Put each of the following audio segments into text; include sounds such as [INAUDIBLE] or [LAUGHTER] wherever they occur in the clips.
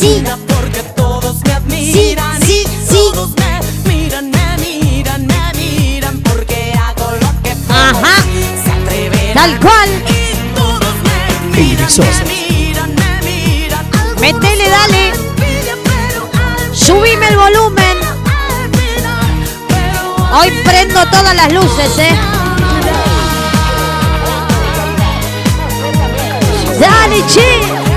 sí. Porque todos me admiran. Sí, sí, Todos me miran, me miran, me miran. Porque hago lo que puedo. Ajá. Se atreven. Tal cual. Y todos me miran, me miran, me miran. Metele, dale. Subime el volumen. Hoy prendo todas las luces, eh. Dale, che.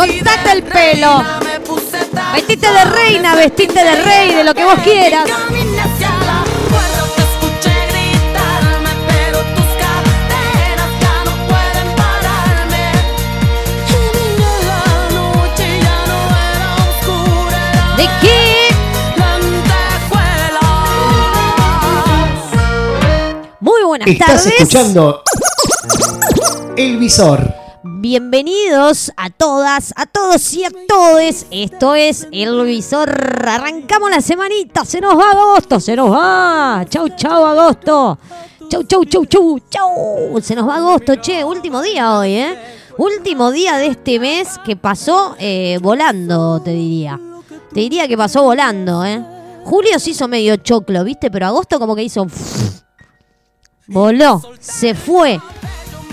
Soltate el pelo. Vestite de reina, vestite de rey, de lo que vos quieras. ¿De qué? Muy buenas Estás escuchando El Visor. Bienvenidos a todas, a todos y a todes. Esto es El Visor. Arrancamos la semanita. Se nos va agosto, se nos va. Chau, chau, agosto. Chau, chau, chau, chau, chau. Se nos va agosto, che. Último día hoy, ¿eh? Último día de este mes que pasó eh, volando, te diría. Te diría que pasó volando, ¿eh? Julio se hizo medio choclo, ¿viste? Pero agosto como que hizo... [LAUGHS] Voló, se fue.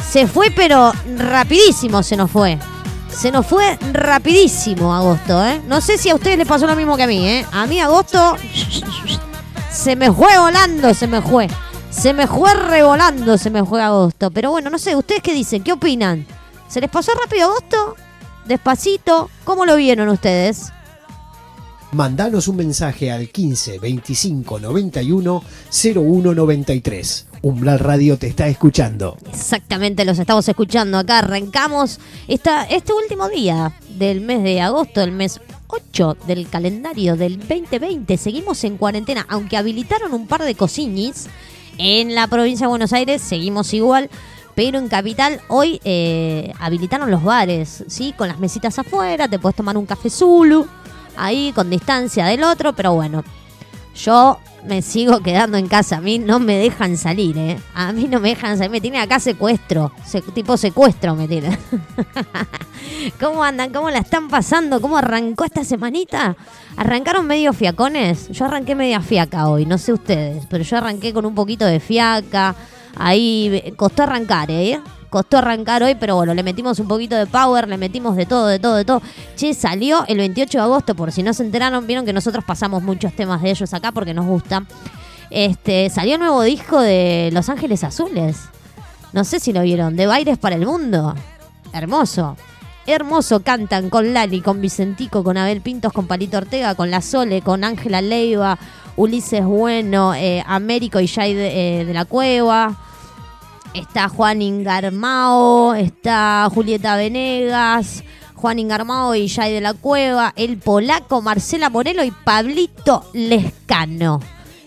Se fue, pero rapidísimo se nos fue. Se nos fue rapidísimo agosto, ¿eh? No sé si a ustedes les pasó lo mismo que a mí, ¿eh? A mí agosto se me fue volando, se me fue. Se me fue revolando, se me fue agosto. Pero bueno, no sé, ¿ustedes qué dicen? ¿Qué opinan? ¿Se les pasó rápido agosto? ¿Despacito? ¿Cómo lo vieron ustedes? Mandanos un mensaje al 15 25 91 01 93. Umbral Radio te está escuchando. Exactamente, los estamos escuchando acá. Arrancamos esta, este último día del mes de agosto, el mes 8 del calendario del 2020. Seguimos en cuarentena, aunque habilitaron un par de cocinis en la provincia de Buenos Aires, seguimos igual. Pero en Capital hoy eh, habilitaron los bares, ¿sí? Con las mesitas afuera, te puedes tomar un café Zulu ahí con distancia del otro, pero bueno, yo me sigo quedando en casa. A mí no me dejan salir, ¿eh? A mí no me dejan salir. Me tiene acá secuestro. tipo secuestro me tiene. [LAUGHS] ¿Cómo andan? ¿Cómo la están pasando? ¿Cómo arrancó esta semanita? ¿Arrancaron medio fiacones? Yo arranqué media fiaca hoy, no sé ustedes, pero yo arranqué con un poquito de fiaca. Ahí costó arrancar, ¿eh? Costó arrancar hoy, pero bueno, le metimos un poquito de power, le metimos de todo, de todo, de todo. Che, salió el 28 de agosto, por si no se enteraron, vieron que nosotros pasamos muchos temas de ellos acá porque nos gusta. Este, salió un nuevo disco de Los Ángeles Azules. No sé si lo vieron, de Baires para el Mundo. Hermoso. Hermoso cantan con Lali, con Vicentico, con Abel Pintos, con Palito Ortega, con La Sole, con Ángela Leiva, Ulises Bueno, eh, Américo y Jay de, eh, de la Cueva está Juan Ingarmao, está Julieta Venegas, Juan Ingarmao y Jay de la Cueva, el polaco Marcela Morelo y Pablito Lescano.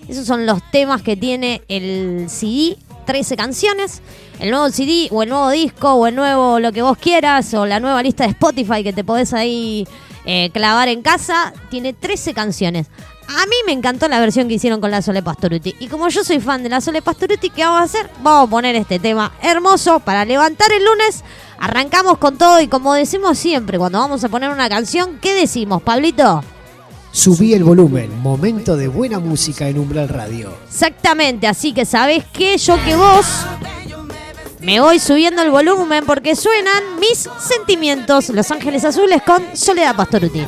Esos son los temas que tiene el CD, 13 canciones. El nuevo CD o el nuevo disco o el nuevo lo que vos quieras o la nueva lista de Spotify que te podés ahí eh, clavar en casa, tiene 13 canciones. A mí me encantó la versión que hicieron con la Sole Pastoruti. Y como yo soy fan de la Sole Pastoruti, ¿qué vamos a hacer? Vamos a poner este tema hermoso para levantar el lunes. Arrancamos con todo y como decimos siempre, cuando vamos a poner una canción, ¿qué decimos, Pablito? Subí el volumen, momento de buena música en Umbral Radio. Exactamente, así que sabes que yo que vos me voy subiendo el volumen porque suenan mis sentimientos, Los Ángeles Azules con Soledad Pastoruti.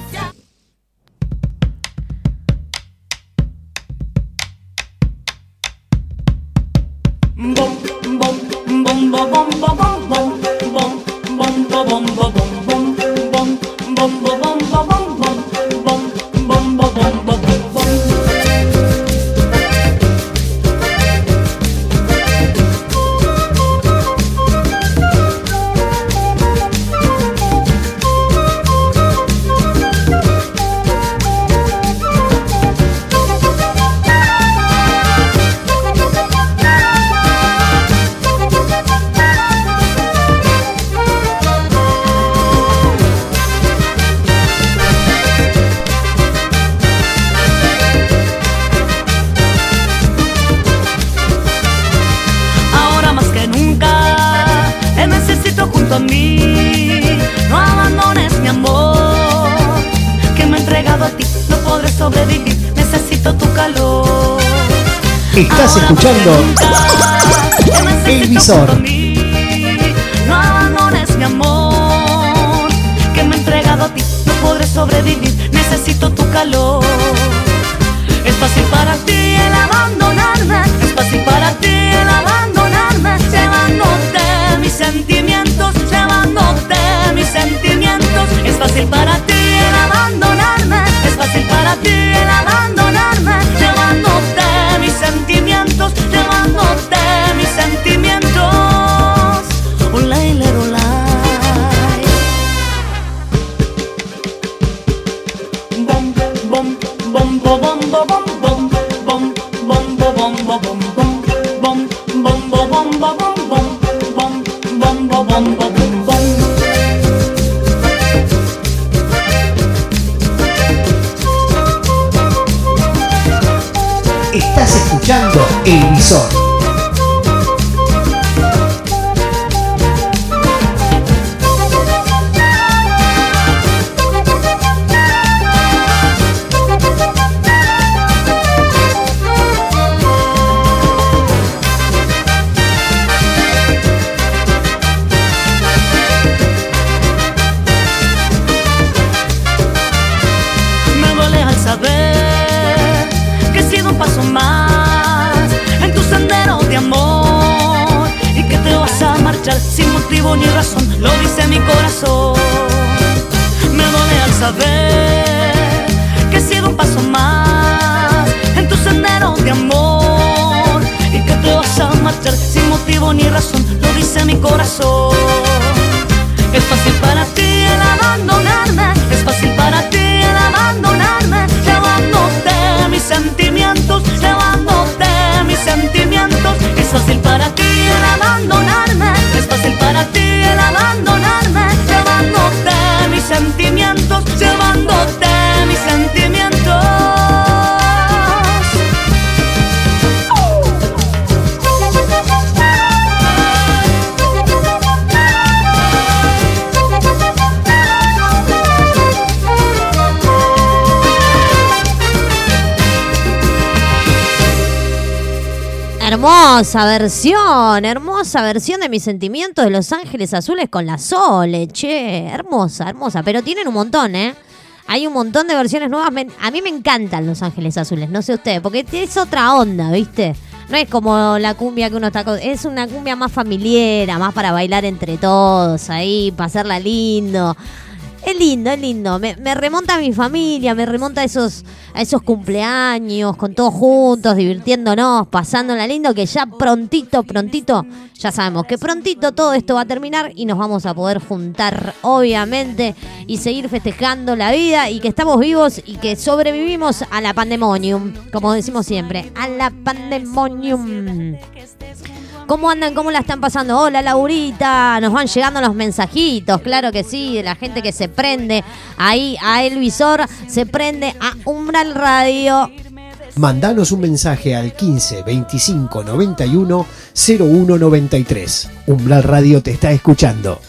Hermosa versión, hermosa versión de mis sentimientos de Los Ángeles Azules con la Sole, che, hermosa, hermosa, pero tienen un montón, ¿eh? Hay un montón de versiones nuevas. A mí me encantan Los Ángeles Azules, no sé ustedes, porque es otra onda, ¿viste? No es como la cumbia que uno está... co- Es una cumbia más familiar, más para bailar entre todos, ahí, pasarla lindo. Es lindo, es lindo. Me, remonta a mi familia, me remonta a esos, a esos cumpleaños, con todos juntos, divirtiéndonos, pasándola lindo, que ya prontito, prontito, ya sabemos que prontito todo esto va a terminar y nos vamos a poder juntar, obviamente, y seguir festejando la vida y que estamos vivos y que sobrevivimos a la pandemonium, como decimos siempre, a la pandemonium. ¿Cómo andan? ¿Cómo la están pasando? Hola, Laurita. Nos van llegando los mensajitos, claro que sí, de la gente que se prende ahí a El Visor, se prende a Umbral Radio. Mandanos un mensaje al 15 25 91 01 93. Umbral Radio te está escuchando.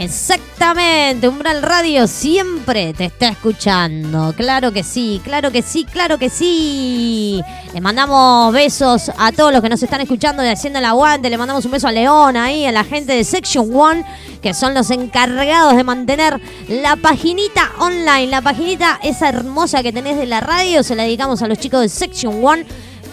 Exactamente, Umbral Radio siempre te está escuchando. Claro que sí, claro que sí, claro que sí. Le mandamos besos a todos los que nos están escuchando y haciendo el aguante. Le mandamos un beso a León ahí, a la gente de Section One, que son los encargados de mantener la paginita online. La paginita esa hermosa que tenés de la radio, se la dedicamos a los chicos de Section One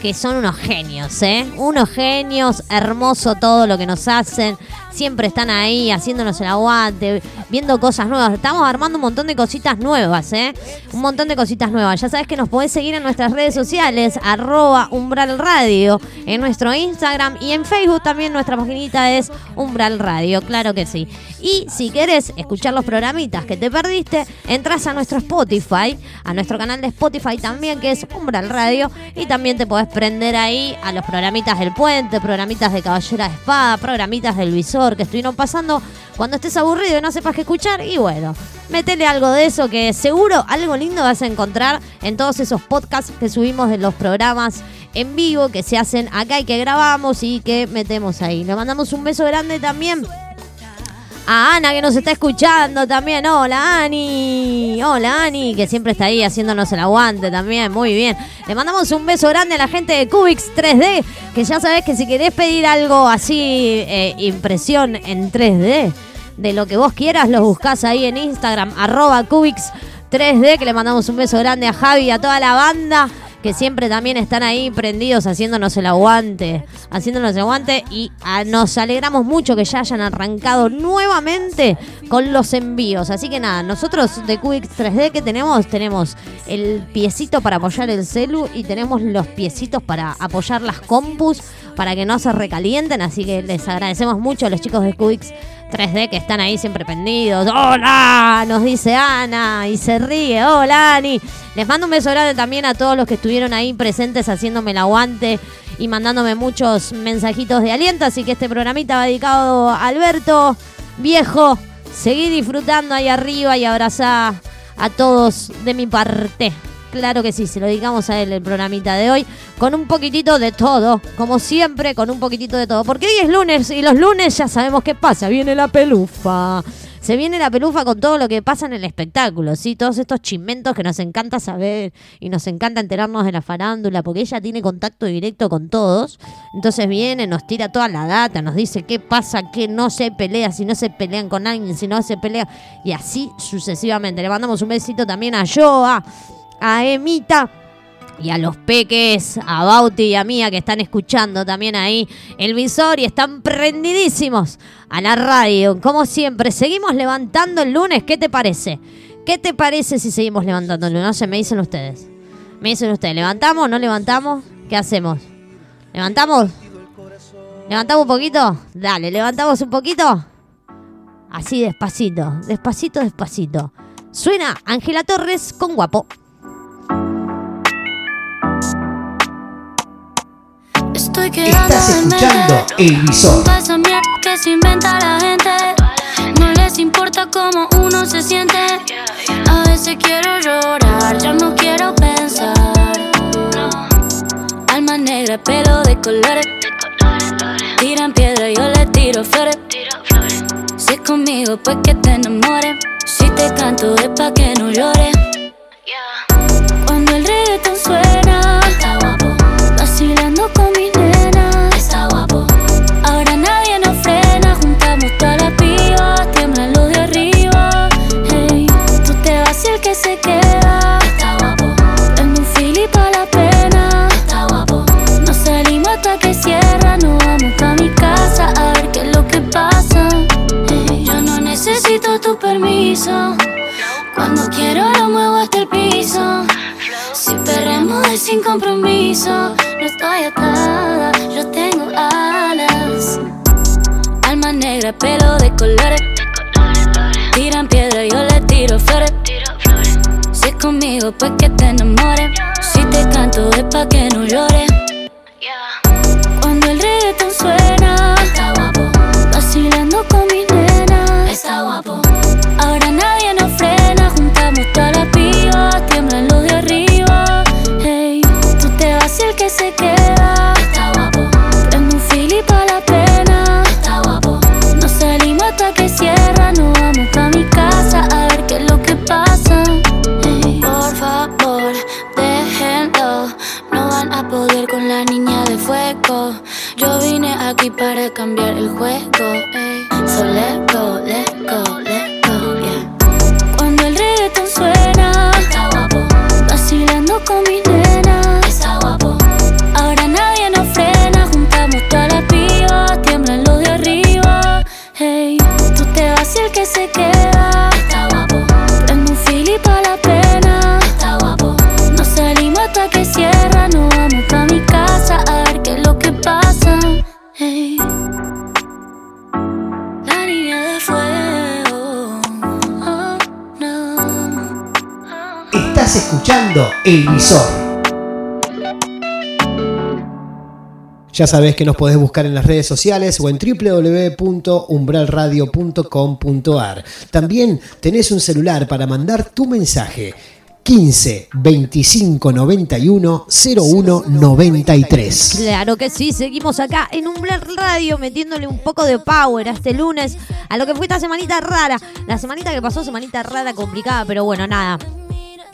que son unos genios, ¿eh? Unos genios, hermoso todo lo que nos hacen. Siempre están ahí haciéndonos el aguante, viendo cosas nuevas. Estamos armando un montón de cositas nuevas, ¿eh? Un montón de cositas nuevas. Ya sabes que nos podés seguir en nuestras redes sociales, arroba Umbral Radio, en nuestro Instagram y en Facebook también nuestra paginita es Umbral Radio, claro que sí. Y si querés escuchar los programitas que te perdiste, entras a nuestro Spotify, a nuestro canal de Spotify también, que es Umbral Radio, y también te podés prender ahí a los programitas del puente, programitas de Caballera de Espada, programitas del Visor que estuvieron pasando cuando estés aburrido y no sepas qué escuchar, y bueno, metele algo de eso que seguro algo lindo vas a encontrar en todos esos podcasts que subimos de los programas en vivo que se hacen acá y que grabamos y que metemos ahí. Le mandamos un beso grande también A Ana que nos está escuchando también. Hola Ani. Hola Ani, que siempre está ahí haciéndonos el aguante también. Muy bien. Le mandamos un beso grande a la gente de Cubix 3D. Que ya sabes que si querés pedir algo así, eh, impresión en 3D, de lo que vos quieras, los buscás ahí en Instagram, arroba Cubix 3D. Que le mandamos un beso grande a Javi y a toda la banda que siempre también están ahí prendidos haciéndonos el aguante, haciéndonos el aguante y ah, nos alegramos mucho que ya hayan arrancado nuevamente con los envíos. Así que nada, nosotros de Cubix 3D que tenemos, tenemos el piecito para apoyar el celu y tenemos los piecitos para apoyar las compus para que no se recalienten, así que les agradecemos mucho a los chicos de Cubix 3D que están ahí siempre pendidos. ¡Hola! Nos dice Ana y se ríe. ¡Hola, Ani! Les mando un beso grande también a todos los que estuvieron ahí presentes haciéndome el aguante y mandándome muchos mensajitos de aliento. Así que este programita va dedicado a Alberto, viejo. Seguí disfrutando ahí arriba y abrazá a todos de mi parte. Claro que sí, se lo dedicamos a él el programita de hoy, con un poquitito de todo, como siempre, con un poquitito de todo. Porque hoy es lunes y los lunes ya sabemos qué pasa, viene la pelufa. Se viene la pelufa con todo lo que pasa en el espectáculo, ¿sí? Todos estos chimentos que nos encanta saber y nos encanta enterarnos de la farándula, porque ella tiene contacto directo con todos. Entonces viene, nos tira toda la data, nos dice qué pasa, qué no se pelea, si no se pelean con alguien, si no se pelea, y así sucesivamente. Le mandamos un besito también a Joa a Emita y a los peques, a Bauti y a Mía que están escuchando también ahí el visor y están prendidísimos a la radio. Como siempre, seguimos levantando el lunes. ¿Qué te parece? ¿Qué te parece si seguimos levantando el lunes? No sé, me dicen ustedes. Me dicen ustedes, ¿levantamos? ¿No levantamos? ¿Qué hacemos? ¿Levantamos? ¿Levantamos un poquito? Dale, levantamos un poquito. Así despacito, despacito, despacito. Suena Ángela Torres con guapo. Estoy Estás escuchando El Visor. Un que se inventa la gente. No les importa cómo uno se siente. A veces quiero llorar, ya no quiero pensar. Alma negra, pelo de colores. Tiran piedra, yo le tiro flores. Si es conmigo, pues que te enamores. Si te canto, es pa' que no llores. Permiso. Cuando quiero lo muevo hasta el piso. Si perremos es sin compromiso, no estoy atada, yo tengo alas. Alma negra, pelo de colores. Tiran piedra, yo le tiro flores. Si es conmigo, pues que te enamores. Si te canto es pa' que no llores. Juego. Hey. So escuchando El Visor. Ya sabes que nos podés buscar en las redes sociales o en www.umbralradio.com.ar. También tenés un celular para mandar tu mensaje. 15 25 91 01 93. Claro que sí, seguimos acá en un Radio metiéndole un poco de power a este lunes, a lo que fue esta semanita rara. La semanita que pasó, semanita rara, complicada, pero bueno, nada.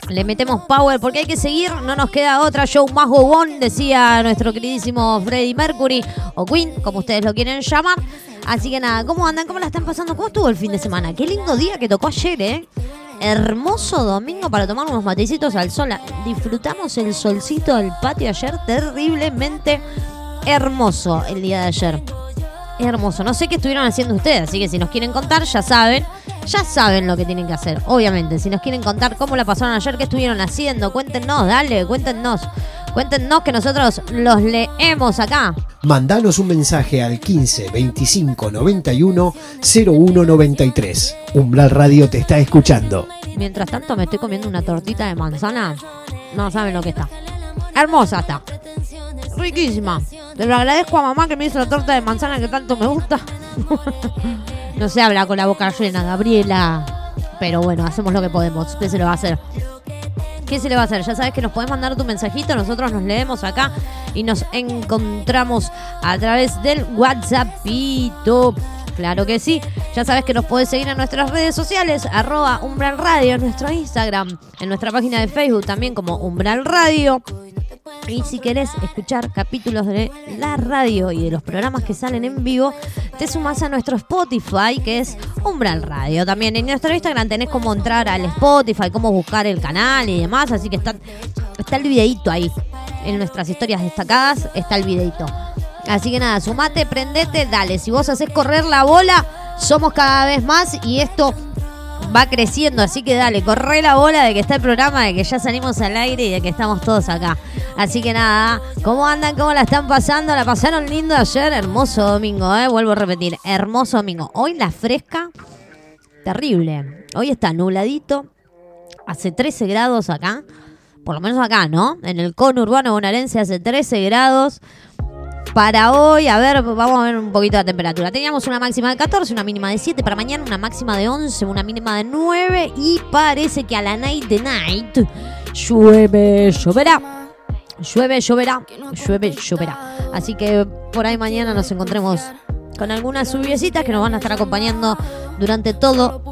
Le metemos power porque hay que seguir, no nos queda otra. Show más bobón, decía nuestro queridísimo Freddie Mercury o Queen, como ustedes lo quieren llamar. Así que nada, ¿cómo andan? ¿Cómo la están pasando? ¿Cómo estuvo el fin de semana? Qué lindo día que tocó ayer, ¿eh? hermoso domingo para tomar unos matecitos al sol. Disfrutamos el solcito del patio ayer, terriblemente hermoso el día de ayer. Hermoso. No sé qué estuvieron haciendo ustedes, así que si nos quieren contar, ya saben. Ya saben lo que tienen que hacer, obviamente. Si nos quieren contar cómo la pasaron ayer, qué estuvieron haciendo, cuéntenos, dale, cuéntenos. Cuéntenos que nosotros los leemos acá. Mandanos un mensaje al 15 25 91 01 93. Umbral Radio te está escuchando. Mientras tanto me estoy comiendo una tortita de manzana. No saben lo que está. Hermosa está. Riquísima. Le lo agradezco a mamá que me hizo la torta de manzana que tanto me gusta. [LAUGHS] no se habla con la boca llena, Gabriela. Pero bueno, hacemos lo que podemos. ¿Qué se lo va a hacer? ¿Qué se le va a hacer? Ya sabes que nos puedes mandar tu mensajito, nosotros nos leemos acá y nos encontramos a través del WhatsAppito. Claro que sí. Ya sabes que nos puedes seguir en nuestras redes sociales, arroba Umbral Radio, en nuestro Instagram, en nuestra página de Facebook también como Umbral Radio. Y si querés escuchar capítulos de la radio y de los programas que salen en vivo, te sumas a nuestro Spotify, que es Umbral Radio. También en nuestro Instagram tenés cómo entrar al Spotify, cómo buscar el canal y demás. Así que está, está el videito ahí. En nuestras historias destacadas está el videito. Así que nada, sumate, prendete, dale. Si vos haces correr la bola, somos cada vez más y esto va creciendo, así que dale, corre la bola de que está el programa, de que ya salimos al aire y de que estamos todos acá. Así que nada, ¿cómo andan? ¿Cómo la están pasando? ¿La pasaron lindo ayer? Hermoso domingo, ¿eh? Vuelvo a repetir, hermoso domingo. Hoy la fresca, terrible. Hoy está nubladito, hace 13 grados acá, por lo menos acá, ¿no? En el conurbano bonaerense hace 13 grados para hoy, a ver, vamos a ver un poquito la temperatura. Teníamos una máxima de 14, una mínima de 7 para mañana, una máxima de 11, una mínima de 9 y parece que a la night de night llueve, lloverá. Llueve, lloverá, llueve, lloverá. Así que por ahí mañana nos encontremos con algunas lluviecitas que nos van a estar acompañando durante todo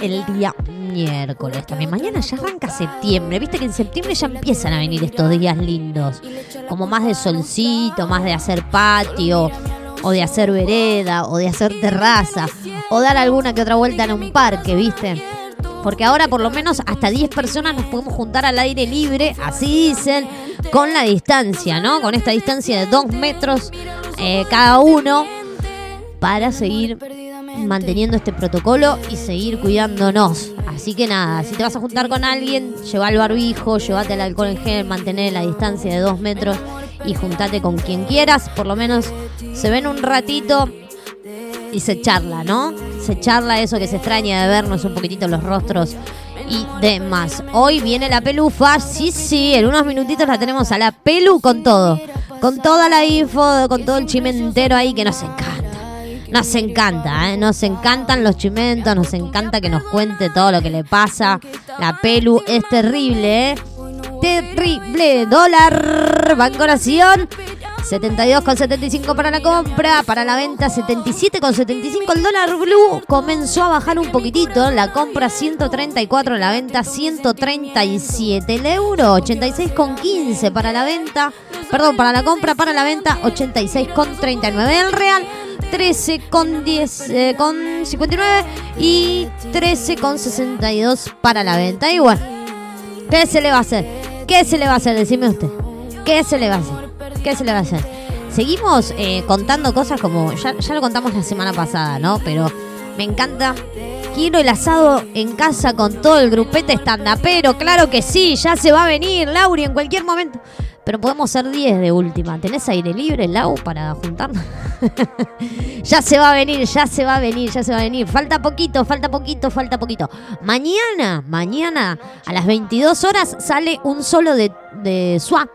el día miércoles también. Mañana ya arranca septiembre. Viste que en septiembre ya empiezan a venir estos días lindos. Como más de solcito, más de hacer patio, o de hacer vereda, o de hacer terraza, o dar alguna que otra vuelta en un parque, ¿viste? Porque ahora por lo menos hasta 10 personas nos podemos juntar al aire libre, así dicen, con la distancia, ¿no? Con esta distancia de 2 metros eh, cada uno para seguir manteniendo este protocolo y seguir cuidándonos. Así que nada, si te vas a juntar con alguien, lleva el barbijo, llévate el alcohol en gel, mantener la distancia de dos metros y juntate con quien quieras. Por lo menos se ven un ratito y se charla, ¿no? Se charla eso que se extraña de vernos un poquitito los rostros y demás. Hoy viene la pelufa, sí, sí, en unos minutitos la tenemos a la pelu con todo. Con toda la info, con todo el chimentero ahí que nos encanta. Nos encanta, ¿eh? nos encantan los chimentos, nos encanta que nos cuente todo lo que le pasa. La pelu es terrible, ¿eh? Terrible. Dólar, Banco Nación. 72,75 para la compra, para la venta 77,75 el dólar blue comenzó a bajar un poquitito, la compra 134, la venta 137, el euro 86,15 para la venta, perdón, para la compra, para la venta 86,39 el real 13 con 10 eh, con 59 y 13 con 62 para la venta. Y bueno, ¿qué se le va a hacer? ¿Qué se le va a hacer? Decime usted. ¿Qué se le va a hacer? ¿Qué se le va a hacer? Seguimos eh, contando cosas como, ya, ya lo contamos la semana pasada, ¿no? Pero me encanta Quiero el asado en casa con todo el grupete pero Claro que sí, ya se va a venir, Lauri, en cualquier momento. Pero podemos ser 10 de última. ¿Tenés aire libre, Lau, para juntarnos? [LAUGHS] ya se va a venir, ya se va a venir, ya se va a venir. Falta poquito, falta poquito, falta poquito. Mañana, mañana a las 22 horas sale un solo de, de Swap.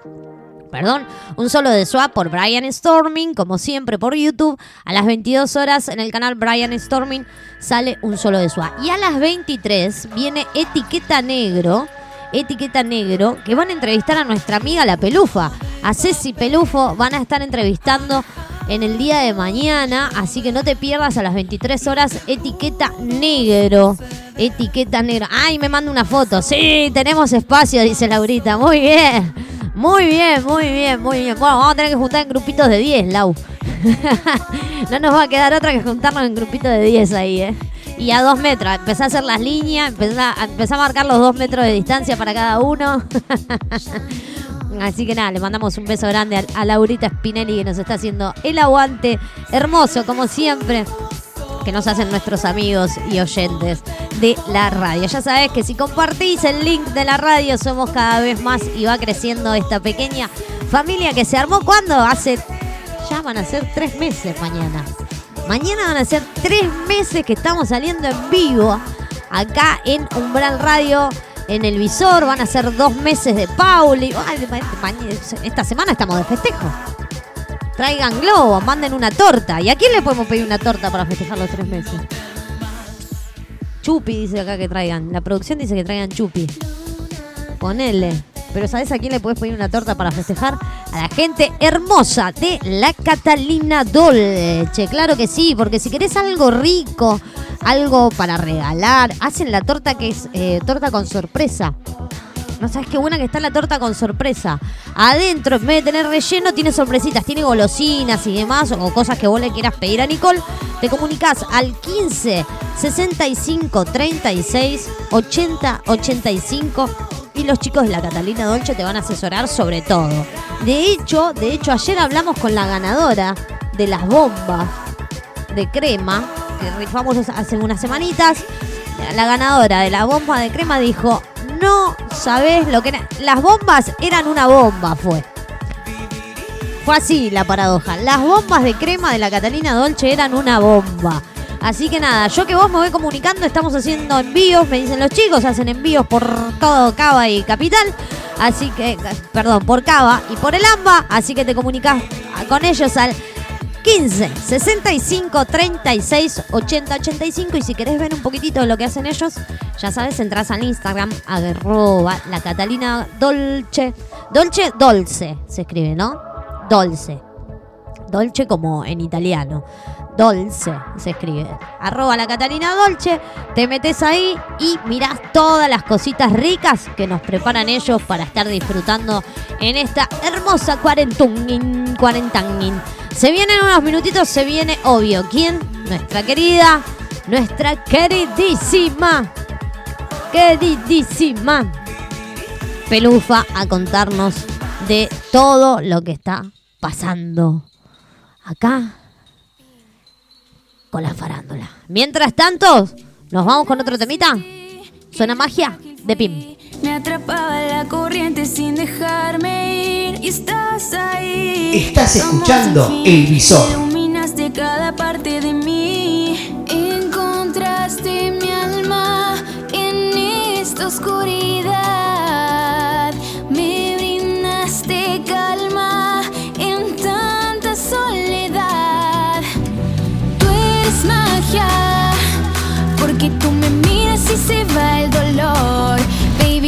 Perdón, un solo de Swap por Brian Storming, como siempre por YouTube. A las 22 horas en el canal Brian Storming sale un solo de Swap. Y a las 23 viene Etiqueta Negro Etiqueta Negro, que van a entrevistar a nuestra amiga la Pelufa. A Ceci Pelufo van a estar entrevistando en el día de mañana, así que no te pierdas a las 23 horas Etiqueta Negro. Etiqueta Negro. Ay, me manda una foto. Sí, tenemos espacio, dice Laurita. Muy bien. Muy bien, muy bien, muy bien. Bueno, vamos a tener que juntar en grupitos de 10, Lau. [LAUGHS] no nos va a quedar otra que juntarnos en grupitos de 10 ahí, ¿eh? Y a dos metros, empezá a hacer las líneas, empezá a, a marcar los dos metros de distancia para cada uno. [LAUGHS] Así que nada, le mandamos un beso grande a, a Laurita Spinelli que nos está haciendo el aguante hermoso, como siempre, que nos hacen nuestros amigos y oyentes de la radio. Ya sabes que si compartís el link de la radio, somos cada vez más y va creciendo esta pequeña familia que se armó cuando hace. Ya van a ser tres meses mañana. Mañana van a ser tres meses que estamos saliendo en vivo acá en Umbral Radio en el visor. Van a ser dos meses de Pauli. Esta semana estamos de festejo. Traigan globos, manden una torta. ¿Y a quién le podemos pedir una torta para festejar los tres meses? Chupi dice acá que traigan. La producción dice que traigan chupi. Ponele. Pero ¿sabes a quién le puedes pedir una torta para festejar? A la gente hermosa de la Catalina Dolce. Claro que sí, porque si querés algo rico, algo para regalar, hacen la torta que es eh, torta con sorpresa. No sabes qué buena que está la torta con sorpresa. Adentro, en vez de tener relleno, tiene sorpresitas, tiene golosinas y demás, o cosas que vos le quieras pedir a Nicole. Te comunicas al 15 65 36 80 85 y los chicos de la Catalina Dolce te van a asesorar sobre todo. De hecho, de hecho, ayer hablamos con la ganadora de las bombas de crema que rifamos hace unas semanitas. La ganadora de la bomba de crema dijo, no sabes lo que era. Las bombas eran una bomba, fue. Fue así la paradoja. Las bombas de crema de la Catalina Dolce eran una bomba. Así que nada, yo que vos me voy comunicando, estamos haciendo envíos, me dicen los chicos, hacen envíos por todo Cava y Capital. Así que, perdón, por Cava y por el AMBA. Así que te comunicas con ellos al 15 65 36 80 85 y si querés ver un poquitito de lo que hacen ellos, ya sabes, entras al Instagram arroba la Catalina Dolce. Dolce, Dolce se escribe, ¿no? Dolce. Dolce como en italiano. Dolce se escribe. Arroba la Catalina Dolce. Te metes ahí y mirás todas las cositas ricas que nos preparan ellos para estar disfrutando en esta hermosa cuarentunin, cuarentanguin. Se vienen unos minutitos, se viene obvio. ¿Quién? Nuestra querida, nuestra queridísima, queridísima Pelufa a contarnos de todo lo que está pasando acá con la farándula. Mientras tanto, nos vamos con otro temita. Suena magia de Pim. Me atrapaba la corriente sin dejarme ir y estás ahí. Estás escuchando El Visor. Iluminaste cada parte de mí. Encontraste mi alma en esta oscuridad.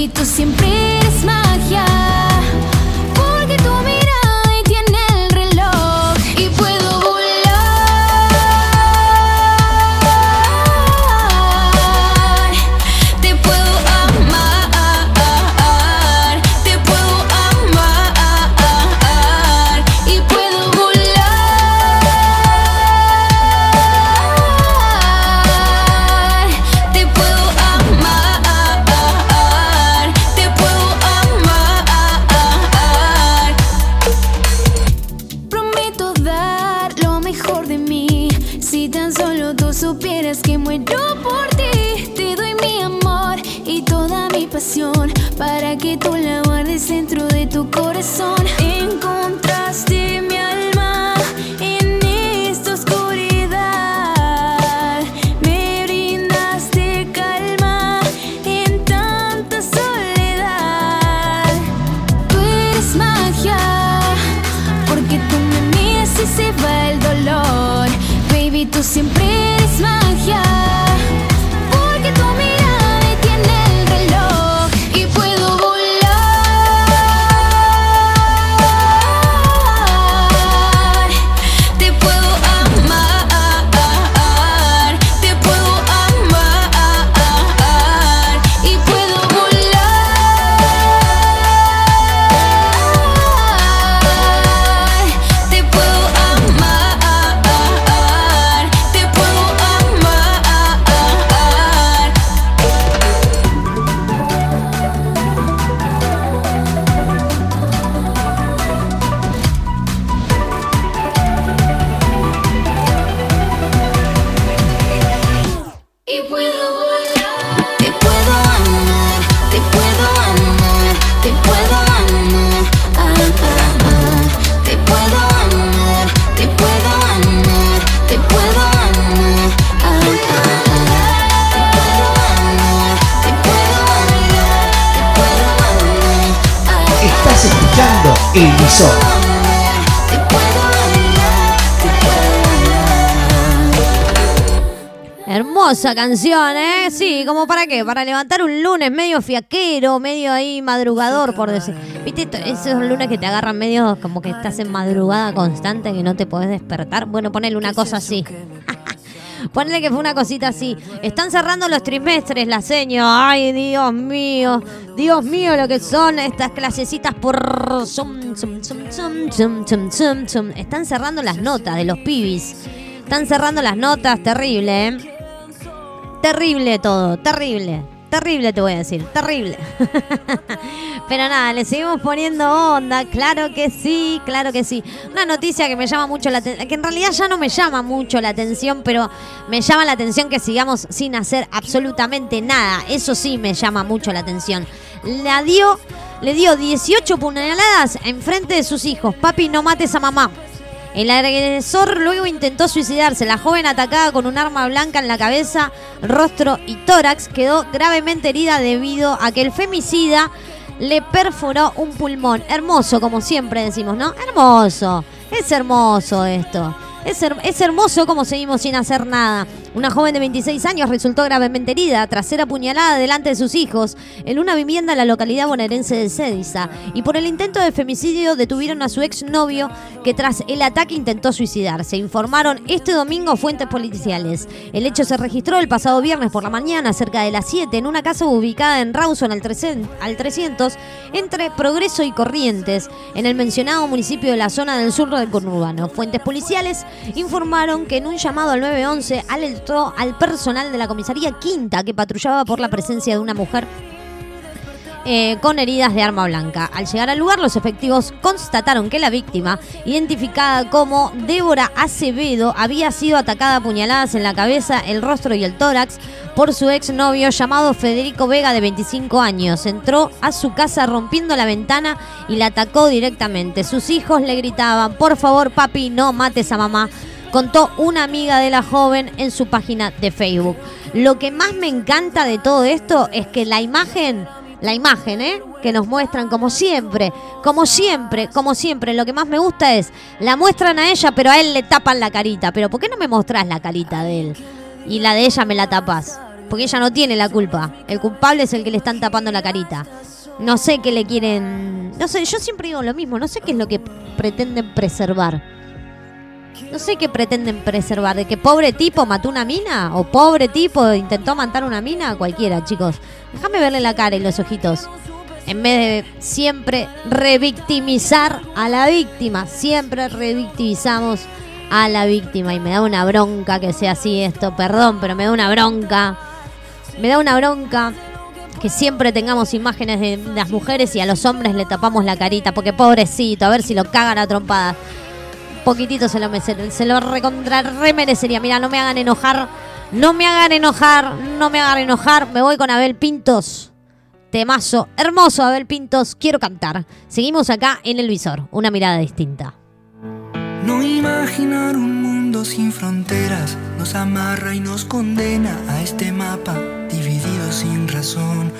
Baby, tú siempre eres magia, Hermosa canción, ¿eh? Sí, como para qué? Para levantar un lunes medio fiaquero, medio ahí madrugador, por decir. ¿Viste? Esos lunes que te agarran medio como que estás en madrugada constante, que no te podés despertar. Bueno, ponele una cosa así. [LAUGHS] Ponele que fue una cosita así. Están cerrando los trimestres, la seño. Ay, Dios mío. Dios mío, lo que son estas clasecitas por... zum, zum, zum. Están cerrando las notas de los pibis. Están cerrando las notas, terrible, ¿eh? Terrible todo, terrible. Terrible te voy a decir, terrible. [LAUGHS] Pero nada, le seguimos poniendo onda, claro que sí, claro que sí. Una noticia que me llama mucho la atención, que en realidad ya no me llama mucho la atención, pero me llama la atención que sigamos sin hacer absolutamente nada. Eso sí me llama mucho la atención. La dio, le dio 18 puñaladas en frente de sus hijos. Papi, no mates a mamá. El agresor luego intentó suicidarse. La joven atacada con un arma blanca en la cabeza, rostro y tórax quedó gravemente herida debido a que el femicida le perforó un pulmón. Hermoso, como siempre decimos, ¿no? Hermoso. Es hermoso esto. Es, her- es hermoso como seguimos sin hacer nada. Una joven de 26 años resultó gravemente herida tras ser apuñalada delante de sus hijos en una vivienda en la localidad bonaerense de Cédiza. Y por el intento de femicidio detuvieron a su exnovio que tras el ataque intentó suicidarse. Informaron este domingo fuentes policiales. El hecho se registró el pasado viernes por la mañana, cerca de las 7, en una casa ubicada en Rawson al 300, al 300 entre Progreso y Corrientes, en el mencionado municipio de la zona del sur del conurbano. Fuentes policiales informaron que en un llamado al 911 al personal de la comisaría Quinta que patrullaba por la presencia de una mujer eh, con heridas de arma blanca. Al llegar al lugar, los efectivos constataron que la víctima, identificada como Débora Acevedo, había sido atacada a puñaladas en la cabeza, el rostro y el tórax por su exnovio llamado Federico Vega de 25 años. Entró a su casa rompiendo la ventana y la atacó directamente. Sus hijos le gritaban, por favor papi, no mates a mamá contó una amiga de la joven en su página de Facebook. Lo que más me encanta de todo esto es que la imagen, la imagen, ¿eh? Que nos muestran como siempre, como siempre, como siempre. Lo que más me gusta es, la muestran a ella, pero a él le tapan la carita. Pero ¿por qué no me mostrás la carita de él? Y la de ella me la tapas. Porque ella no tiene la culpa. El culpable es el que le están tapando la carita. No sé qué le quieren... No sé, yo siempre digo lo mismo. No sé qué es lo que pretenden preservar. No sé qué pretenden preservar, de que pobre tipo mató una mina o pobre tipo intentó matar una mina, cualquiera, chicos. Déjame verle la cara y los ojitos. En vez de siempre revictimizar a la víctima, siempre revictimizamos a la víctima y me da una bronca que sea así esto, perdón, pero me da una bronca. Me da una bronca que siempre tengamos imágenes de las mujeres y a los hombres le tapamos la carita, porque pobrecito, a ver si lo cagan a trompadas poquitito se lo, se. Mira, no me hagan enojar, no me hagan enojar, no me hagan enojar. Me voy con Abel Pintos. Temazo, hermoso Abel Pintos, quiero cantar. Seguimos acá en el visor, una mirada distinta. No imaginar un mundo sin fronteras nos amarra y nos condena a este mapa dividido sin razón.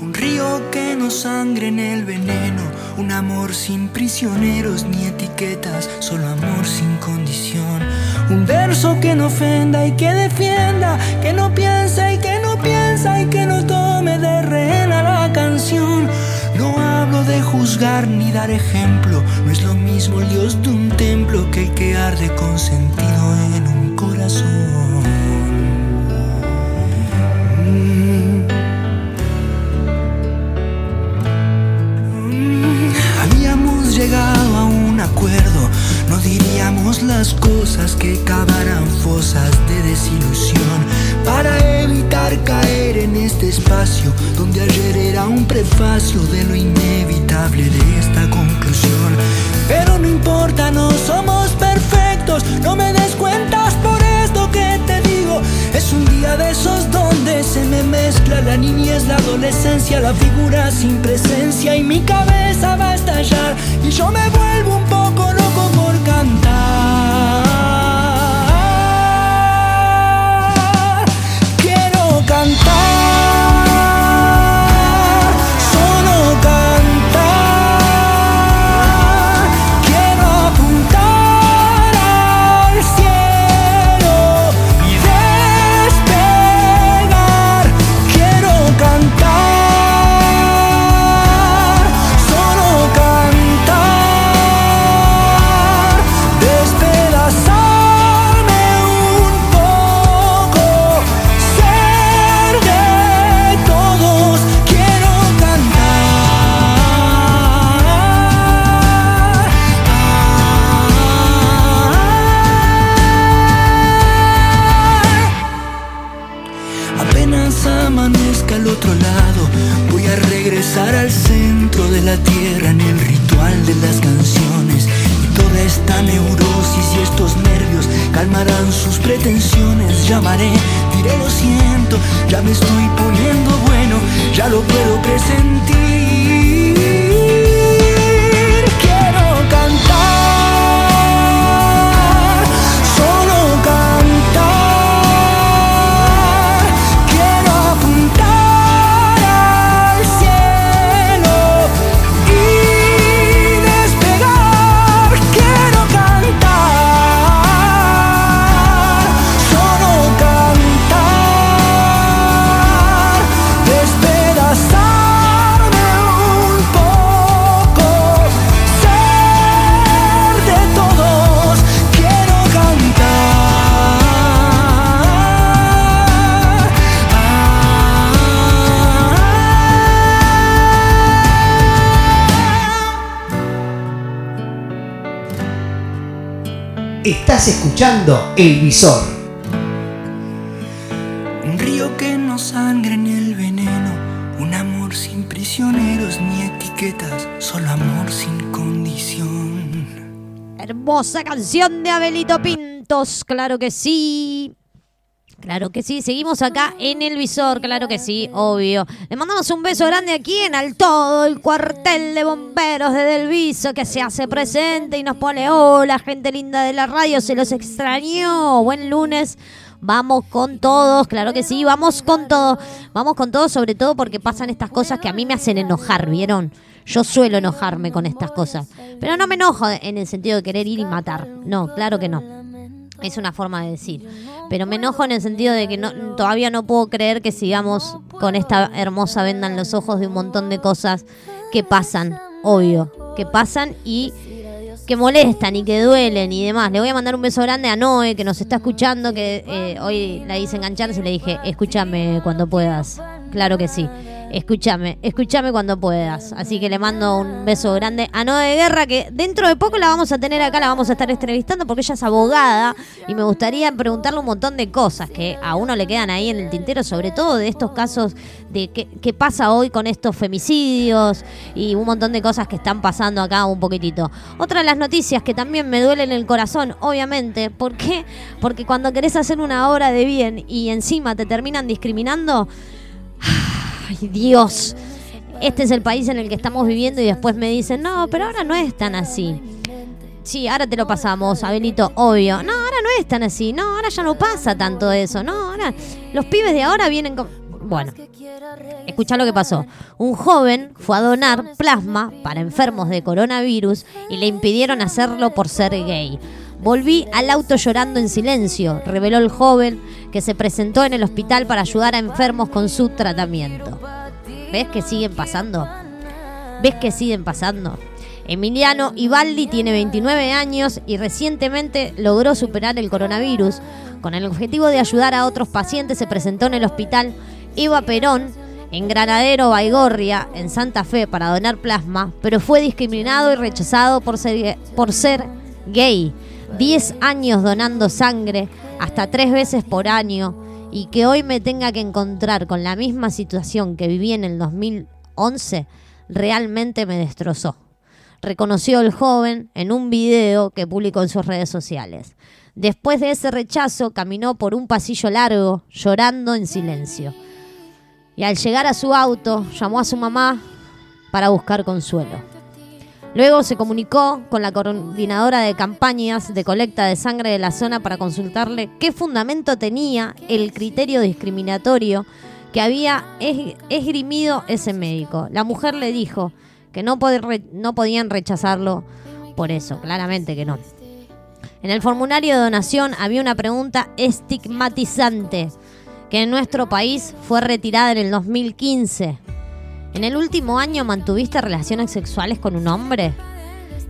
Un río que nos sangre en el veneno, un amor sin prisioneros ni etiquetas, solo amor sin condición. Un verso que no ofenda y que defienda, que no piensa y que no piensa y que no tome de rehén a la canción. No hablo de juzgar ni dar ejemplo, no es lo mismo el Dios de un templo que el que arde con sentido en un corazón. A un acuerdo, no diríamos las cosas que cavaran fosas de desilusión para evitar caer en este espacio donde ayer era un prefacio de lo inevitable de esta conclusión. Pero no importa, no somos perfectos, no me des cuentas por esto que te digo. Es un día de esos donde se me mezcla la niñez, la adolescencia, la figura sin presencia y mi cabeza va a estallar El Visor. Un río que no sangre en el veneno, un amor sin prisioneros ni etiquetas, solo amor sin condición. Hermosa canción de Abelito Pintos, claro que sí. Claro que sí, seguimos acá en el visor, claro que sí, obvio. Le mandamos un beso grande aquí en al todo el cuartel de bomberos de Delviso que se hace presente y nos pone hola, gente linda de la radio, se los extrañó. Buen lunes. Vamos con todos, claro que sí, vamos con todo. Vamos con todo, sobre todo porque pasan estas cosas que a mí me hacen enojar, ¿vieron? Yo suelo enojarme con estas cosas. Pero no me enojo en el sentido de querer ir y matar. No, claro que no. Es una forma de decir. Pero me enojo en el sentido de que no, todavía no puedo creer que sigamos con esta hermosa venda en los ojos de un montón de cosas que pasan, obvio, que pasan y que molestan y que duelen y demás. Le voy a mandar un beso grande a Noé, que nos está escuchando, que eh, hoy la hice engancharse y le dije, escúchame cuando puedas. Claro que sí. Escúchame, escúchame cuando puedas. Así que le mando un beso grande a Noé de Guerra, que dentro de poco la vamos a tener acá, la vamos a estar entrevistando porque ella es abogada y me gustaría preguntarle un montón de cosas que a uno le quedan ahí en el tintero, sobre todo de estos casos de qué, qué pasa hoy con estos femicidios y un montón de cosas que están pasando acá un poquitito. Otra de las noticias que también me duelen el corazón, obviamente, ¿por qué? Porque cuando querés hacer una obra de bien y encima te terminan discriminando, ay Dios, este es el país en el que estamos viviendo y después me dicen, no, pero ahora no es tan así. Sí, ahora te lo pasamos, Abelito, obvio. No, ahora no es tan así. No, ahora ya no pasa tanto eso. No, ahora los pibes de ahora vienen con... Bueno, escucha lo que pasó. Un joven fue a donar plasma para enfermos de coronavirus y le impidieron hacerlo por ser gay. Volví al auto llorando en silencio, reveló el joven que se presentó en el hospital para ayudar a enfermos con su tratamiento. ¿Ves que siguen pasando? ¿Ves que siguen pasando? Emiliano Ibaldi tiene 29 años y recientemente logró superar el coronavirus. Con el objetivo de ayudar a otros pacientes se presentó en el hospital Eva Perón en Granadero Baigorria, en Santa Fe, para donar plasma, pero fue discriminado y rechazado por ser, por ser gay. 10 años donando sangre, hasta tres veces por año, y que hoy me tenga que encontrar con la misma situación que viví en el 2011, realmente me destrozó. Reconoció el joven en un video que publicó en sus redes sociales. Después de ese rechazo, caminó por un pasillo largo, llorando en silencio. Y al llegar a su auto, llamó a su mamá para buscar consuelo. Luego se comunicó con la coordinadora de campañas de colecta de sangre de la zona para consultarle qué fundamento tenía el criterio discriminatorio que había es- esgrimido ese médico. La mujer le dijo que no podían rechazarlo por eso, claramente que no. En el formulario de donación había una pregunta estigmatizante que en nuestro país fue retirada en el 2015. ¿En el último año mantuviste relaciones sexuales con un hombre?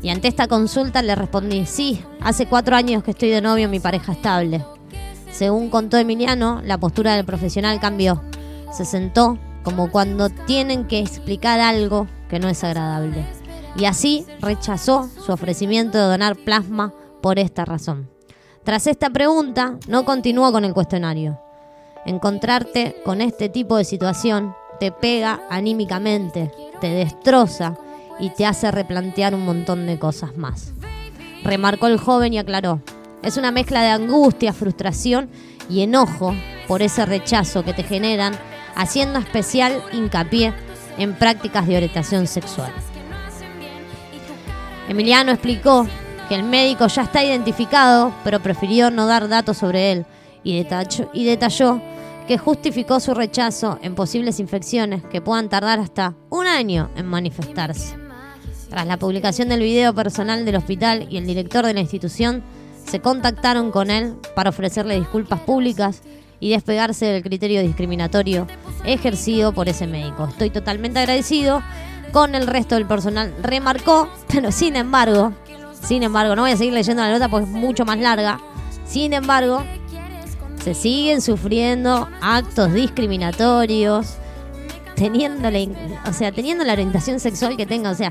Y ante esta consulta le respondí, sí, hace cuatro años que estoy de novio mi pareja estable. Según contó Emiliano, la postura del profesional cambió. Se sentó como cuando tienen que explicar algo que no es agradable. Y así rechazó su ofrecimiento de donar plasma por esta razón. Tras esta pregunta, no continuó con el cuestionario. Encontrarte con este tipo de situación te pega anímicamente, te destroza y te hace replantear un montón de cosas más. remarcó el joven y aclaró. Es una mezcla de angustia, frustración y enojo por ese rechazo que te generan, haciendo especial hincapié en prácticas de orientación sexual. Emiliano explicó que el médico ya está identificado, pero prefirió no dar datos sobre él y detalló, y detalló que justificó su rechazo en posibles infecciones que puedan tardar hasta un año en manifestarse. Tras la publicación del video personal del hospital y el director de la institución se contactaron con él para ofrecerle disculpas públicas y despegarse del criterio discriminatorio ejercido por ese médico. Estoy totalmente agradecido con el resto del personal, remarcó, pero sin embargo, sin embargo, no voy a seguir leyendo la nota porque es mucho más larga. Sin embargo, se siguen sufriendo actos discriminatorios, teniendo la, o sea, teniendo la orientación sexual que tenga, o sea,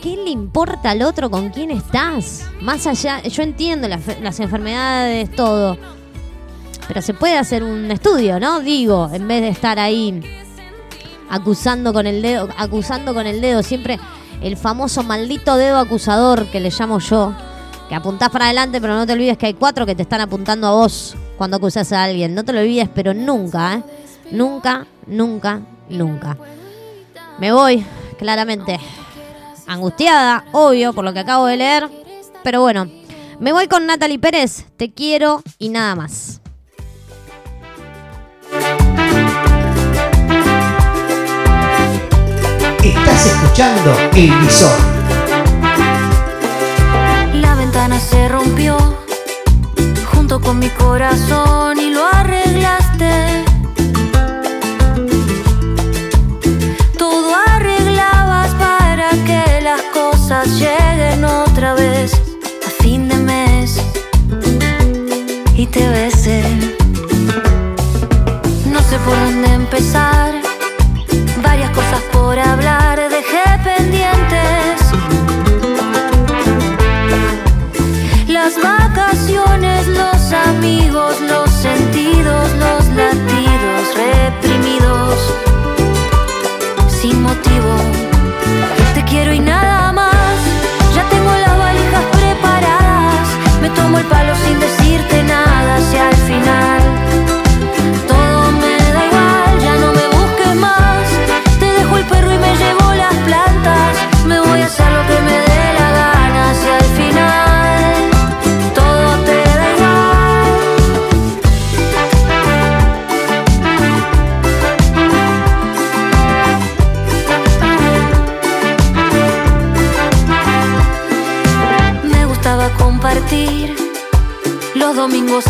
¿qué le importa al otro con quién estás? Más allá, yo entiendo las, las enfermedades, todo, pero se puede hacer un estudio, ¿no? Digo, en vez de estar ahí acusando con el dedo, acusando con el dedo siempre el famoso maldito dedo acusador que le llamo yo, que apuntás para adelante, pero no te olvides que hay cuatro que te están apuntando a vos cuando acusas a alguien. No te lo olvides, pero nunca, ¿eh? Nunca, nunca, nunca. Me voy, claramente, angustiada, obvio, por lo que acabo de leer, pero bueno, me voy con Natalie Pérez, te quiero y nada más. Estás escuchando El Visor. Con mi corazón y lo arreglaste. Todo arreglabas para que las cosas lleguen otra vez a fin de mes y te besé. No sé por dónde empezar, amigos,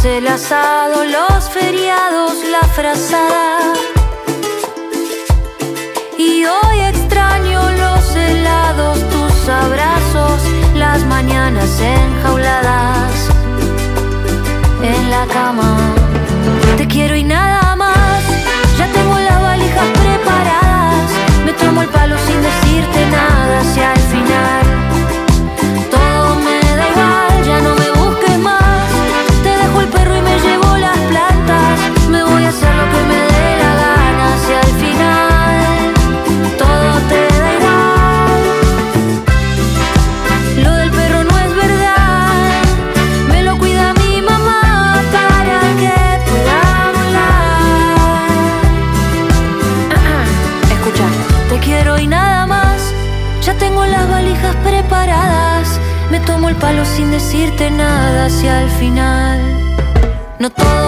el asado, los feriados, la frazada. Y hoy extraño los helados, tus abrazos, las mañanas enjauladas en la cama. Te quiero y nada palo sin decirte nada hacia el final. No todo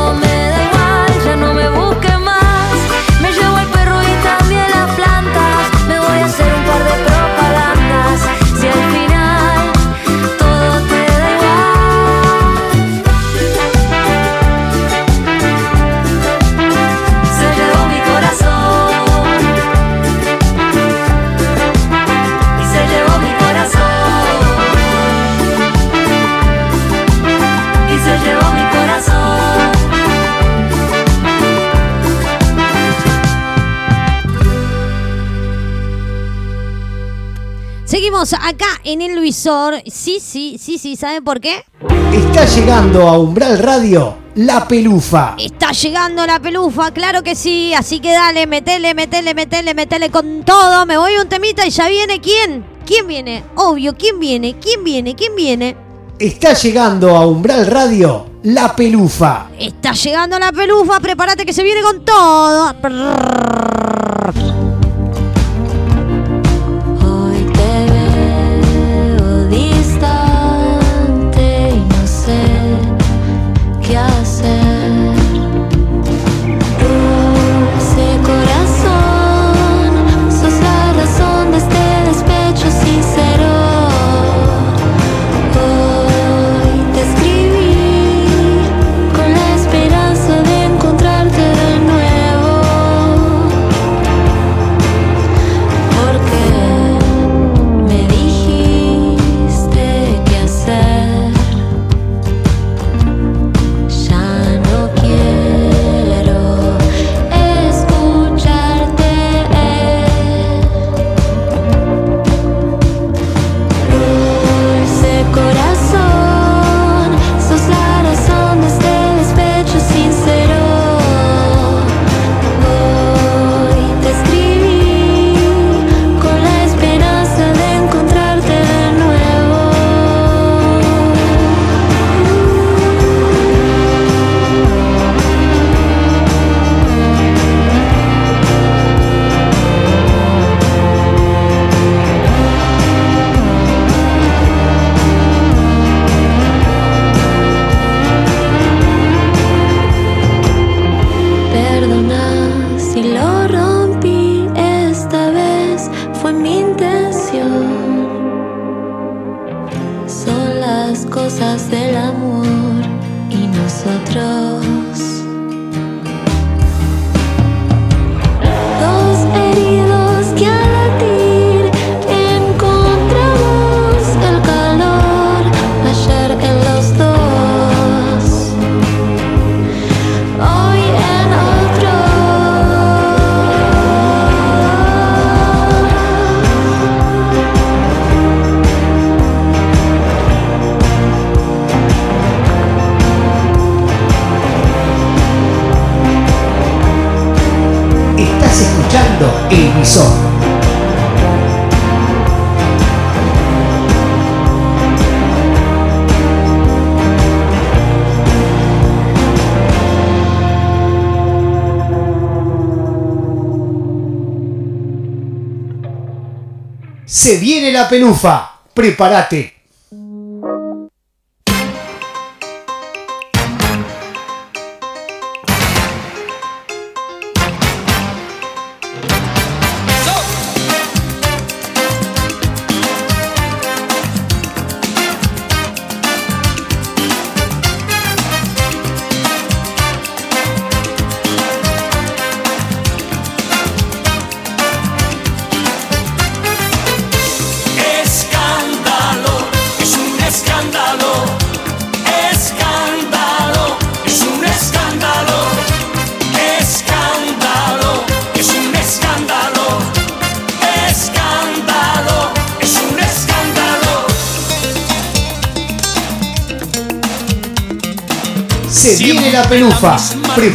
Seguimos acá en el Luisor. Sí, sí, sí, sí, ¿saben por qué? Está llegando a Umbral Radio La Pelufa. Está llegando la pelufa, claro que sí. Así que dale, metele, metele, metele, metele con todo. Me voy un temita y ya viene quién. ¿Quién viene? Obvio, ¿quién viene? ¿Quién viene? ¿Quién viene? Está llegando a Umbral Radio La Pelufa. Está llegando la pelufa, prepárate que se viene con todo. La pelufa. Prepárate.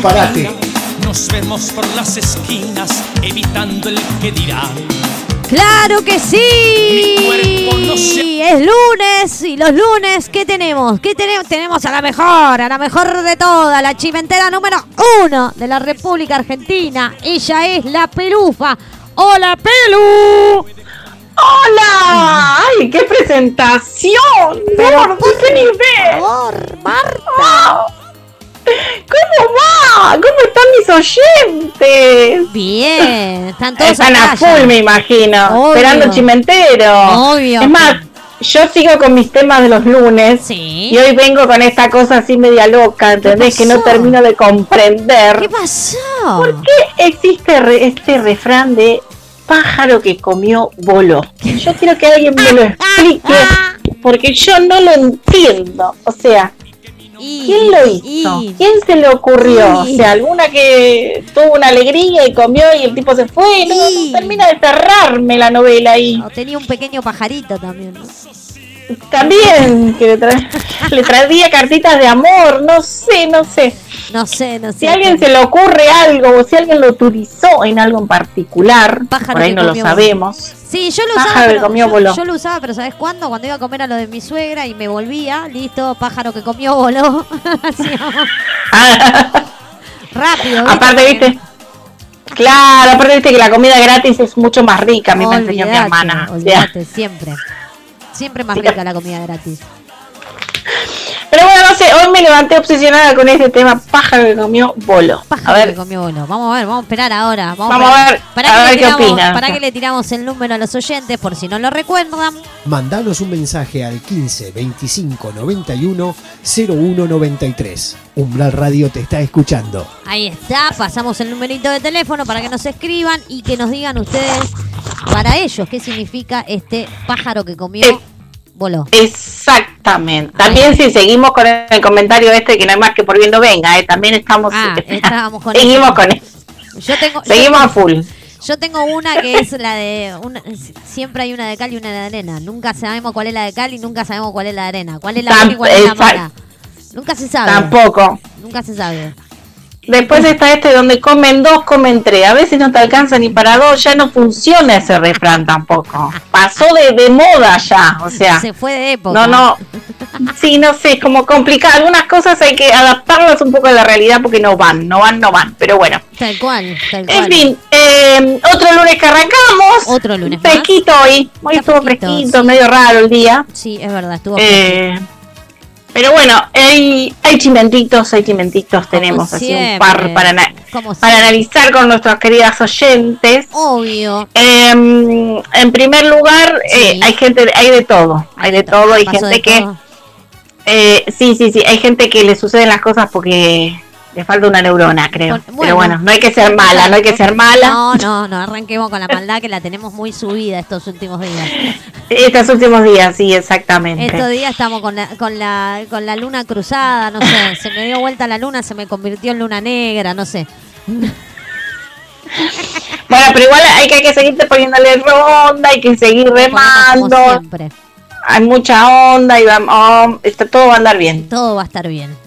Prepárate. Nos vemos por las esquinas, evitando el que dirán. ¡Claro que sí! Mi cuerpo no se- Es lunes y los lunes, ¿qué tenemos? ¿Qué tenemos? Tenemos a la mejor, a la mejor de todas, la chimentera número uno de la República Argentina. Ella es la pelufa. ¡Hola, Pelu! ¡Hola! ¡Ay, qué presentación! ¡Por oyentes? Bien, están todos Están a full, me imagino. Obvio. Esperando Chimentero. Obvio. Es más, yo sigo con mis temas de los lunes. Sí. Y hoy vengo con esta cosa así media loca, ¿entendés? Que no termino de comprender. ¿Qué pasó? ¿Por qué existe re- este refrán de pájaro que comió voló? Yo quiero que alguien me lo explique [LAUGHS] porque yo no lo entiendo. O sea, Y- ¿quién lo hizo? y- ¿Quién se le ocurrió? y- O sea, alguna que tuvo una alegría y comió y el tipo se fue. No, termina de cerrarme la novela ahí. O tenía un pequeño pajarito también, ¿no? También, que le, tra- [LAUGHS] le traía cartitas de amor, no sé, no sé. No sé, no sé. Si a alguien se le ocurre algo o si alguien lo utilizó en algo en particular, Pájaro por ahí no lo sabemos. Sí, yo lo usaba. Pájaro que pero- comió yo, voló. yo lo usaba, pero ¿sabes cuándo? Cuando iba a comer a lo de mi suegra y me volvía, listo, pájaro que comió voló. [LAUGHS] [LAUGHS] Rápido. ¿viste? aparte, viste. Claro, aparte viste que la comida gratis es mucho más rica, a mí me enseñó mi hermana. O sea, olvídate, siempre. Siempre más rica la comida gratis. [LAUGHS] pero bueno, no sé, hoy me levanté obsesionada con este tema pájaro que comió bolo. Pájaro a ver, que comió bolo. Vamos a ver, vamos a esperar ahora. Vamos, Vamos a ver, para a que ver le qué tiramos, opinan. Para que le tiramos el número a los oyentes, por si no lo recuerdan. Mandanos un mensaje al 15 25 91 01 93. Umbral Radio te está escuchando. Ahí está, pasamos el numerito de teléfono para que nos escriban y que nos digan ustedes para ellos qué significa este pájaro que comió Eh, voló. Exactamente. También si seguimos con el comentario este que no hay más que por viendo venga, eh, también estamos Ah, estábamos con [LAUGHS] seguimos eso. con eso. Yo tengo, yo Seguimos a full. Yo tengo una que es la de. Una, siempre hay una de cal y una de arena. Nunca sabemos cuál es la de cal y nunca sabemos cuál es la de arena. ¿Cuál es la buena y cuál es la mala? Nunca se sabe. Tampoco. Nunca se sabe. Después está este donde comen dos, comen tres. A veces no te alcanza ni para dos, ya no funciona ese refrán tampoco. Pasó de, de moda ya, o sea. Se fue de época. No, no. Sí, no sé, es como complicado. Algunas cosas hay que adaptarlas un poco a la realidad porque no van, no van, no van. Pero bueno. Tal cual, tal cual. En fin, eh, otro lunes que arrancamos. Otro lunes más. Fresquito hoy. Hoy Está estuvo fresquito, sí. medio raro el día. Sí, es verdad, estuvo. Eh, pero bueno, hay, hay chimentitos, hay chimentitos. Tenemos así un par para, para analizar con nuestros queridos oyentes. Obvio. Eh, en primer lugar, eh, hay gente, hay de todo, hay de todo, hay gente de que, eh, sí, sí, sí, hay gente que le suceden las cosas porque le falta una neurona, creo. Bueno, Pero bueno, no hay que ser mala, no hay que ser mala. No, no, no arranquemos con la maldad que la tenemos muy subida estos últimos días. Estos últimos días, sí, exactamente. Estos días estamos con la, con la, con la luna cruzada, no sé, se me dio vuelta la luna, se me convirtió en luna negra, no sé. Bueno, pero igual hay que, hay que seguirte poniéndole ronda, hay que seguir como remando, siempre. hay mucha onda y vamos, oh, está, todo va a andar bien. Todo va a estar bien.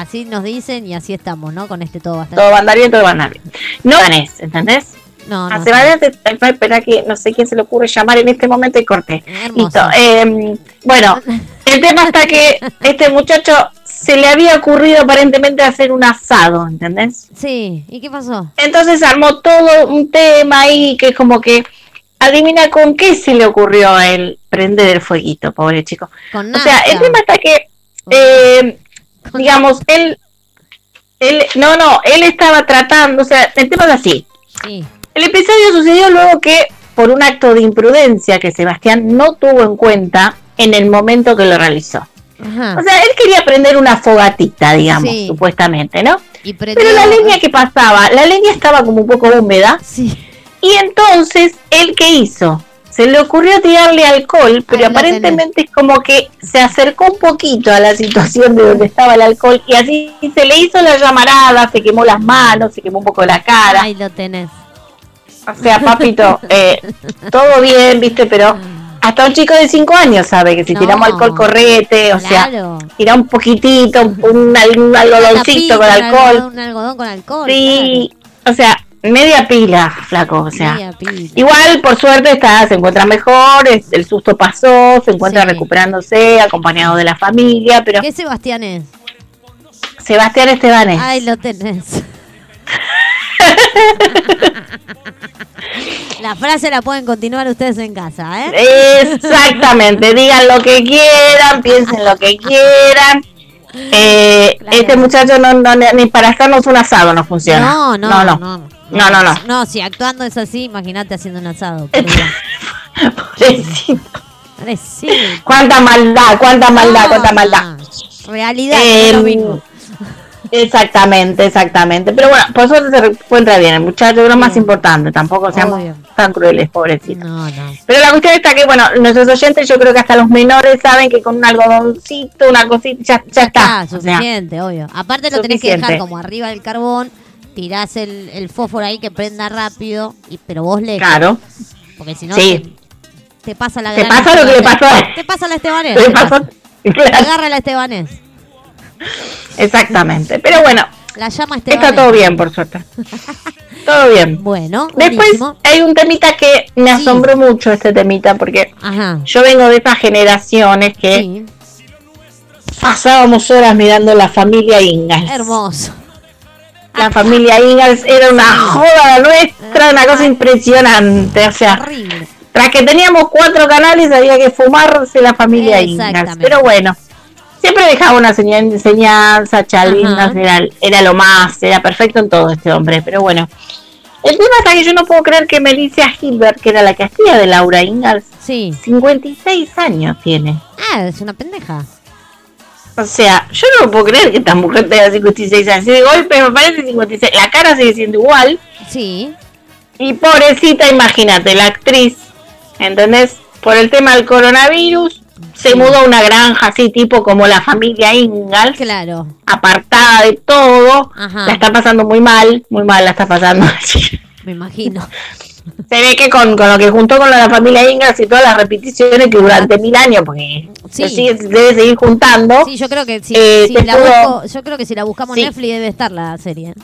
Así nos dicen y así estamos, ¿no? Con este todo estar Todo andar bien, todo va a andar bien. No ganes, ¿entendés? No, no. Espera que no sé quién se le ocurre llamar en este momento y corté. Listo. eh, bueno, el tema está que este muchacho se le había ocurrido aparentemente hacer un asado, ¿entendés? Sí, ¿y qué pasó? Entonces armó todo un tema ahí que es como que adivina con qué se le ocurrió a él prender el fueguito, pobre chico. Con O sea, el tema está que, eh, digamos, él, él, no, no, él estaba tratando, o sea, el tema es así. Sí. El episodio sucedió luego que, por un acto de imprudencia que Sebastián no tuvo en cuenta en el momento que lo realizó. Ajá. O sea, él quería prender una fogatita, digamos, Sí. supuestamente, ¿no? y prendió- Pero la leña que pasaba, la leña estaba como un poco húmeda, Sí. y entonces, ¿él qué hizo? Se le ocurrió tirarle alcohol, pero Ahí lo aparentemente es como que se acercó un poquito a la situación de donde estaba el alcohol y así se le hizo la llamarada, se quemó las manos, se quemó un poco la cara. Ahí lo tenés. O sea, papito, eh, todo bien, viste, pero hasta un chico de 5 años sabe que si No. tiramos alcohol correte, o sea, tira un poquitito, un, un, al- un algodoncito con Tapita, alcohol. Un algodón con alcohol. Sí, o sea, media pila, flaco, o sea. Media pila. Igual, por suerte, está, se encuentra mejor, es- el susto pasó, se encuentra Sí. recuperándose, acompañado de la familia, pero ¿Qué Sebastián es? Sebastián Estebanes. Ahí lo tenés. [LAUGHS] La frase la pueden continuar ustedes en casa, ¿eh? Exactamente, digan lo que quieran, piensen lo que quieran. Eh, Claro. Este muchacho no, no- ni para hacernos un asado no funciona. No, no, no. no. no. No, no, no. No, si actuando es así, imagínate haciendo un asado. [LAUGHS] Pobrecito. Sí. Cuánta maldad, cuánta maldad, No, cuánta maldad. Realidad, Eh, no es lo mismo. [LAUGHS] Exactamente, exactamente. Pero bueno, por suerte se encuentra bien el muchacho, es lo más importante. Tampoco seamos Obvio. tan crueles, pobrecito. No, no. Pero la cuestión está que, bueno, nuestros oyentes, yo creo que hasta los menores saben que con un algodoncito, una cosita, ya, ya está. Ah, O sea, suficiente, obvio. Aparte lo tenés que dejar como arriba del carbón, tirás el, el fósforo ahí que prenda rápido, y, pero vos lejos. claro. Porque si no Sí. te, te pasa la Te gran pasa lo que le Estebanés. pasó a. Te pasa la Estebanés. Le te pasó- pasa. claro. Agarra la Estebanés. Exactamente. Pero bueno, La llama está Esteban. todo bien, por suerte. [LAUGHS] Todo bien. Bueno, Después buenísimo. hay un temita que me Sí. asombró mucho este temita porque Ajá. yo vengo de esas generaciones que Sí, pasábamos horas mirando la familia Ingalls. hermoso. La familia Ingalls era una joda nuestra, una cosa impresionante. O sea, Horrible. tras que teníamos cuatro canales había que fumarse la familia Ingalls. Pero bueno, siempre dejaba una seña- enseñanza, charlindas, Ajá. era, era lo más, era perfecto en todo este hombre. Pero bueno, el tema está que yo no puedo creer que Melissa Hilbert, que era la que hacía de Laura Ingalls, Sí. 56 años tiene. Ah, es una pendeja. O sea, yo no puedo creer que esta mujer tenga 56 años. Si de golpe me parece 56. La cara sigue siendo igual. Sí. Y pobrecita, imagínate, la actriz, ¿entendés? Por el tema del coronavirus, se mudó a una granja así, tipo como la familia Ingalls, Claro. apartada de todo. Ajá. La está pasando muy mal, muy mal la está pasando. [LAUGHS] Me imagino. Se ve que con, con lo que juntó con la familia Ingalls y todas las repeticiones que durante mil años, porque Sí. se sigue- debe seguir juntando. Sí, yo creo que si, Eh, si la busco, yo creo que si la buscamos Sí. Netflix debe estar la serie.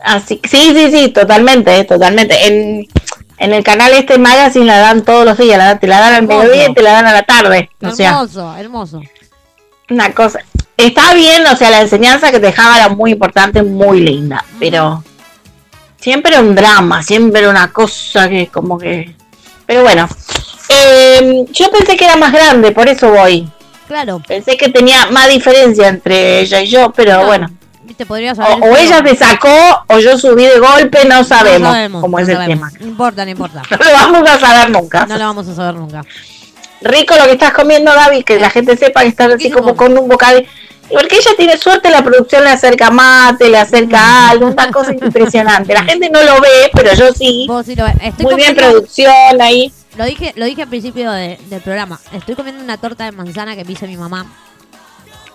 Así, sí, sí, sí, totalmente, eh, totalmente. En, en el canal este Magazine la dan todos los días, la, te la dan al mediodía y te la dan a la tarde. O sea, hermoso, hermoso. una cosa. Está bien, o sea, la enseñanza que te dejaba era muy importante, muy linda, pero siempre un drama, siempre una cosa que como que... Pero bueno, eh, yo pensé que era más grande, por eso voy. Claro. Pensé que tenía más diferencia entre ella y yo, pero No, bueno. Te podrías O, ella se sacó o yo subí de golpe, no sabemos, no sabemos, cómo no es el sabemos. tema. No importa, no importa. [LAUGHS] No lo vamos a saber nunca. No lo vamos a saber nunca. Rico lo que estás comiendo, David, que la gente sepa que estás así como con un bocado. Porque ella tiene suerte, la producción le acerca mate, le acerca algo, una cosa impresionante. La gente no lo ve, pero yo sí. Vos sí lo ves. Estoy Muy bien producción ahí. Lo dije, lo dije al principio de- del programa. Estoy comiendo una torta de manzana que me hizo mi mamá.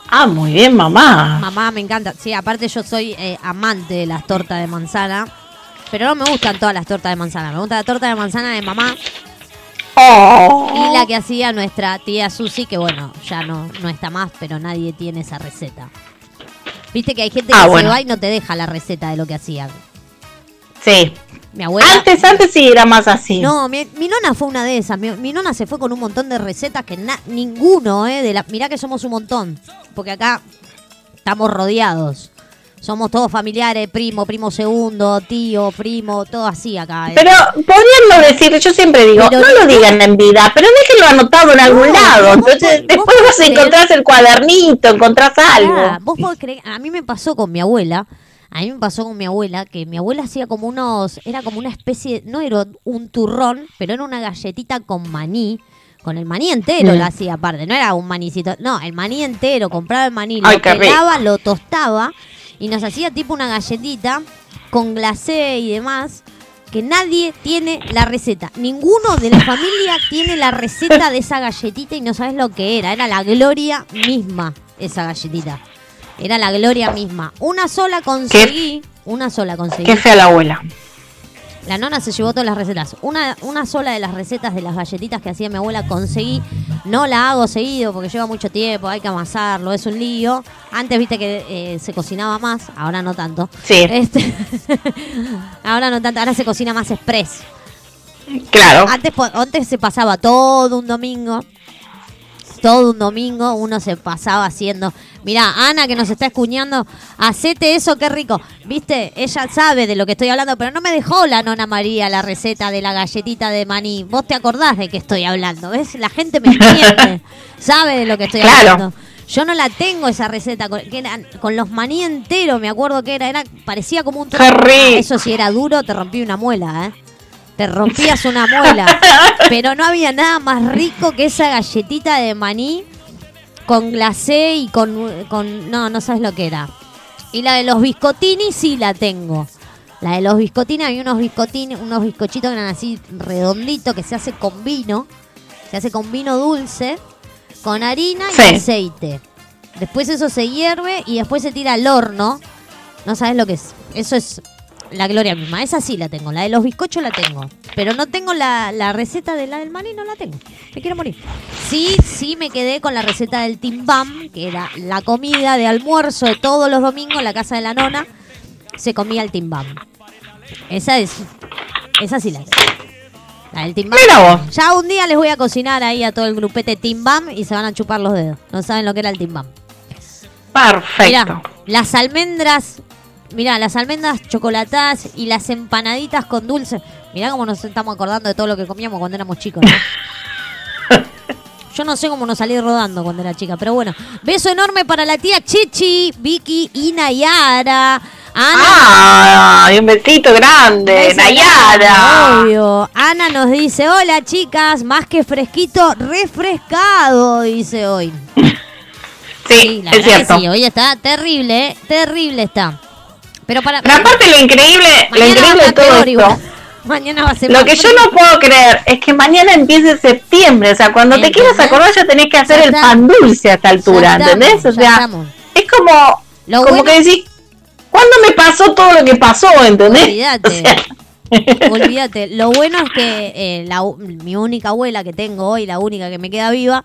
Ah, muy bien, mamá. Mamá, me encanta. Sí, aparte yo soy eh, amante de las tortas de manzana. Pero no me gustan todas las tortas de manzana. Me gusta la torta de manzana de mamá. Y la que hacía nuestra tía Susi, que bueno, ya no, no está más, pero nadie tiene esa receta. Viste que hay gente que Ah, se bueno. va y no te deja la receta de lo que hacían. Sí. Mi abuela. Antes, antes sí era más así. No, mi, mi nona fue una de esas. Mi, mi nona se fue con un montón de recetas que na- ninguno, ¿eh? De la, mirá que somos un montón. Porque acá estamos rodeados. Somos todos familiares, primo, primo segundo, tío, primo, todo así acá. ¿eh? Pero podrían decir, yo siempre digo, Pero no lo digan en vida, pero déjenlo anotado en algún No, lado. Entonces, vos después vos encontrás el cuadernito, encontrás algo. Ah, vos podés creer, a mí me pasó con mi abuela, a mí me pasó con mi abuela, que mi abuela hacía como unos, era como una especie, no era un turrón, pero era una galletita con maní, con el maní entero Mm. lo hacía aparte, no era un manicito, no, el maní entero, compraba el maní, lo Ay, pelaba, lo tostaba y nos hacía tipo una galletita con glacé y demás. Que nadie tiene la receta. Ninguno de la familia tiene la receta de esa galletita y no sabes lo que era. Era la gloria misma, esa galletita. Era la gloria misma. Una sola conseguí. Una sola conseguí. Qué fea la abuela. La nona se llevó todas las recetas. Una, una sola de las recetas de las galletitas que hacía mi abuela conseguí. No la hago seguido porque lleva mucho tiempo, hay que amasarlo, es un lío. Antes viste que eh, se cocinaba más, ahora no tanto. Sí. Este, [LAUGHS] ahora no tanto, ahora se cocina más express. Claro. Antes, antes se pasaba todo un domingo. Todo un domingo uno se pasaba haciendo. Mirá, Ana que nos está escuñando, hacete eso, qué rico. Viste, ella sabe de lo que estoy hablando, pero no me dejó la nona María la receta de la galletita de maní. Vos te acordás de que estoy hablando, ¿ves? La gente me entiende, sabe de lo que estoy Claro. hablando. Yo no la tengo esa receta, con, que con los maní enteros, me acuerdo que era, era parecía como un Qué Eso sí era duro, te rompí una muela, ¿eh? Te rompías una muela. [LAUGHS] Pero no había nada más rico que esa galletita de maní con glacé y con, con... No, no sabes lo que era. Y la de los biscottini sí la tengo. La de los biscottini, hay unos biscottini, unos bizcochitos que eran así redonditos que se hace con vino. Se hace con vino dulce, con harina y Sí. aceite. Después eso se hierve y después se tira al horno. No sabes lo que es. Eso es La gloria misma, esa sí la tengo. La de los bizcochos la tengo. Pero no tengo la, la receta de la del maní, no la tengo. Me quiero morir. Sí, sí me quedé con la receta del timbam, que era la comida de almuerzo de todos los domingos en la casa de la nona. Se comía el timbam. Esa es. Esa sí la tengo. La del timbam. Mira vos. Ya un día les voy a cocinar ahí a todo el grupete timbam y se van a chupar los dedos. No saben lo que era el timbam. Perfecto. Mirá, las almendras, mirá, las almendras chocolatadas y las empanaditas con dulce. Mirá cómo nos estamos acordando de todo lo que comíamos cuando éramos chicos. ¿no? [LAUGHS] Yo no sé cómo nos salí rodando cuando era chica, pero bueno. Beso enorme para la tía Chichi, Vicky y Nayara. Ana, Ah, y un besito grande, beso Nayara. grande, Obvio. Ana nos dice, hola chicas, más que fresquito, refrescado, dice hoy. [LAUGHS] Sí, la es cierto. sí, hoy está terrible, ¿eh? Terrible está. Pero para... Pero aparte lo increíble, lo increíble de todo peor esto, igual. [LAUGHS] Mañana va a ser lo que yo no puedo creer es que mañana empiece septiembre, o sea, cuando te quieras acordar ya tenés que hacer Ya el pan dulce a esta altura, Ya estamos, ¿entendés? O sea, estamos. es como, Lo como bueno- que decís, ¿cuándo me pasó todo lo que pasó, ¿entendés? Olvídate. [LAUGHS] O sea, Olvídate. Lo bueno es que eh, la mi única abuela que tengo hoy, la única que me queda viva,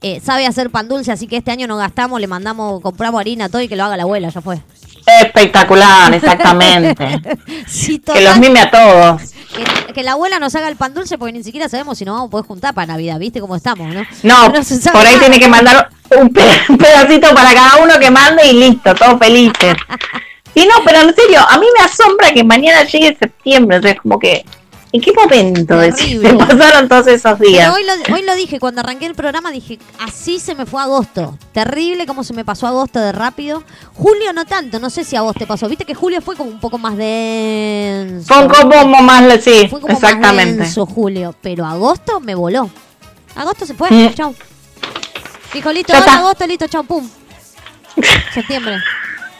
eh, sabe hacer pan dulce, así que este año no gastamos, le mandamos, compramos harina, todo y que lo haga la abuela, ya fue. Espectacular, exactamente. [LAUGHS] Sí, que los mime a todos. que, que la abuela nos haga el pan dulce porque ni siquiera sabemos si nos vamos a poder juntar para Navidad, ¿viste cómo estamos, no? No, por ahí nada. tiene que mandar un, pe- [LAUGHS] un pedacito para cada uno que mande y listo, todos felices. [LAUGHS] Y no, pero en serio, a mí me asombra que mañana llegue septiembre, o sea, como que, ¿en qué momento se [LAUGHS] pasaron todos esos días? Pero hoy lo, hoy lo dije, cuando arranqué el programa dije, así se me fue agosto. Terrible cómo se me pasó agosto de rápido. Julio no tanto, no sé si a vos te pasó. Viste que julio fue como un poco más denso. Son como más, sí, Fue como más exactamente. denso julio, pero agosto me voló. Agosto se fue, Mm. chau. Dijo, listo, ahora agosto, listo, chau, pum. Septiembre.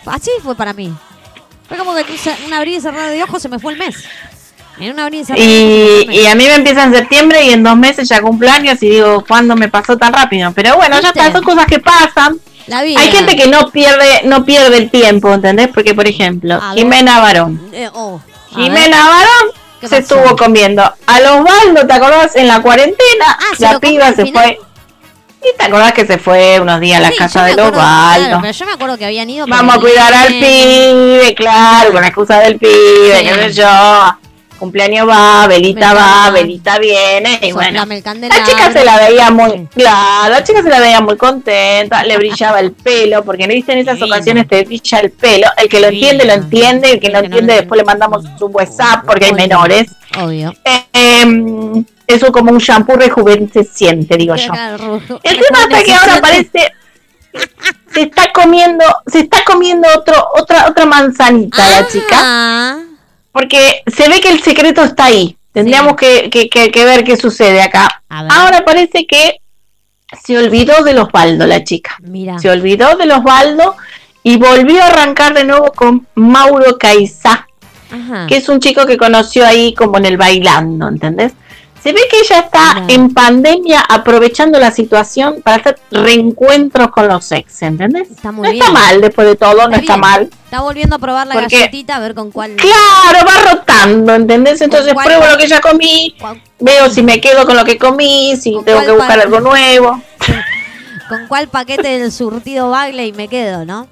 Así fue para mí. Fue como que un abrir y cerrar de ojos se me fue el mes. En y a mí me empieza en septiembre y en dos meses ya cumpleaños y digo, ¿cuándo me pasó tan rápido? Pero bueno, ya está, son cosas que pasan. La vida. Hay gente que no pierde no pierde el tiempo, ¿entendés? Porque, por ejemplo, A ver. Jimena Barón. Eh, oh. Jimena Barón ¿Qué se pasó? estuvo comiendo a los Osvaldo, ¿te acordás? En la cuarentena, Ah, ¿se la piba se fue. Y te acordás que se fue unos días a la casa de acuerdo, Osvaldo. claro, pero yo me acuerdo que habían ido. Vamos a cuidar al pibe, claro, con la excusa del pibe, Sí. qué sé yo. Cumpleaños va, Velita va, velita viene, y bueno. La chica se la veía muy, claro, la chica se la veía muy contenta, le brillaba el pelo, porque no viste en esas ocasiones te brilla el pelo, el que lo entiende, lo entiende, el que no entiende después le mandamos un WhatsApp porque hay menores. Obvio. Eh, eso como un shampoo rejuveneciente, digo yo. El tema está que ahora parece se está comiendo, se está comiendo otro, otra, otra manzanita la chica, Ah, porque se ve que el secreto está ahí. Tendríamos que, que- que- que ver qué sucede acá. Ahora parece que se olvidó de los Osvaldo la chica. Mira. Se olvidó de los Osvaldo y volvió a arrancar de nuevo con Mauro Caizá, Ajá. que es un chico que conoció ahí como en el bailando, ¿entendés? Se ve que ella está Mira. en pandemia aprovechando la situación para hacer reencuentros con los ex, ¿entendés? Está muy no bien. está mal, después de todo, no está mal. Está volviendo a probar la Porque- galletita a ver con cuál. Claro, va rotando, ¿entendés? Entonces cuál- pruebo lo que ya comí, cuál- veo si me quedo con lo que comí, si ¿Con tengo que buscar algo nuevo. [LAUGHS] con cuál paquete del surtido Bagley me quedo, ¿no?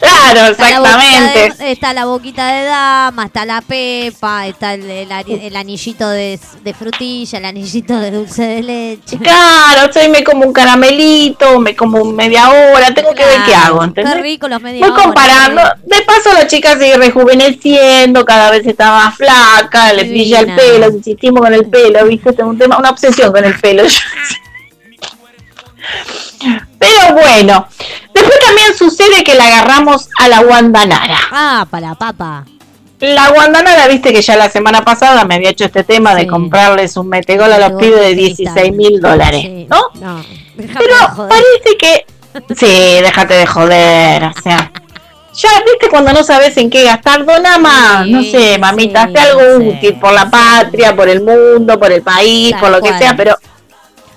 Claro, Está la boquita exactamente. de- está la boquita de dama, está la pepa, está el, el el anillito de, de frutilla, el anillito de dulce de leche. Claro, soy me como un caramelito, me como media hora, tengo que ver qué hago, ¿entendés? Qué rico los media Voy hora, comparando. De paso, la chica sigue rejuveneciendo, cada vez está más flaca, le brilla el pelo, insistimos con el pelo, ¿viste? Tengo un tema, una obsesión con el pelo. [LAUGHS] Pero bueno, después también sucede que la agarramos a la Guandanara. Ah, para papa. La Guandanara, viste que ya la semana pasada me había hecho este tema de comprarles un metegol a los pibes de de 16 mil dólares, Sí, ¿no? No, Pero parece que. [LAUGHS] Sí, déjate de joder, o sea. Ya viste cuando no sabes en qué gastar, dona más, Sí, no sé, mamita, hace algo útil por la patria, por el mundo, por el país, Tal por lo que sea, pero.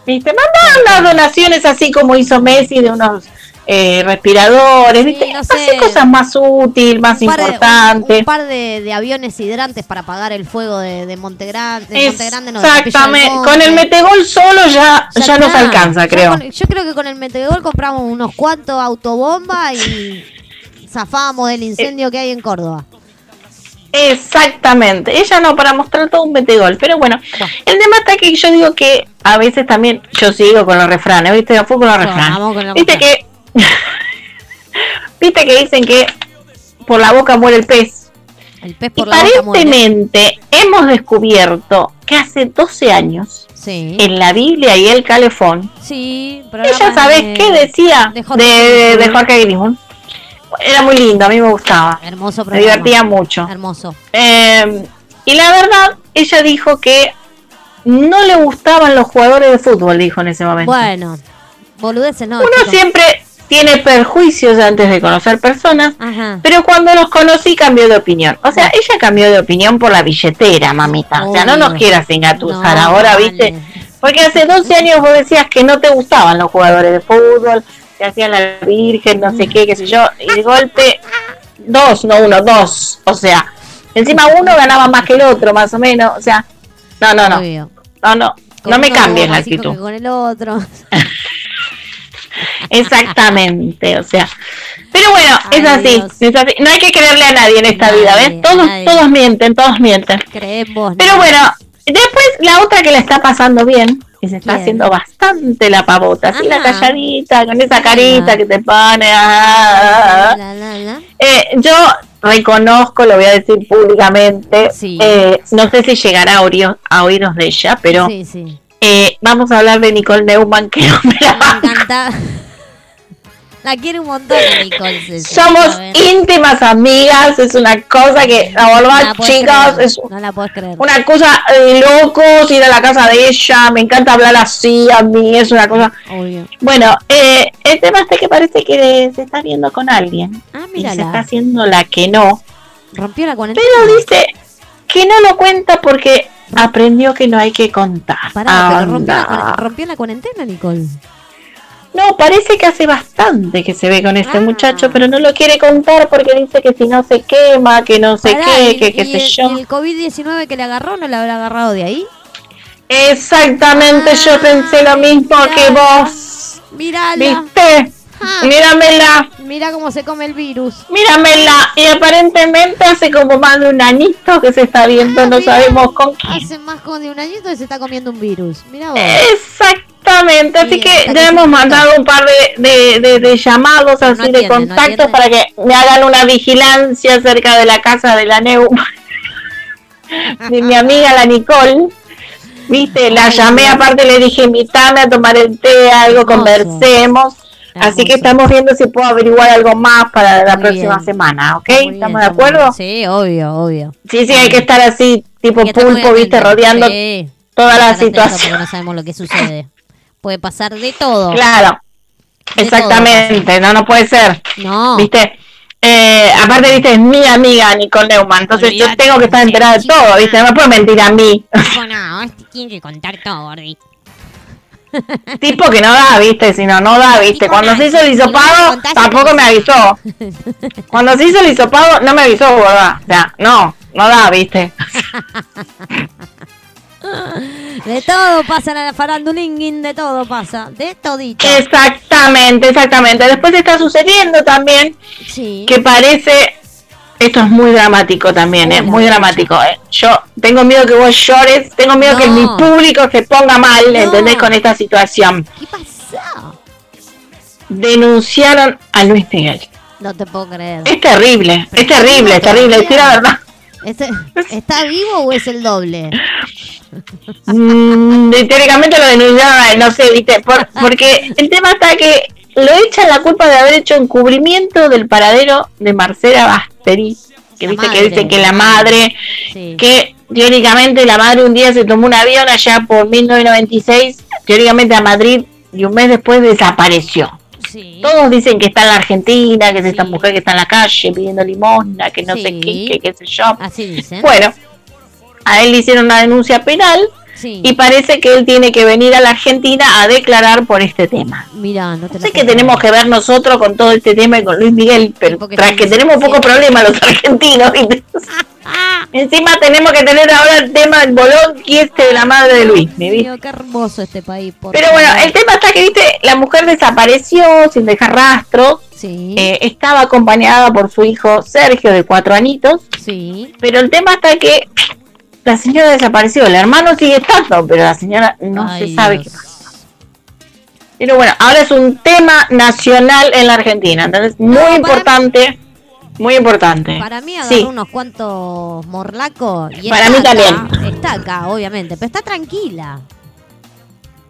Viste, manda unas donaciones así como hizo Messi de unos eh, respiradores, Sí, ¿viste? no Así sé. cosas más útiles, más importantes. Un, par de, de aviones hidrantes para apagar el fuego de, de Montegrande. De Montegrande no, de Exactamente, con el metegol solo ya, ya, nos alcanza, creo. con- yo creo que con el metegol compramos unos cuantos autobombas y zafábamos del incendio que hay en Córdoba. Exactamente, ella no para mostrar todo un metegol, pero bueno, el tema está que yo digo que a veces también yo sigo con los refranes, ¿viste? Yo fui con los refranes. con Viste que [LAUGHS] Viste que dicen que por la boca muere el pez. El pez Y boca muere. aparentemente hemos descubierto que hace 12 años Sí. en la Biblia y el calefón, Sí, ella sabes qué decía de Jorge de, Griswold. Jorge Griswold. Era muy lindo, a mí me gustaba. Hermoso Me divertía mucho. Hermoso. Eh, y la verdad, ella dijo que no le gustaban los jugadores de fútbol, dijo en ese momento. Bueno, boludeces no. Uno siempre tiene perjuicios antes de conocer personas, Ajá. pero cuando los conocí cambió de opinión. O sea, ella cambió de opinión por la billetera, mamita. O sea, no nos quieras engatusar No, ahora, vale. ¿viste? Porque hace 12 años vos decías que no te gustaban los jugadores de fútbol, que hacían la virgen, no sé qué, qué sé yo, y de golpe, dos, no uno, dos. O sea, encima uno ganaba más que el otro, más o menos. O sea, no, no, no. No, no. No me cambies la actitud. Con el otro. [LAUGHS] Exactamente, o sea. Pero bueno, es así, es así. No hay que creerle a nadie en esta Nadie, vida, ¿ves? Todos, nadie. todos mienten, todos mienten. Creemos. Pero bueno, después la otra que la está pasando bien y se está ¿Quién? haciendo bastante la pavota, así la calladita, con esa carita que te pone. ah, ah, ah. La, la, la. Eh, yo reconozco, lo voy a decir públicamente, Sí. eh, no sé si llegará a, oír- a oídos de ella, pero Sí, sí. eh, vamos a hablar de Nicole Neumann, que no me la [LAUGHS] Me encanta. La quiero un montón, Nicole. Somos íntimas amigas, es una cosa que, la No verdad, la podés chicas, creer, es No la puedes creer. una cosa de locos ir a la casa de ella, me encanta hablar así a mí, es una cosa... Obvio. Bueno, eh, el tema es que parece que se está viendo con alguien Ah, y se está haciendo la que no, Rompió la cuarentena. pero dice que no lo cuenta porque aprendió que no hay que contar. Pará, pero rompió la, rompió la cuarentena, Nicole. No, parece que hace bastante que se ve con este Ah. muchacho, pero no lo quiere contar porque dice que si no se quema, que no sé qué, que qué sé el- yo. ¿Y el COVID-19 que le agarró no le habrá agarrado de ahí? Exactamente, yo pensé lo mismo Ah, que vos. Mírala. ¿Viste? Ah, Míramela, mira cómo se come el virus. míramela. Y aparentemente hace como más de un añito que se está viendo, Ah, no sabemos con quién. Hace más como de un añito que se está comiendo un virus. Mira. Exactamente, así Bien, que ya hemos mandado un par de, de, de- de llamados así no de atiende, contactos para que me hagan una vigilancia cerca de la casa de la Neu, [LAUGHS] de mi amiga la Nicole. Viste, la Ay, llamé, aparte le dije invítame a tomar el té, algo, Hermoso. conversemos. Así que estamos viendo si puedo averiguar algo más para la Muy próxima bien. semana, ¿ok? Muy ¿Estamos bien, de acuerdo? Sí, obvio, obvio. Sí, sí, hay que estar así, tipo pulpo, viste, rodeando Sí, toda la situación. Porque no sabemos lo que sucede. Puede pasar de todo. Claro, De exactamente, no, no puede ser. No. ¿Viste? Eh, aparte, viste, es mi amiga Nicole Neumann, entonces yo tengo que estar enterada de todo, ¿viste? No me puedo mentir a mí. No, este tiene que contar todo, Gordi. Tipo que no da, ¿viste? Si no, no da, ¿viste? Cuando se hizo el hisopado, tampoco me avisó. Cuando se hizo el hisopado, no me avisó, ¿verdad? O sea, no, no da, ¿viste? De todo pasa en la farandulinguín, de todo pasa. De todito. Exactamente, exactamente. Después está sucediendo también Sí. que parece esto es muy dramático también, es Hola, muy dramático. eh. Yo tengo miedo que vos llores, tengo miedo que mi público se ponga mal, No. ¿entendés? Con esta situación. ¿Qué pasó? Denunciaron a Luis Miguel. No te puedo creer. Es terrible, es terrible, es terrible, decir la verdad. ¿Está vivo o es el doble? Mm, teóricamente lo denunciaron no sé, viste, Por- porque el tema está que lo echan la culpa de haber hecho encubrimiento del paradero de Marcela Que La viste madre, que dicen que la madre Sí. que teóricamente la madre un día se tomó un avión allá por 1996, teóricamente a Madrid, y un mes después desapareció. Sí. Todos dicen que está en la Argentina, que es esta Sí. mujer que está en la calle pidiendo limosna, que no sé qué, que qué sé yo. Así dicen. Bueno, a él le hicieron una denuncia penal Sí. y parece que él tiene que venir a la Argentina a declarar por este tema. Mira, no te sé qué tenemos que ver nosotros con todo este tema y con Luis Miguel, pero porque tras que tenemos poco problema los argentinos. ¿viste? [LAUGHS] Encima tenemos que tener ahora el tema del bolonqui este de la madre de Luis. ¿me viste? Qué hermoso este país. por Pero bueno, el tema está que, viste, la mujer desapareció sin dejar rastro. Sí, Eh, estaba acompañada por su hijo Sergio de cuatro anitos. sí. Pero el tema está que la señora desapareció. El hermano sigue estando, pero la señora no Ay, se sabe Dios. qué pasó. Pero bueno, ahora es un tema nacional en la Argentina. Entonces, muy importante. Muy importante. Para mí agarró sí. unos cuantos morlacos y Para mí también. está acá, obviamente, pero está tranquila.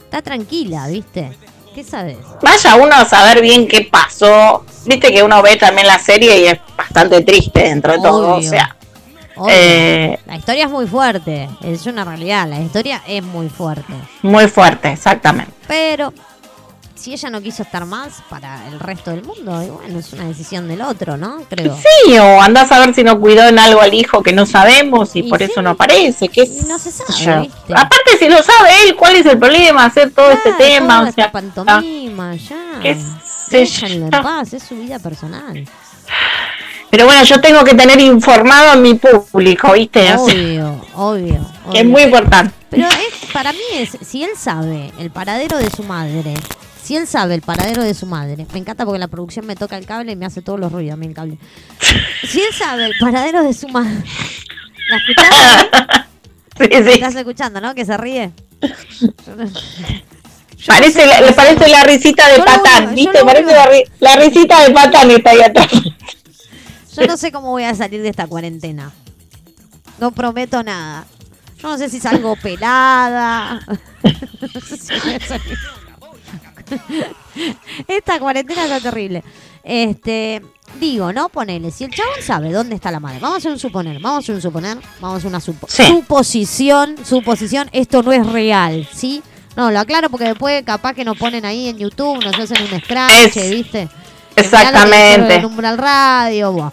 Está tranquila, ¿viste? ¿Qué sabes? Vaya uno a saber bien qué pasó. Viste que uno ve también la serie y es bastante triste dentro de todo. O sea. Eh, La historia es muy fuerte, es una realidad, la historia es muy fuerte. muy fuerte, exactamente. Pero si ella no quiso estar más para el resto del mundo, y bueno, es una decisión del otro, ¿no? Creo. Sí, o andás a ver si no cuidó en algo al hijo que no sabemos y, Y por sí. eso no aparece. ¿qué Y no se sabe. Aparte, si lo sabe él, ¿cuál es el problema? Hacer todo este tema. toda O sea, esta pantomima, ya. en yo. paz, es su vida personal. Pero bueno, yo tengo que tener informado a mi público, ¿viste? Obvio, obvio. que es muy importante. Pero es, para mí es, si él sabe el paradero de su madre, si él sabe el paradero de su madre, me encanta porque la producción me toca el cable y me hace todos los ruidos a mí el cable. Si él sabe el paradero de su madre, ¿la escuchás? [LAUGHS] Sí, sí. ¿Estás escuchando, no? Que se ríe. Yo [LAUGHS] no Parece, sé la- parece la risita de Yo patán, ¿viste? Parece la, la risita de patán está ahí atrás. Yo no sé cómo voy a salir de esta cuarentena. No prometo nada. Yo no sé si salgo [LAUGHS] pelada. No sé si voy a salir. Esta cuarentena está terrible. Este, digo, ¿no? Ponele, si el chabón sabe dónde está la madre, vamos a hacer un suponer, vamos a hacer un suponer, vamos a hacer una supo- Sí. suposición, suposición, esto no es real, ¿sí? No, lo aclaro porque después capaz que nos ponen ahí en YouTube, nos hacen un scratch, Es- ¿viste? Exactamente. en Umbral Radio, buah.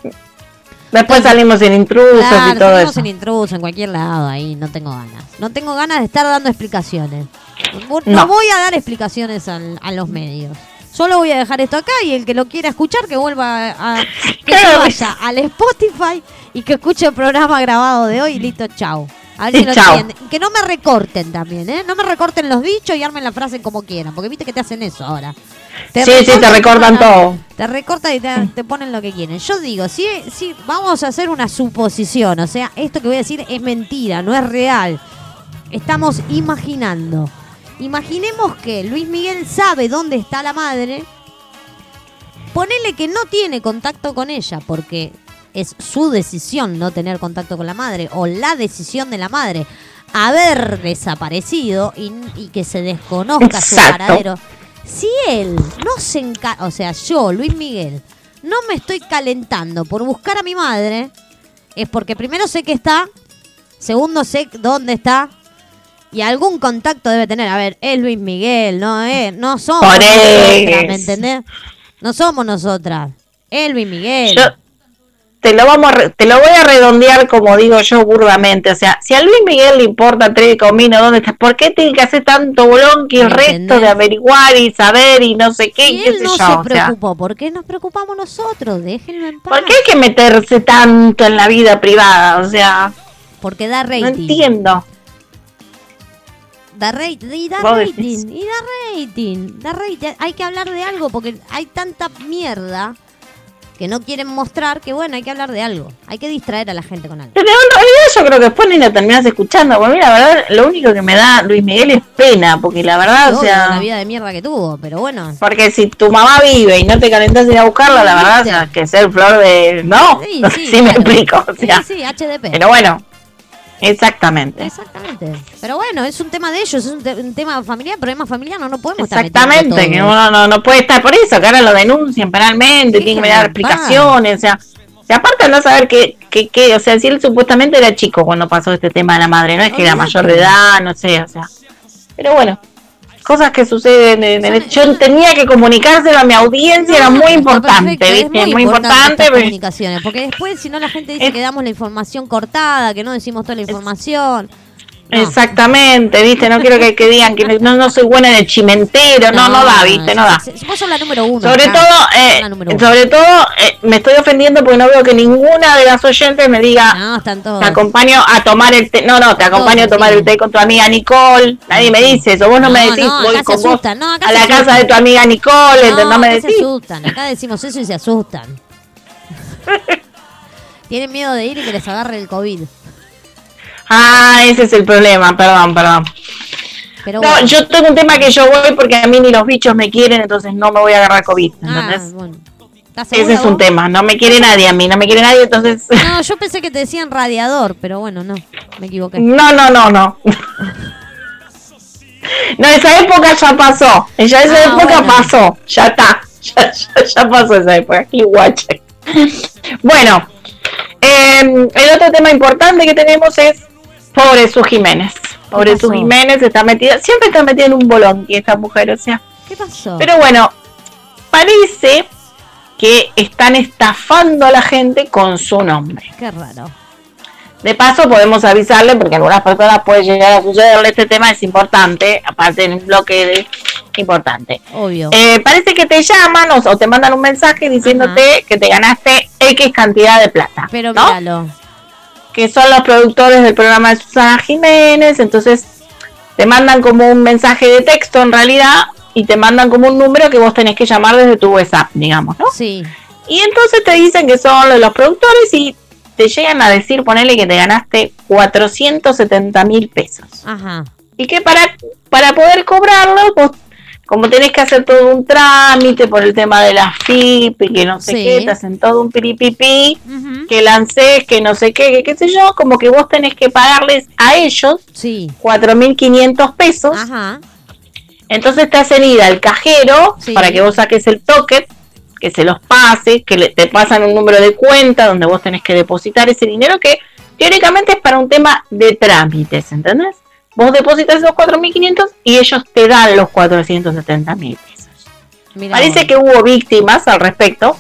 Después salimos en intrusos Claro, y todo salimos eso. en intruso en cualquier lado ahí, no tengo ganas. No tengo ganas de estar dando explicaciones. No, No. voy a dar explicaciones al- a los medios. Solo voy a dejar esto acá y el que lo quiera escuchar que vuelva a, que se vaya al Spotify y que escuche el programa grabado de hoy y listo, chao. A ver Y si lo chao. entienden. Y que no me recorten también, ¿eh? No me recorten los dichos y armen la frase como quieran, porque viste que te hacen eso ahora. Sí, sí, te recortan todo. Te recortan y te, te ponen lo que quieren. Yo digo, si, si vamos a hacer una suposición, o sea, esto que voy a decir es mentira, no es real. Estamos imaginando. Imaginemos que Luis Miguel sabe dónde está la madre. Ponele que no tiene contacto con ella porque es su decisión no tener contacto con la madre o la decisión de la madre haber desaparecido y, y que se desconozca su Exacto. paradero. Si él no se encarga, o sea, yo, Luis Miguel, no me estoy calentando por buscar a mi madre, es porque primero sé que está, segundo sé dónde está y algún contacto debe tener. A ver, es Luis Miguel, no es, no somos Por nosotras, ¿me entendés? No somos nosotras. Es Luis Miguel. Yo te lo vamos a re- te lo voy a redondear como digo yo burdamente, o sea, si a Luis Miguel le importa tres cominos dónde está, ¿por qué tiene que hacer tanto bolón que el ¿Me resto de averiguar y saber y no sé qué, y qué él sé no yo, se o sea, preocupó, ¿por qué nos preocupamos nosotros? Déjenlo en paz. ¿por qué hay que meterse tanto en la vida privada? O sea, Porque da rating. no entiendo. Da rating, y da rating, y da rating, da rating. Hay que hablar de algo porque hay tanta mierda que no quieren mostrar que bueno, hay que hablar de algo. Hay que distraer a la gente con algo. Pero en realidad yo creo que después ni la terminás escuchando, porque mira, la verdad, lo único que me da Luis Miguel es pena, porque la verdad, o sea, la vida de mierda que tuvo, pero bueno. porque si tu mamá vive y no te calentás ir a buscarla, la verdad, o sea, que ser flor de... No, Sí, [LAUGHS] no sé sí, si me explico, o sea, Sí, sí, HDP. pero bueno, exactamente. Exactamente. Pero bueno, es un tema de ellos, es un, te- un tema familiar, problema familiar, no, no podemos estar Exactamente, metiendo que uno no, no puede estar por eso, que ahora lo denuncian penalmente, Sí, tienen que dar explicaciones, o sea, y aparte no saber qué, qué, qué, o sea, si él supuestamente era chico cuando pasó este tema de la madre, no es que era mayor de edad, no sé, o sea, pero bueno, cosas que suceden en el, yo tenía que comunicárselo a mi audiencia, era muy importante, perfecto, ¿viste? muy importante, pero- comunicaciones, porque después si no la gente dice Es- que damos la información cortada, que no decimos toda la información. Exactamente, viste, no quiero que, que digan que no, no soy buena en el chimentero, no, no, da, viste, no da. Si Vos sos la número uno. Sobre acá. todo, eh, uno. sobre todo, eh, me estoy ofendiendo porque no veo que ninguna de las oyentes me diga, No, están todos. te acompaño a tomar el té, no, no, te acompaño a tomar sí. el té con tu amiga Nicole, nadie me dice eso, vos no, me decís, no, voy con vos a la casa de tu amiga Nicole, No, me acá se decís. asustan. Acá decimos eso y se asustan. [LAUGHS] Tienen miedo de ir y que les agarre el COVID. Ah, ese es el problema, perdón, perdón. Pero No, bueno. yo tengo un tema que yo voy porque a mí ni los bichos me quieren, entonces no me voy a agarrar COVID, Ah, ¿entendés? bueno. ¿Estás segura Ese es un vos? tema, no me quiere nadie a mí, no me quiere nadie, entonces... No, [LAUGHS] yo pensé que te decían radiador, pero bueno, no. Me equivoqué. No, no, no, no. [LAUGHS] No, esa época ya pasó. Ya esa Ah, época bueno. pasó. Ya está. [LAUGHS] Ya, ya, ya pasó esa época. Qué guache. Bueno, eh, el otro tema importante que tenemos es Pobre Su Jiménez. Pobre Su? Jiménez está metida, siempre está metida en un bolón y esta mujer, o sea. ¿Qué pasó? Pero bueno, parece que están estafando a la gente con su nombre. Qué raro. De paso podemos avisarle porque a algunas personas puede llegar a sucederle este tema, es importante, aparte en un bloque de importante. Obvio. Eh, parece que te llaman o, o te mandan un mensaje diciéndote que te ganaste X cantidad de plata. pero ¿no? míralo. Que son los productores del programa de Susana Jiménez, entonces te mandan como un mensaje de texto en realidad y te mandan como un número que vos tenés que llamar desde tu WhatsApp, digamos, ¿no? Sí. Y entonces te dicen que son los productores y te llegan a decir, ponele que te ganaste 470 mil pesos. Ajá. Y que para, para poder cobrarlo, vos, como tenés que hacer todo un trámite por el tema de la FIP y que no sé Sí. qué, te hacen todo un piripipí, Ujú. que lancés, que no sé qué, que qué sé yo, como que vos tenés que pagarles a ellos Sí. 4.500 pesos. Ajá. Entonces te hacen ir al cajero Sí. para que vos saques el token, que se los pases, que le- te pasan un número de cuenta donde vos tenés que depositar ese dinero que teóricamente es para un tema de trámites, ¿entendés? Vos depositas esos 4.500 y ellos te dan los 470.000 pesos. Mira Parece vos. que hubo víctimas al respecto,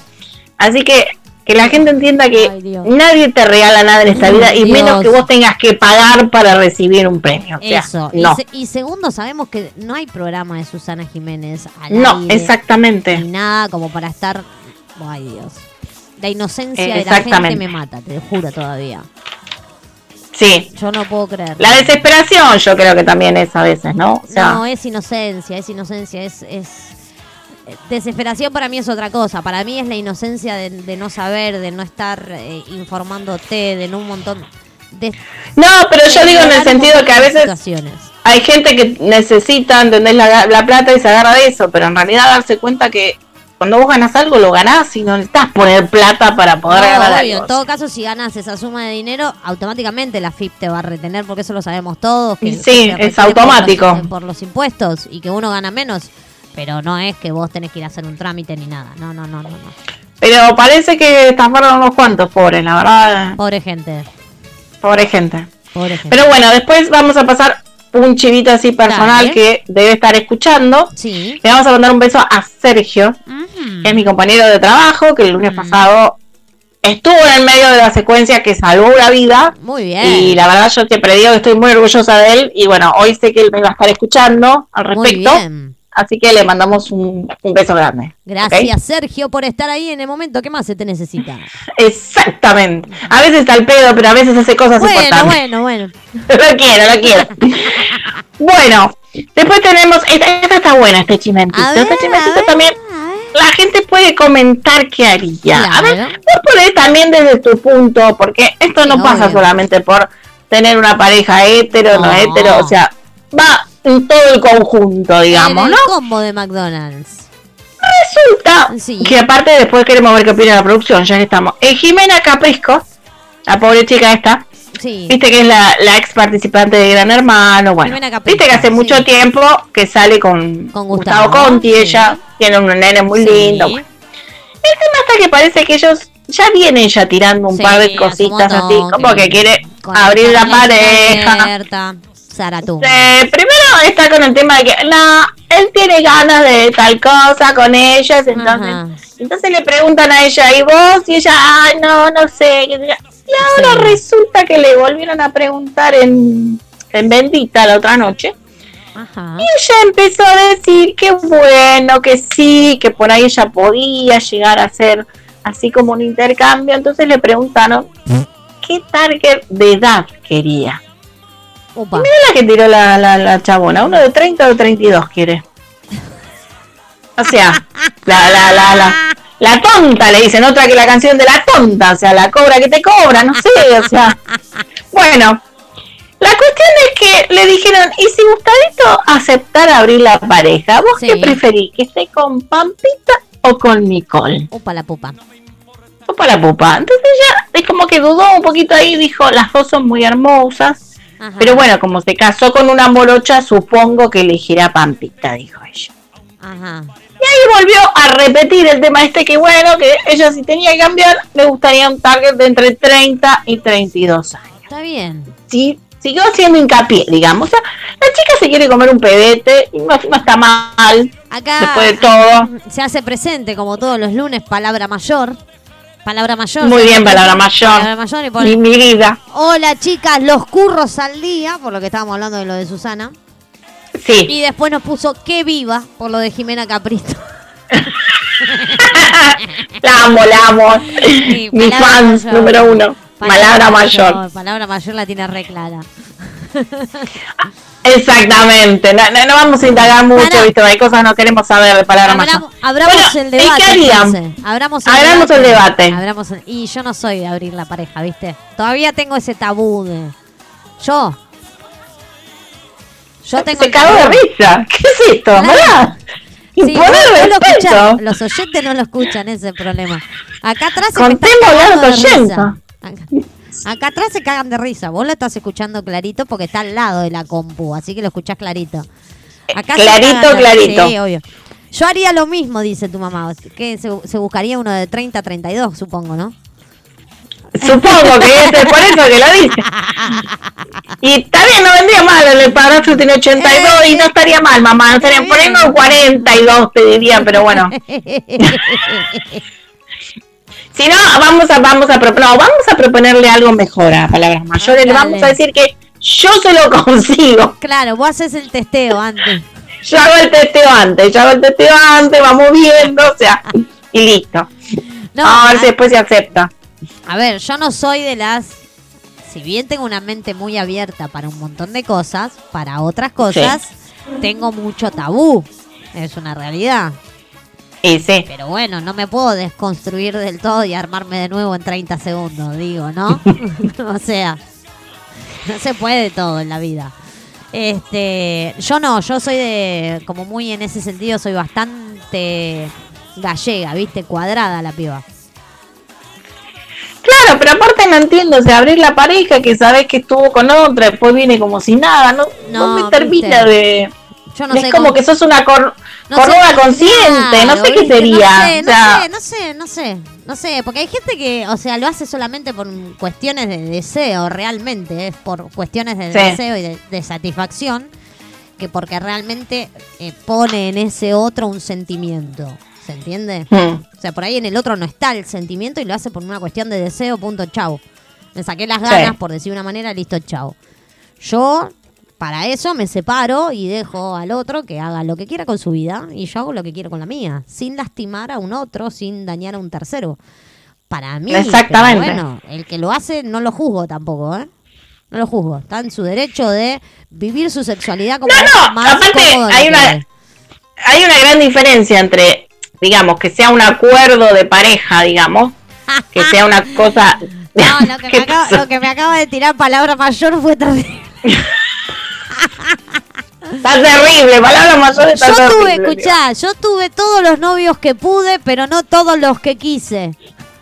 así que que la gente entienda que Ay, nadie te regala nada en esta vida y menos que vos tengas que pagar para recibir un premio. O sea, Eso. no. Y, se- y segundo, sabemos que no hay programa de Susana Jiménez al No, aire, exactamente. Ni nada como para estar. Ay, Dios. La inocencia Eh, de la gente me mata, te lo juro todavía. Sí, Yo no puedo creer. La desesperación yo creo que también es a veces, ¿no? O sea, no, es inocencia, es inocencia, es, es... eh, Desesperación para mí es otra cosa. Para mí es la inocencia de, de no saber, de no estar eh, informándote, de no un montón de... no, pero yo digo en el sentido que a veces hay gente que necesita, ¿entendés? La, la plata y se agarra de eso, pero en realidad darse cuenta que cuando vos ganás algo, lo ganás y no necesitas poner plata para poder No, ganar obvio, algo. en todo caso, si ganas esa suma de dinero, automáticamente la FIP te va a retener, porque eso lo sabemos todos. Que Sí, es por automático. los- Por los, impuestos y que uno gana menos. Pero no es que vos tenés que ir a hacer un trámite ni nada. No, no, no, no. no. Pero parece que estafaron unos cuantos pobres, la verdad, Pobre gente. pobre gente. Pobre gente. Pero bueno, después vamos a pasar un chivito así personal Dale. que debe estar escuchando. sí. Le vamos a mandar un beso a Sergio, Ujú. que es mi compañero de trabajo, que el lunes Mm. pasado estuvo en el medio de la secuencia que salvó una vida. Muy bien. Y la verdad yo siempre digo que estoy muy orgullosa de él. Y bueno, hoy sé que él me va a estar escuchando al Muy respecto. bien. Así que le mandamos un, un beso grande. Gracias, Sergio, por estar ahí en el momento. ¿Qué más se te necesita? [LAUGHS] Exactamente. A veces está al pedo, pero a veces hace cosas Bueno, importantes. bueno, bueno. [LAUGHS] lo quiero, lo quiero. [LAUGHS] bueno, después tenemos. Esta, esta está buena, este chimentito. Ver, este chimentito también. La gente puede comentar qué haría. A ver, vos podés también desde tu punto, porque esto no pasa obvio. solamente por tener una pareja hetero, no, No. hetero, o sea, va todo el conjunto, digamos, En ¿no? el combo de McDonald's. Resulta Sí. que aparte después queremos ver qué opina la producción, ya que estamos. Eh, Jimena Caprisco, la pobre chica esta, Sí. Viste que es la, la ex participante de Gran Hermano, bueno. Viste que hace sí. mucho tiempo que sale con, Con Gustavo, Gustavo, Conti, sí. ella tiene un nene muy lindo. bueno. El tema está que parece que ellos ya vienen ya tirando un par de cositas así, como que- quiere abrir la pareja. Zaratum. Eh, primero está con el tema de que no, él tiene ganas de tal cosa con ellas, entonces, Ajá. entonces le preguntan a ella, ¿y vos? Y ella, ay, no, no sé. Y ahora Sí. resulta que le volvieron a preguntar en, en Bendita la otra noche. Ajá. Y ella empezó a decir que bueno, que sí, que por ahí ella podía llegar a hacer así como un intercambio. Entonces le preguntaron qué target de edad quería. Opa. Mira la que tiró la, la, la chabona, uno de 30 o de 32 quiere. O sea, la, la, la, la, la tonta, le dicen otra que la canción de la tonta, o sea, la cobra que te cobra, no sé, o sea. Bueno, la cuestión es que le dijeron, ¿y si Gustavito aceptara abrir la pareja? ¿Vos Sí. qué preferís? ¿Que esté con Pampita o con Nicole? Opa la pupa. O para pupa. Entonces ella es como que dudó un poquito ahí, dijo, las dos son muy hermosas. Ajá. Pero bueno, como se casó con una morocha, supongo que elegirá Pampita, dijo ella. Ajá. Y ahí volvió a repetir el tema este que bueno, que ella si tenía que cambiar, le gustaría un target de entre 30 y 32 años. Está bien. Sí, siguió haciendo hincapié, digamos. O sea, la chica se quiere comer un pedete y no, no está mal, Acá después de todo. se hace presente, como todos los lunes, palabra mayor. Palabra mayor. Muy bien, palabra mayor. Palabra mayor y pone, Mi, mi vida. Hola chicas, los curros al día, por lo que estábamos hablando de lo de Susana. Sí. Y después nos puso que viva, por lo de Jimena Caprito. [LAUGHS] La amo, la amo. Sí, Mi fans mayor. número uno. Palabra mayor. Palabra mayor la tiene re clara. [LAUGHS] Exactamente. No, no, no vamos a indagar mucho, Para. ¿viste? Hay cosas que no queremos saber de palabra Abramos, Bueno, el ¿y debate. qué harían? entonces. Abramos el Abramos el debate. Abramos el- y yo no soy de abrir la pareja, ¿viste? Todavía tengo ese tabú de. Yo. Yo tengo Se cagó de risa. ¿Qué es esto? ¿Verdad? Sí, vos no lo los oyentes no lo escuchan, ese es el problema. Acá atrás se me a los oyentes. Acá, acá atrás se cagan de risa. Vos lo estás escuchando clarito porque está al lado de la compu, así que lo escuchás clarito. Acá se Clarito, clarito. Sí, obvio. Yo haría lo mismo, dice tu mamá. Que se, se buscaría uno de 30 a 32, supongo, ¿no? Supongo que [LAUGHS] es por eso que lo dice. Y está bien, no vendría mal. El padrastro tiene 82 y no estaría mal, mamá. No estaría por ahí unos 42, te diría, pero bueno. [LAUGHS] Si no, vamos a, vamos a, pro- no, vamos a proponerle algo mejor a palabras mayores. Le vamos a decir que yo se lo [LAUGHS] consigo. claro, vos haces el testeo antes. Yo hago el testeo antes, yo hago el testeo antes, vamos viendo, o sea, y listo. No, a ver si después se acepta. A ver, yo no soy de las. Si bien tengo una mente muy abierta para un montón de cosas, para otras cosas, tengo mucho tabú. Es una realidad. Y sí. Pero bueno, no me puedo desconstruir del todo y armarme de nuevo en 30 segundos, digo, ¿no? [LAUGHS] [LAUGHS] o sea, no se puede todo en la vida. Este, yo no, yo soy de, como muy en ese sentido, soy bastante gallega, ¿viste? Cuadrada la piba. Claro, pero aparte no entiendo, o sea, abrir la pareja que sabes que estuvo con otra, después viene como si nada, no, no, No, me termina viste. de... Yo no es sé como que sos una cor, No sé, cornuda consciente, no sé qué sería. No sé, o sea, no sé, no sé, no sé, no sé, porque hay gente que, o sea, lo hace solamente por cuestiones de deseo, realmente, es por cuestiones de Sí. deseo y de, de satisfacción, que porque realmente eh, pone en ese otro un sentimiento, ¿se entiende? hmm, O sea, por ahí en el otro no está el sentimiento y lo hace por una cuestión de deseo, punto, chau. Me saqué las ganas, Sí. por decir una manera, listo, chau. Yo, para eso, me separo y dejo al otro que haga lo que quiera con su vida y yo hago lo que quiero con la mía, sin lastimar a un otro, sin dañar a un tercero. Para mí, Exactamente. bueno, el que lo hace no lo juzgo tampoco, ¿eh? No lo juzgo. Está en su derecho de vivir su sexualidad como No, no, más aparte hay una, hay una gran diferencia entre, digamos, que sea un acuerdo de pareja, digamos, que sea una cosa... [LAUGHS] No, lo que, [LAUGHS] ¿Qué me lo que me acaba de tirar palabra mayor fue terrible. [LAUGHS] Está terrible, palabra mayor está Yo tuve, escuchá, yo tuve todos los novios que pude, pero no todos los que quise.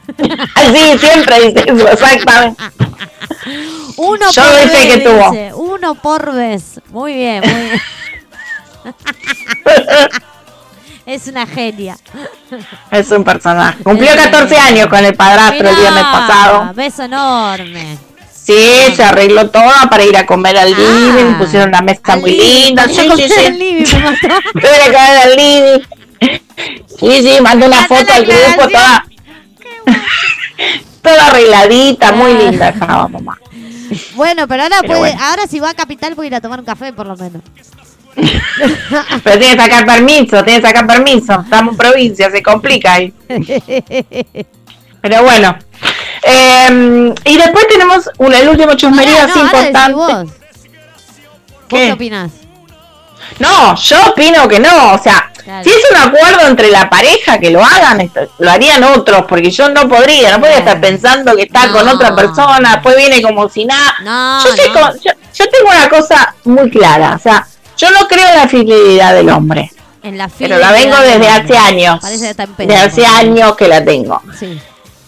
[LAUGHS] Sí, siempre dice eso, exactamente. Uno Yo por vez, que tuvo. dice, Uno por vez. Muy bien, muy bien. [LAUGHS] es una genia. Es un personaje. Cumplió 14 años con el padrastro el viernes Mirá, pasado. Beso enorme. Sí, se arregló todo para ir a comer al Ah, living, pusieron una mesa muy living, linda. para Sí, sí, sí. al living, [LAUGHS] comer al living. Sí, sí, mandó una foto al grupo toda, toda arregladita, muy linda estaba mamá. Bueno, pero ahora Pero puede, bueno. ahora si va a Capital puede ir a tomar un café por lo menos. [LAUGHS] Pero tiene que sacar permiso, tiene que sacar permiso. Estamos en provincia, se complica ahí. [LAUGHS] Pero bueno. Eh, y después tenemos un- el último chusmerío así no, importante. vos. ¿Vos ¿Qué? opinás? No, yo opino que no. O sea, si es un acuerdo entre la pareja que lo hagan, lo harían otros, porque yo no podría, no podría estar pensando que está con otra persona, después viene como si nada. No, yo, soy como- yo, yo tengo una cosa muy clara, o sea, yo no creo en la fidelidad del hombre, En la pero la vengo desde hace años. Parece que está en pedo, Desde hace años que la tengo. Sí.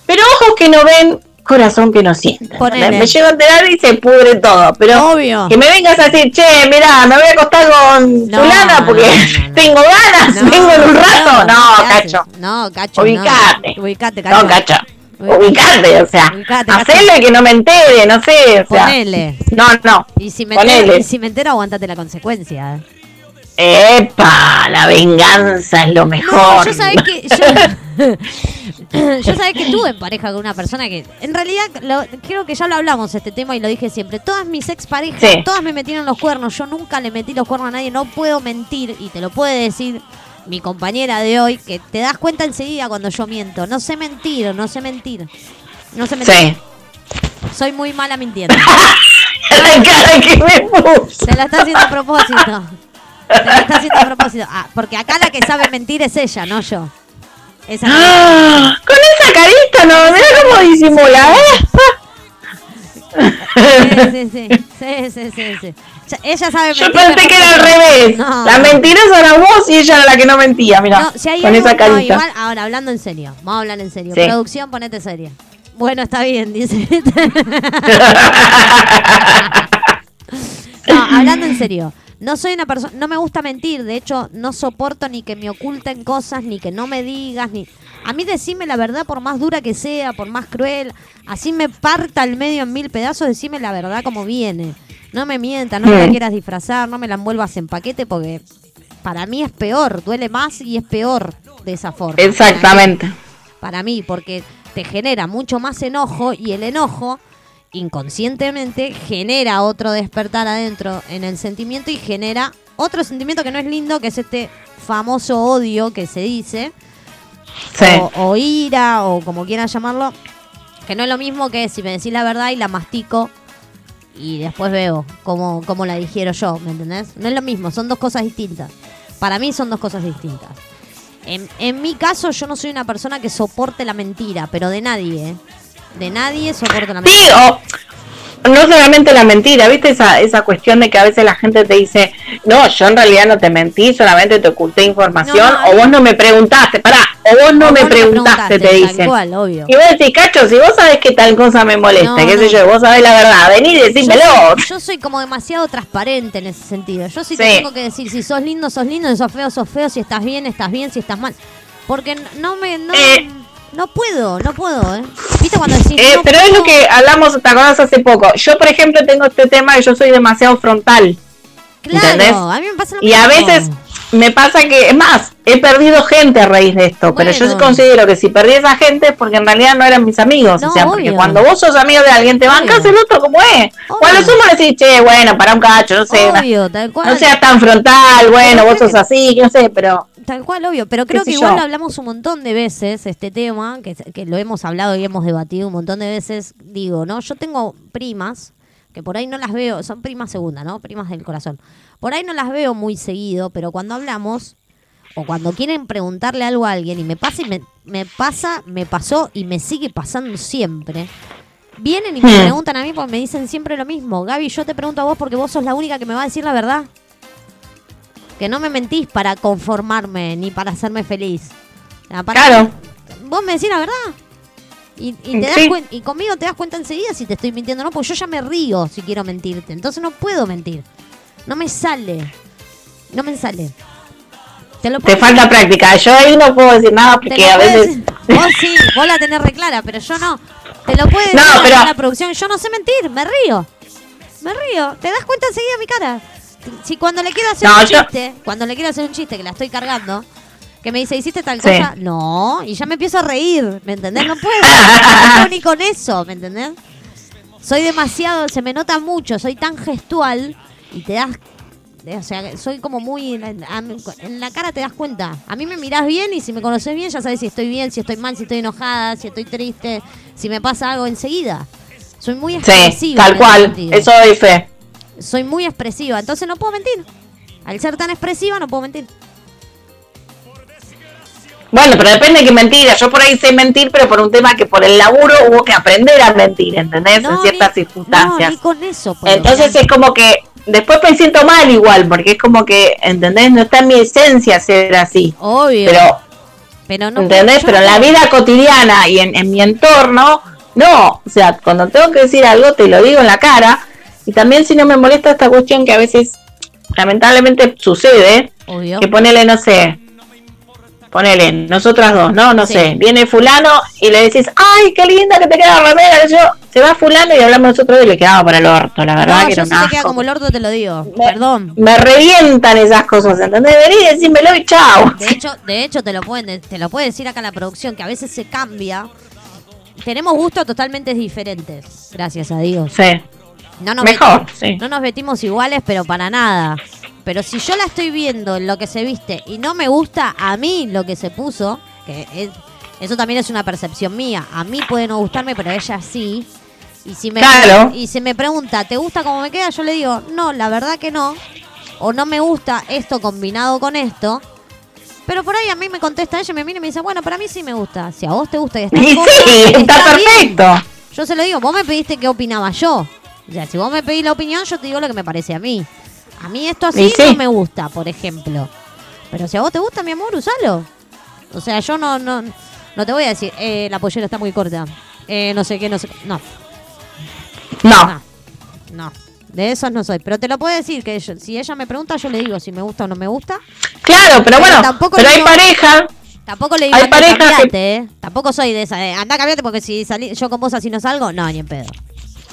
Pero ojos que no ven, corazón que no siente. Ponele. Me llego a enterar y se pudre todo. Pero Obvio. que me vengas a decir, che, mirá, me voy a acostar con No, fulana porque no, [LAUGHS] no, no. tengo ganas, vengo en un rato. No, cacho. No, cacho. Ubicate. No. Ubicate, cacho. No, cacho. Ubicate. O sea, Ubicate, hacerle que no me entere, no sé, o sea. Ponele. No, no. Y si me entero, Ponele. y si me entero, aguantate la consecuencia. Epa, la venganza es lo No, mejor. yo sabés que yo, [LAUGHS] yo sabés que estuve en pareja con una persona que en realidad lo- creo que ya lo hablamos este tema y lo dije siempre. Todas mis ex parejas, Sí. todas me metieron los cuernos. Yo nunca le metí los cuernos a nadie. No puedo mentir y te lo puede decir mi compañera de hoy que te das cuenta enseguida cuando yo miento. No sé mentir, no sé mentir. No sé mentir. Sí. Soy muy mala mintiendo. [LAUGHS] La cara que me puso. Se la está haciendo a propósito. Se la está haciendo a propósito. Ah, porque acá la que sabe mentir es ella, no yo. Esa Ah, Con esa carita, no, mira cómo disimula, ¿eh? Sí, sí, sí. Sí, Ella sabe Yo mentir. pensé mejor que era al yo. revés. No. La mentirosa era vos y ella era la que no mentía, mira. No, si con esa no, carita. igual, ahora hablando en serio. Vamos a hablar en serio. Sí. Producción, ponete seria. Bueno, está bien, dice. [LAUGHS] no, hablando en serio. No soy una persona, no me gusta mentir, de hecho no soporto ni que me oculten cosas, ni que no me digas, ni... A mí decime la verdad por más dura que sea, por más cruel, así me parta el medio en mil pedazos, decime la verdad como viene. No me mientas, no me la quieras disfrazar, no me la envuelvas en paquete porque para mí es peor, duele más y es peor de esa forma. Exactamente. Para mí, porque te genera mucho más enojo y el enojo inconscientemente genera otro despertar adentro en el sentimiento y genera otro sentimiento que no es lindo, que es este famoso odio que se dice, Sí. o, o ira, o como quieran llamarlo, que no es lo mismo que si me decís la verdad y la mastico y después veo cómo, cómo la digiero yo, ¿me entendés? No es lo mismo, son dos cosas distintas. Para mí son dos cosas distintas. En, en mi caso, yo no soy una persona que soporte la mentira, pero de nadie, ¿eh? De nadie soporto la mentira. Digo, no solamente la mentira, ¿viste esa, esa cuestión de que a veces la gente te dice, no, yo en realidad no te mentí, solamente te oculté información, No, no, o vos no me preguntaste, pará, o vos no O me vos preguntaste, te dicen. cual, obvio. Y vos decís, cacho, si vos sabés que tal cosa me molesta, No, qué sé yo, vos sabés la verdad, vení y Yo decímelo. soy, yo soy como demasiado transparente en ese sentido. Yo sí, te Sí. tengo que decir, si sos lindo, sos lindo, si sos feo, sos feo, si estás bien, estás bien, si estás mal. Porque no me... No, Eh. no puedo, no puedo, ¿eh? ¿Viste cuando decís... Eh, no pero es lo que hablamos, ¿te acordás hace poco? Yo, por ejemplo, tengo este tema que yo soy demasiado frontal. Claro, ¿entendés? a mí me pasa lo Y a veces me pasa que, es más, he perdido gente a raíz de esto, pero yo sí considero que si perdí esa gente es porque en realidad no eran mis amigos. No, o sea, porque cuando vos sos amigo de alguien, te bancas Obvio. el otro como es. Obvio. Cuando sumo decís, che, bueno, para un cacho, no sé, tal cual. no seas tan frontal, bueno, vos sos así, que no sé, pero Tal cual, obvio. Pero creo que igual yo? lo hablamos un montón de veces, este tema, que, que lo hemos hablado y hemos debatido un montón de veces. Digo, ¿no? Yo tengo primas, que por ahí no las veo, son primas segunda, ¿no? Primas del corazón. Por ahí no las veo muy seguido, pero cuando hablamos, o cuando quieren preguntarle algo a alguien, y me pasa y me, me pasa, me pasó y me sigue pasando siempre. Vienen y me Hmm. preguntan a mí porque me dicen siempre lo mismo. Gaby, yo te pregunto a vos porque vos sos la única que me va a decir la verdad. Que no me mentís para conformarme ni para hacerme feliz. Claro. Vos me decís la verdad. Y, y te das Sí. y conmigo te das cuenta enseguida si te estoy mintiendo o no, porque yo ya me río si quiero mentirte. Entonces no puedo mentir. No me sale. No me sale. Te lo Te puedo falta práctica. Yo ahí no puedo decir nada porque a veces... decir- Vos sí, vos la tenés reclara, pero yo no. Te lo puede decir No, pero- la producción. Yo no sé mentir, me río. Me río. ¿Te das cuenta enseguida mi cara? Si cuando le quiero hacer No, un yo- chiste, cuando le quiero hacer un chiste que la estoy cargando, que me dice, ¿hiciste tal Sí. cosa? No, y ya me empiezo a reír, ¿me entendés? No puedo, [LAUGHS] no puedo ni con eso, ¿me entendés? Soy demasiado, se me nota mucho, soy tan gestual y te das. O sea, soy como muy. En la cara te das cuenta. A mí me mirás bien y si me conoces bien ya sabes si estoy bien, si estoy mal, si estoy enojada, si estoy triste, si me pasa algo enseguida. Soy muy Sí, expresiva. tal cual. Eso doy fe. Soy muy expresiva, entonces no puedo mentir. Al ser tan expresiva no puedo mentir. Bueno, pero depende de qué mentira. Yo por ahí sé mentir, pero por un tema que por el laburo hubo que aprender a mentir, ¿entendés? No, en ciertas ni- circunstancias. No, ni con eso. por Entonces es como que después me siento mal igual, porque es como que, ¿entendés? No está en mi esencia ser así. Obvio. Pero, pero no ¿entendés? Pero en la vida cotidiana y en, en mi entorno, no. O sea, cuando tengo que decir algo, te lo digo en la cara. Y también si no me molesta esta cuestión que a veces, lamentablemente, sucede, Obvio. que ponele, no sé, ponele, nosotras dos, ¿no? No Sí. sé, viene fulano y le decís, ay, qué linda que te queda la remera, yo, se va fulano y hablamos nosotros y le quedaba para el orto, la verdad No, que yo era si te queda como el orto te lo digo. Me- Perdón. Me revientan esas cosas, ¿entendés? Vení, decímelo y chao. De hecho, de hecho te lo pueden, te lo puede decir acá la producción que a veces se cambia. Tenemos gustos totalmente diferentes, gracias a Dios. Sí, No nos mejor, sí. No nos vestimos iguales, pero para nada. Pero si yo la estoy viendo en lo que se viste y no me gusta a mí lo que se puso, que es- eso también es una percepción mía. A mí puede no gustarme, pero a ella sí. Y si me Claro. y si me pregunta, ¿te gusta cómo me queda? Yo le digo, no, la verdad que no. O no me gusta esto combinado con esto. Pero por ahí a mí me contesta ella, me mira y me dice, bueno, para mí sí me gusta. Si a vos te gusta y [LAUGHS] estás Y sí, está perfecto. Yo se lo digo, vos me pediste qué opinaba yo. O sea, si vos me pedís la opinión, yo te digo lo que me parece a mí. A mí esto así sí. no me gusta, por ejemplo. Pero si a vos te gusta, mi amor, usalo. O sea, yo no, no, no te voy a decir, eh, la pollera está muy corta. Eh, no sé qué, no sé. No, No, no, no. De esos no soy. Pero te lo puedo decir, que yo- si ella me pregunta, yo le digo si me gusta o no me gusta. claro, pero Pero bueno, tampoco pero hay digo- pareja, Tampoco le digo, Hay anda, parejas que- cambiate, ¿eh? Tampoco soy de esa, de, anda, cambiate, porque si salí, yo con vos así no salgo, no, ni en pedo.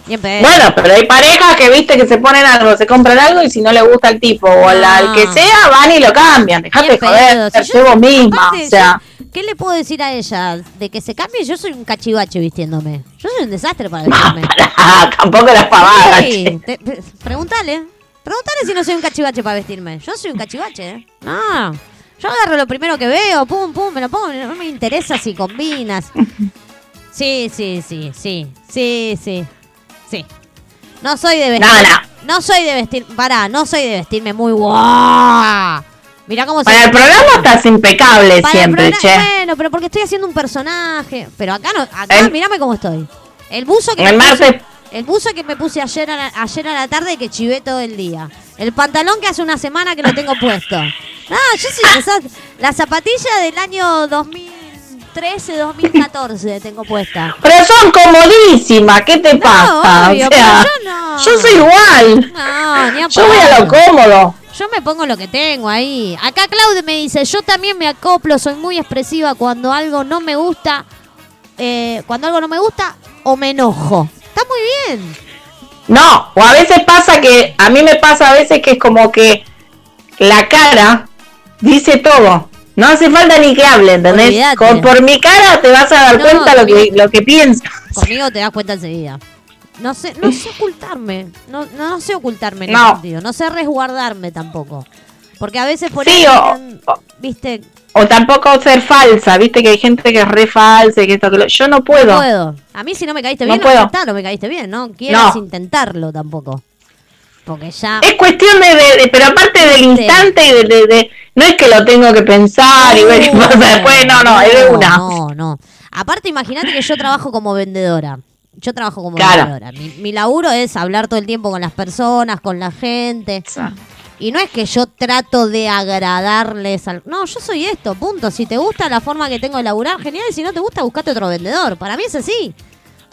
Bueno, pero hay parejas que viste que se ponen algo, se compran algo y si no le gusta el tipo o al, al que No. sea, van y lo cambian. Dejate joder. Si sé vos misma, aparte, o sea. yo- ¿Qué le puedo decir a ella? De que se cambie, yo soy un cachivache vistiéndome. Yo soy un desastre para vestirme. Ah, [LAUGHS] tampoco las pavadas. Sí, te- pregúntale. Pregúntale si no soy un cachivache para vestirme. Yo soy un cachivache, ¿eh? No. Yo agarro lo primero que veo, pum, pum, me lo pongo. No me interesa si combinas. [LAUGHS] Sí, sí, sí, sí. Sí, sí. Sí. No soy de vestir. No, no. soy de vestir. Pará, no soy de vestirme muy guau. Mirá cómo se. Para el programa estás impecable Para siempre, che. Bueno, pero porque estoy haciendo un personaje. Pero acá no, acá mírame cómo estoy. El buzo que El me puse- el buzo que me puse ayer a, la, ayer a la tarde que chivé todo el día. El pantalón que hace una semana que lo tengo puesto. [LAUGHS] No, yo. La zapatilla del año 2013, 2014 tengo puesta. Pero son comodísimas, ¿qué te pasa? obvio, o sea, pero yo no. yo soy igual. No, ni a Yo voy a lo cómodo. Yo me pongo lo que tengo ahí. Acá Claudia me dice, yo también me acoplo, soy muy expresiva cuando algo no me gusta, eh, cuando algo no me gusta o me enojo. Está muy bien. No, o a veces pasa que, a mí me pasa a veces que es como que la cara dice todo. No hace falta ni que hable, ¿entendés? Con, por mi cara te vas a dar No, cuenta lo que, lo que piensas. Conmigo te das cuenta enseguida. No sé, no sé ocultarme. No, no, no sé ocultarme en No. ese sentido. No sé resguardarme tampoco. Porque a veces por Sí, o- viste, O tampoco ser falsa, viste que hay gente que es re falsa y que esto que lo... Yo no puedo. no puedo. A mí si no me caíste bien, no, puedo. está, no me caíste bien. No quieras No. intentarlo tampoco. Porque ya... Es cuestión de, de- de- pero aparte del instante y de, no es que lo tengo que pensar y ver qué pasa después, no, no, es de una. No, no. Aparte, imagínate que yo trabajo como vendedora. Yo trabajo como Claro. vendedora. Mi, mi laburo es hablar todo el tiempo con las personas, con la gente. Y no es que yo trato de agradarles al... No, yo soy esto, punto. Si te gusta la forma que tengo de laburar, genial. Y si no te gusta, buscate otro vendedor. Para mí es así.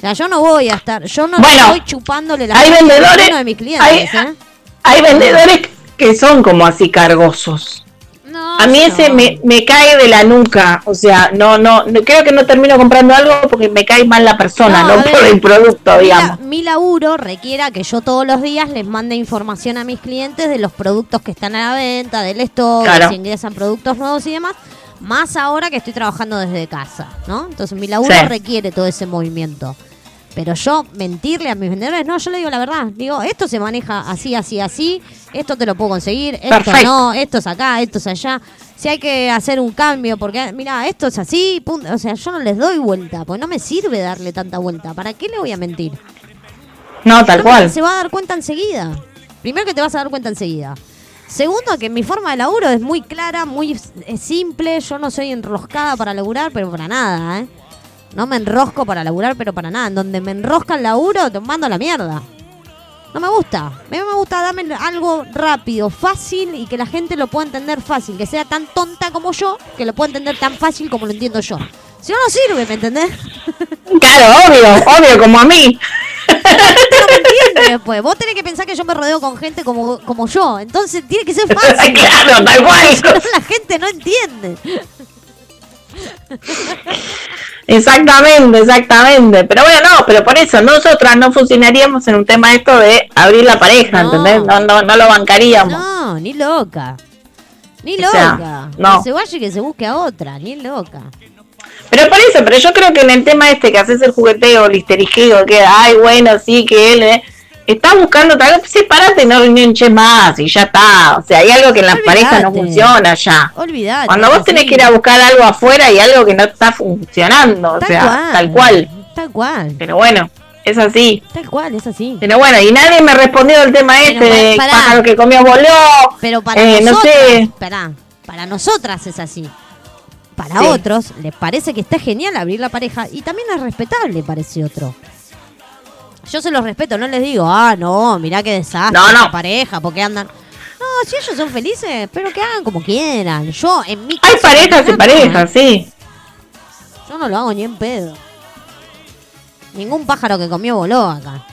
O sea, yo no voy a estar... Yo no Bueno, estoy chupándole la hay a vendedores- de mis clientes, hay- ¿eh? Hay vendedores que son como así cargosos. No, A mí ese me, me cae de la nuca, o sea, no, no, no- creo que no termino comprando algo porque me cae mal la persona, No, no, a ver, por el producto, Mi digamos. Mi laburo requiera que yo todos los días les mande información a mis clientes de los productos que están a la venta, del stock, Claro. si ingresan productos nuevos y demás. Más ahora que estoy trabajando desde casa, ¿no? Entonces mi laburo Sí. requiere todo ese movimiento. Pero yo mentirle a mis vendedores, no, yo le digo la verdad. Digo, esto se maneja así, así, así. Esto te lo puedo conseguir. Esto Perfecto. no, esto es acá, esto es allá. Si hay que hacer un cambio, porque mira, esto es así, punto. o sea, yo no les doy vuelta, porque no me sirve darle tanta vuelta. ¿Para qué le voy a mentir? No, tal No, cual. Se va a dar cuenta enseguida. Primero que te vas a dar cuenta enseguida. Segundo, que mi forma de laburo es muy clara, muy simple. Yo no soy enroscada para laburar, pero para nada, ¿eh? No me enrosco para laburar, pero para nada. En donde me enrosca el laburo, te mando a la mierda. No me gusta. A mí me gusta darme algo rápido, fácil y que la gente lo pueda entender fácil. Que sea tan tonta como yo, que lo pueda entender tan fácil como lo entiendo yo. Si no, no sirve, ¿me entendés? [LAUGHS] Claro, obvio, obvio, como a mí. no me entiende después. Vos tenés que pensar que yo me rodeo con gente como, como yo. Entonces tiene que ser [LAUGHS] fácil. Claro, tal [LAUGHS] cual. La gente no entiende. Exactamente, exactamente. Pero bueno, no, pero por eso nosotras no funcionaríamos en un tema esto de abrir la pareja, No. ¿entendés? No, no, no lo bancaríamos. No, ni loca. Ni O sea, loca. no. Que se vaya y que se busque a otra. Ni loca. Pero por eso, pero yo creo que en el tema este que haces el jugueteo, el histeriqueo, que ay, bueno, sí, que él eh, está buscando tal vez, sepárate, no enganches más y ya está. O sea, hay algo que en las parejas no funciona ya. Olvidate. Cuando vos tenés que ir a buscar algo afuera y algo que no está funcionando, o sea, cual. tal cual. Tal cual. Pero bueno, es así. Tal cual, es así. Pero bueno, y nadie me respondió del tema Pero este de pájaro que comió voló. Pero para eh, no nosotras, sé. pará, para nosotras es así. Para Sí. otros les parece que está genial abrir la pareja y también es respetable para ese otro. Yo se los respeto, no les digo, ah, no, mirá qué desastre No, no. pareja, porque andan. No, si ellos son felices, pero que hagan como quieran. Yo, en mi Hay caso, parejas y parejas, sí. Yo no lo hago ni en pedo. Ningún pájaro que comió voló acá.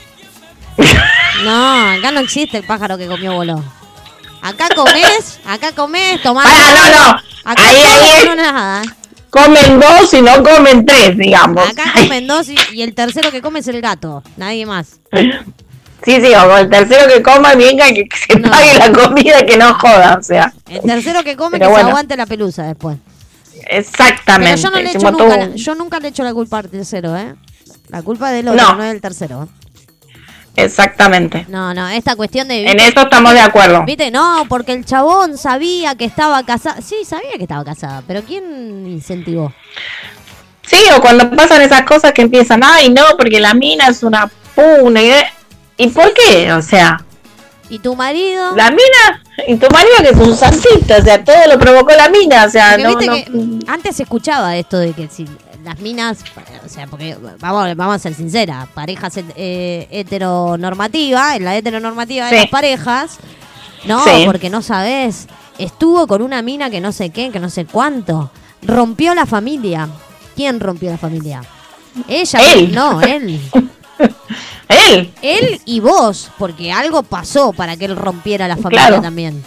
[LAUGHS] No, acá no existe el pájaro que comió voló. Acá comés, acá comés, tomás. Pará, no, no. Acá Ahí, ahí no nada. Comen dos y no comen tres, digamos. Acá comen dos y, y el tercero que come es el gato. Nadie más. Sí, sí, o el tercero que coma, venga, que, que se No. pague la comida, que no joda, o sea. El tercero que come Pero que bueno. se aguante la pelusa después. Pero Exactamente. yo no le echo nunca, la, yo nunca le echo la culpa al tercero, ¿eh? La culpa del otro, No. no, es del tercero. Exactamente. No, no, esta cuestión de... En eso estamos de acuerdo. Viste, no, porque el chabón sabía que estaba casada. Sí, sabía que estaba casada, pero ¿quién incentivó? Sí, o cuando pasan esas cosas que empiezan, ay, no, porque la mina es una puna. ¿Y, ¿y por qué? O sea, ¿Y tu marido? la mina, y tu marido que es un santito, o sea, todo lo provocó la mina, o sea, no, no- que antes se escuchaba esto de que si las minas, o sea, porque vamos, vamos a ser sinceras, parejas eh, heteronormativa, en la heteronormativa de las parejas, no, Sí. porque no sabes, estuvo con una mina que no sé qué, que no sé cuánto, rompió la familia. ¿Quién rompió la familia? Ella, Él. no, él. [LAUGHS] Él. Él y vos, porque algo pasó para que él rompiera la familia Claro. también.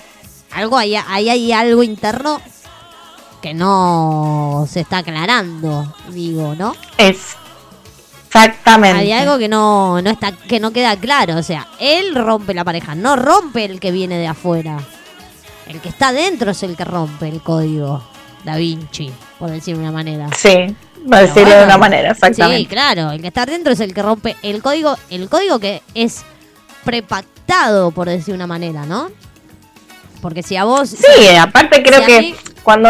Algo ahí, ahí hay algo interno que no se está aclarando, digo, ¿no? Es exactamente. Hay algo que no, no está, que no queda claro. O sea, él rompe la pareja, no rompe el que viene de afuera. El que está dentro es el que rompe el código Da Vinci, por decir de una manera. Sí, Pero decirlo de una manera, exactamente. Sí, claro, el que está dentro es el que rompe el código, el código que es prepactado, por decir de una manera, ¿no? Porque si a vos... Sí, aparte creo si que mí- cuando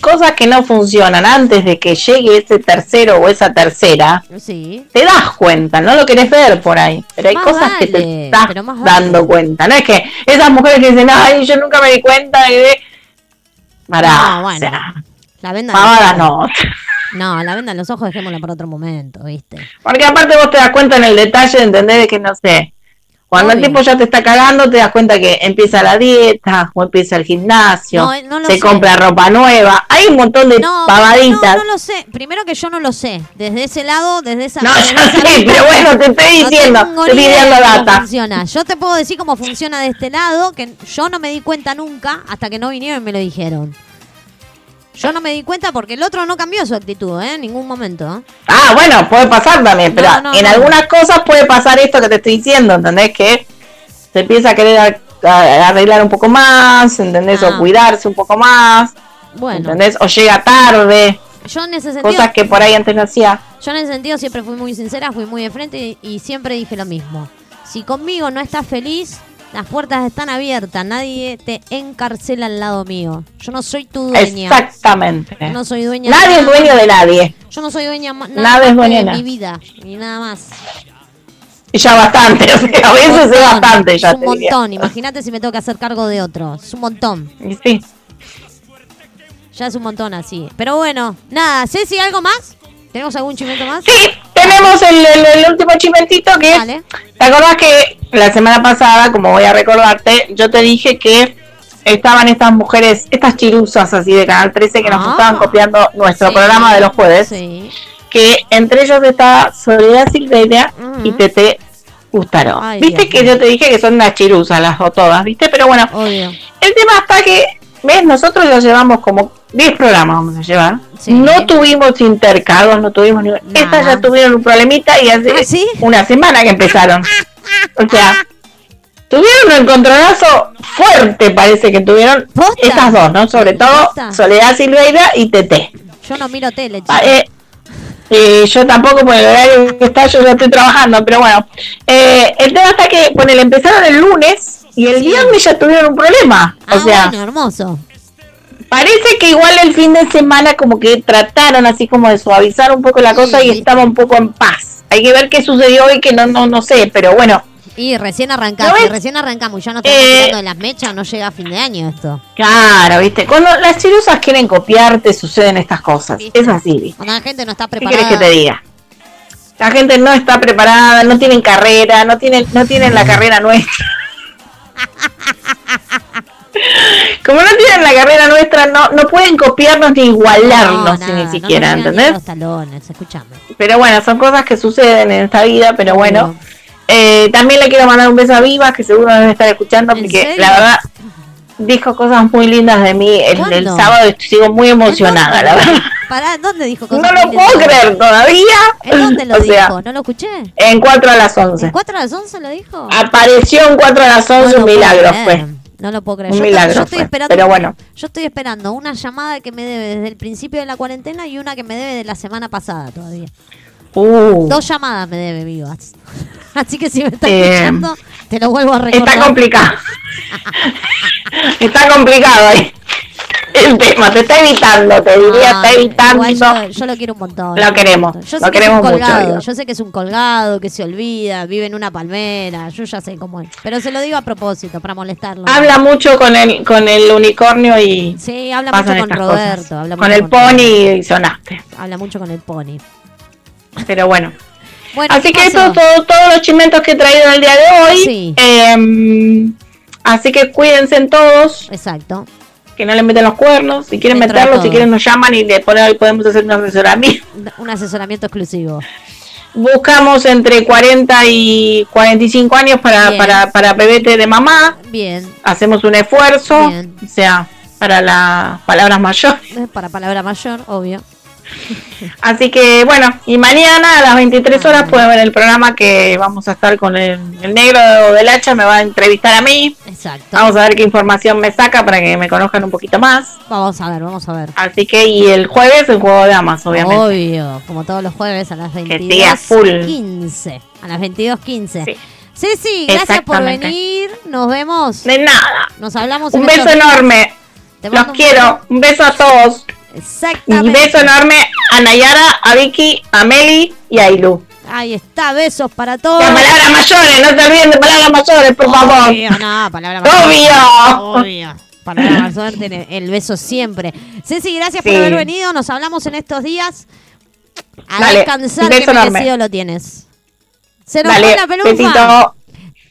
cosas que no funcionan antes de que llegue ese tercero o esa tercera, Sí. te das cuenta, no lo querés ver por ahí, pero hay Más cosas que te estás dando vale. cuenta, no es que esas mujeres que dicen, ay, yo nunca me di cuenta de... No, o sea, La venda pavadas no. [LAUGHS] No, la venda en los ojos dejémosla para otro momento, ¿viste? Porque aparte vos te das cuenta en el detalle, ¿entendés? De que no sé. Cuando el tipo ya te está cagando, te das cuenta que empieza la dieta, o empieza el gimnasio, No, no lo se sé. compra ropa nueva. Hay un montón de No, pavaditas. no, no lo sé. Primero que yo no lo sé. Desde ese lado, desde esa... No, desde [LAUGHS] yo esa sé, pero bueno, te estoy no diciendo, tengo estoy pidiendo data. funciona. Yo te puedo decir cómo funciona de este lado, que yo no me di cuenta nunca hasta que no vinieron y me lo dijeron. Yo no me di cuenta porque el otro no cambió su actitud, ¿eh? En ningún momento. Ah, bueno, puede pasar también, pero No, no, en no. algunas cosas puede pasar esto que te estoy diciendo, ¿entendés? Que se empieza a querer arreglar un poco más, ¿entendés? Ah. O cuidarse un poco más, Bueno, ¿entendés? O llega tarde. Yo en ese sentido, Cosas que por ahí antes no hacía. yo en ese sentido siempre fui muy sincera, fui muy de frente y, y siempre dije lo mismo. Si conmigo no estás feliz, las puertas están abiertas, nadie te encarcela al lado mío. Yo no soy tu dueña. Exactamente. Yo no soy dueña Nadie es dueño de nadie. Yo no soy dueña nada es dueña de mi vida, ni nada más. Y ya bastante, [LAUGHS] o sea, a veces es bastante ya Es un te montón. Imagínate si me tengo que hacer cargo de otro. Es un montón. Sí. Ya es un montón así. Pero bueno, nada. Ceci, ¿algo más? ¿Tenemos algún chimento más? Sí, tenemos el, el- el último chimentito que es, Dale. ¿te acordás que la semana pasada, como voy a recordarte, yo te dije que estaban estas mujeres, estas chiruzas así de Canal 13 que nos Ah. estaban copiando nuestro Sí, programa de los jueves, Sí. que entre ellos está Soledad Silveira y. Tete Gustaro. Ay, Viste Dios que yo te dije que son unas chiruzas las o todas, ¿viste? Pero bueno, Obvio. el tema está que, ¿ves? Nosotros lo llevamos como 10 programas, vamos a llevar. Sí. No tuvimos intercados, no tuvimos ni... Nada. Estas ya tuvieron un problemita y hace ¿Ah, sí? una semana que empezaron. O sea, tuvieron un encontronazo fuerte, parece que tuvieron ¿Posta? estas dos, ¿no? Sobre todo ¿Posta? Soledad Silveira y Tete. Yo no miro tele, Ah, chicos. eh, eh, yo tampoco por el horario que está, yo ya estoy trabajando, pero bueno. Eh, el tema está que, bueno, empezaron el lunes y el Sí. viernes ya tuvieron un problema. ah, o sea, bueno, hermoso. parece que igual el fin de semana como que trataron así como de suavizar un poco la cosa y estaba un poco en paz. Hay que ver qué sucedió hoy que no, no, no sé, pero bueno. Y recién ¿No arrancamos, ves? recién arrancamos. Ya no estamos Eh, de las mechas, no llega a fin de año esto. Claro, viste, cuando las chirusas quieren copiarte suceden estas cosas. ¿Viste? Es así, viste. Cuando la gente no está ¿Qué preparada. quieres que te diga? La gente no está preparada, no tienen carrera, no tienen, no tienen la [LAUGHS] carrera nuestra. Como no tienen la carrera nuestra, no, no pueden copiarnos ni igualarnos No, ni siquiera, no ¿entendés? los talones, escuchame. Pero bueno, son cosas que suceden en esta vida, pero bueno. Eh, también le quiero mandar un beso a Viva, que seguro debe estar escuchando, ¿En porque serio? la verdad dijo cosas muy lindas de mí el, el sábado y sigo muy emocionada, ¿En la verdad. Pará, ¿dónde dijo No cosas lo muy puedo creer todavía. ¿En dónde lo o sea, dijo? ¿No lo escuché? en 4 a las 11. ¿En 4 a las 11 lo dijo? Apareció en 4 a las 11, No lo un milagro fue. No lo puedo creer. Un yo, milagro yo estoy fue, esperando, pero bueno. Yo estoy esperando una llamada que me debe desde el principio de la cuarentena y una que me debe de la semana pasada todavía. Uh, Dos llamadas me debe vivas. [LAUGHS] Así que si me estás Eh, escuchando, te lo vuelvo a recordar. está complicado. está complicado ahí. El tema, te está evitando, te diría, está Ay, evitando. yo, yo lo quiero un montón. Lo queremos, Yo lo sé que queremos es un mucho, colgado, digo. yo sé que es un colgado, que se olvida, vive en una palmera, yo ya sé cómo es. Pero se lo digo a propósito, para molestarlo. Habla mucho con el, con el unicornio y Sí, habla mucho con Roberto. Con mucho el pony y sonaste. Habla mucho con el pony. Pero bueno. Bueno, Así ¿qué que eso todo, todos los chimentos que he traído el día de hoy. Sí. Eh, así que cuídense en todos, Exacto. que no le meten los cuernos. Si quieren Dentro de meterlos, si quieren nos llaman y le ponen- podemos hacer un asesoramiento. Un asesoramiento exclusivo. Buscamos entre 40 y 45 años para, para, para bebete de mamá. Bien. Hacemos un esfuerzo, Bien. o sea, para las palabras mayores. Eh, Para palabra mayor, obvio. Así que bueno, y mañana a las 23 horas Ah. pueden ver el programa que vamos a estar con el, el negro del hacha, me va a entrevistar a mí. Exacto. Vamos a ver qué información me saca para que me conozcan un poquito más. Vamos a ver, vamos a ver. Así que, y el jueves el juego de damas, obviamente. Obvio, como todos los jueves a las siga full. 22.15. A las 22.15. Sí. Ceci, gracias por venir. Nos vemos. De nada. Nos hablamos Un beso enorme. Los un quiero. Un beso a todos. Exactamente. beso enorme a Nayara, a Vicky, a Meli y a Ilu. Ahí está, besos para todos. Las palabras mayores, no se olviden de palabras mayores, por favor. Obvio, no, palabra mayor. Obvio. Obvio. Palabra mayor tiene el beso siempre. Ceci, gracias por haber venido. Nos hablamos en estos días. A Dale, descansar, un que beso enorme. merecido lo tienes. Se nos Dale, fue la.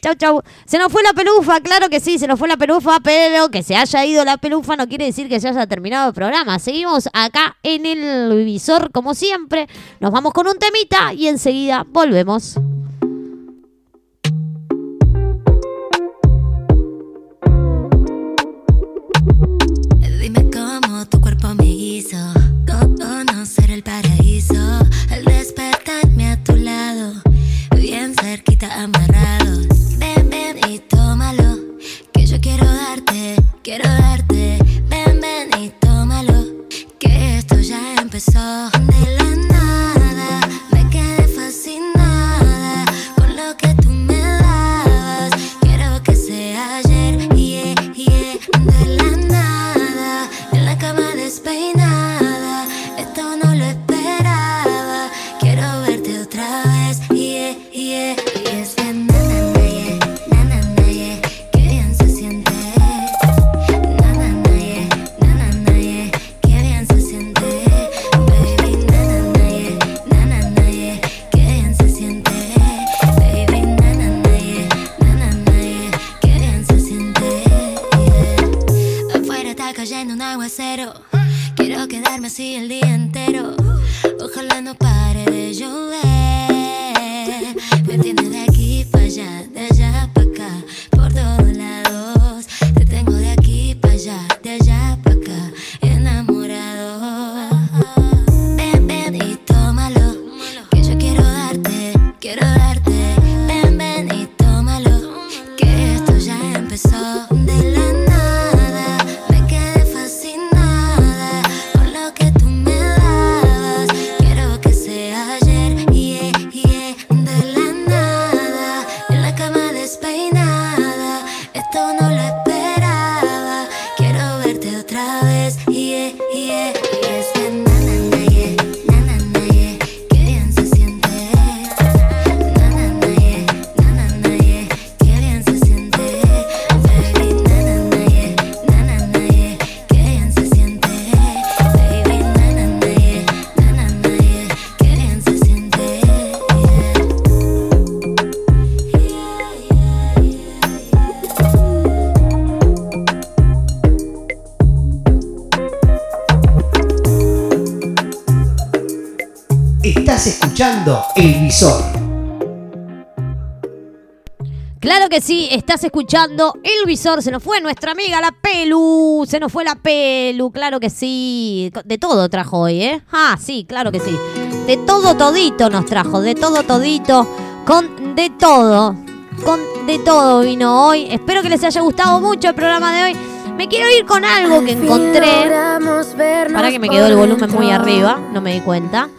Chau, chau. Se nos fue la pelufa, claro que sí, se nos fue la pelufa, pero que se haya ido la pelufa no quiere decir que se haya terminado el programa. Seguimos acá en el visor, como siempre. Nos vamos con un temita y enseguida volvemos. 있어. 내 que sí, estás escuchando El Visor. Se nos fue nuestra amiga la Pelu. Se nos fue la Pelu, claro que sí. De todo trajo hoy, ¿eh? Ah, sí, claro que sí. De todo todito nos trajo, de todo todito. Con de todo. Con de todo vino hoy. Espero que les haya gustado mucho el programa de hoy. Me quiero ir con algo que encontré. Para que me quedó el volumen muy arriba, no me di cuenta.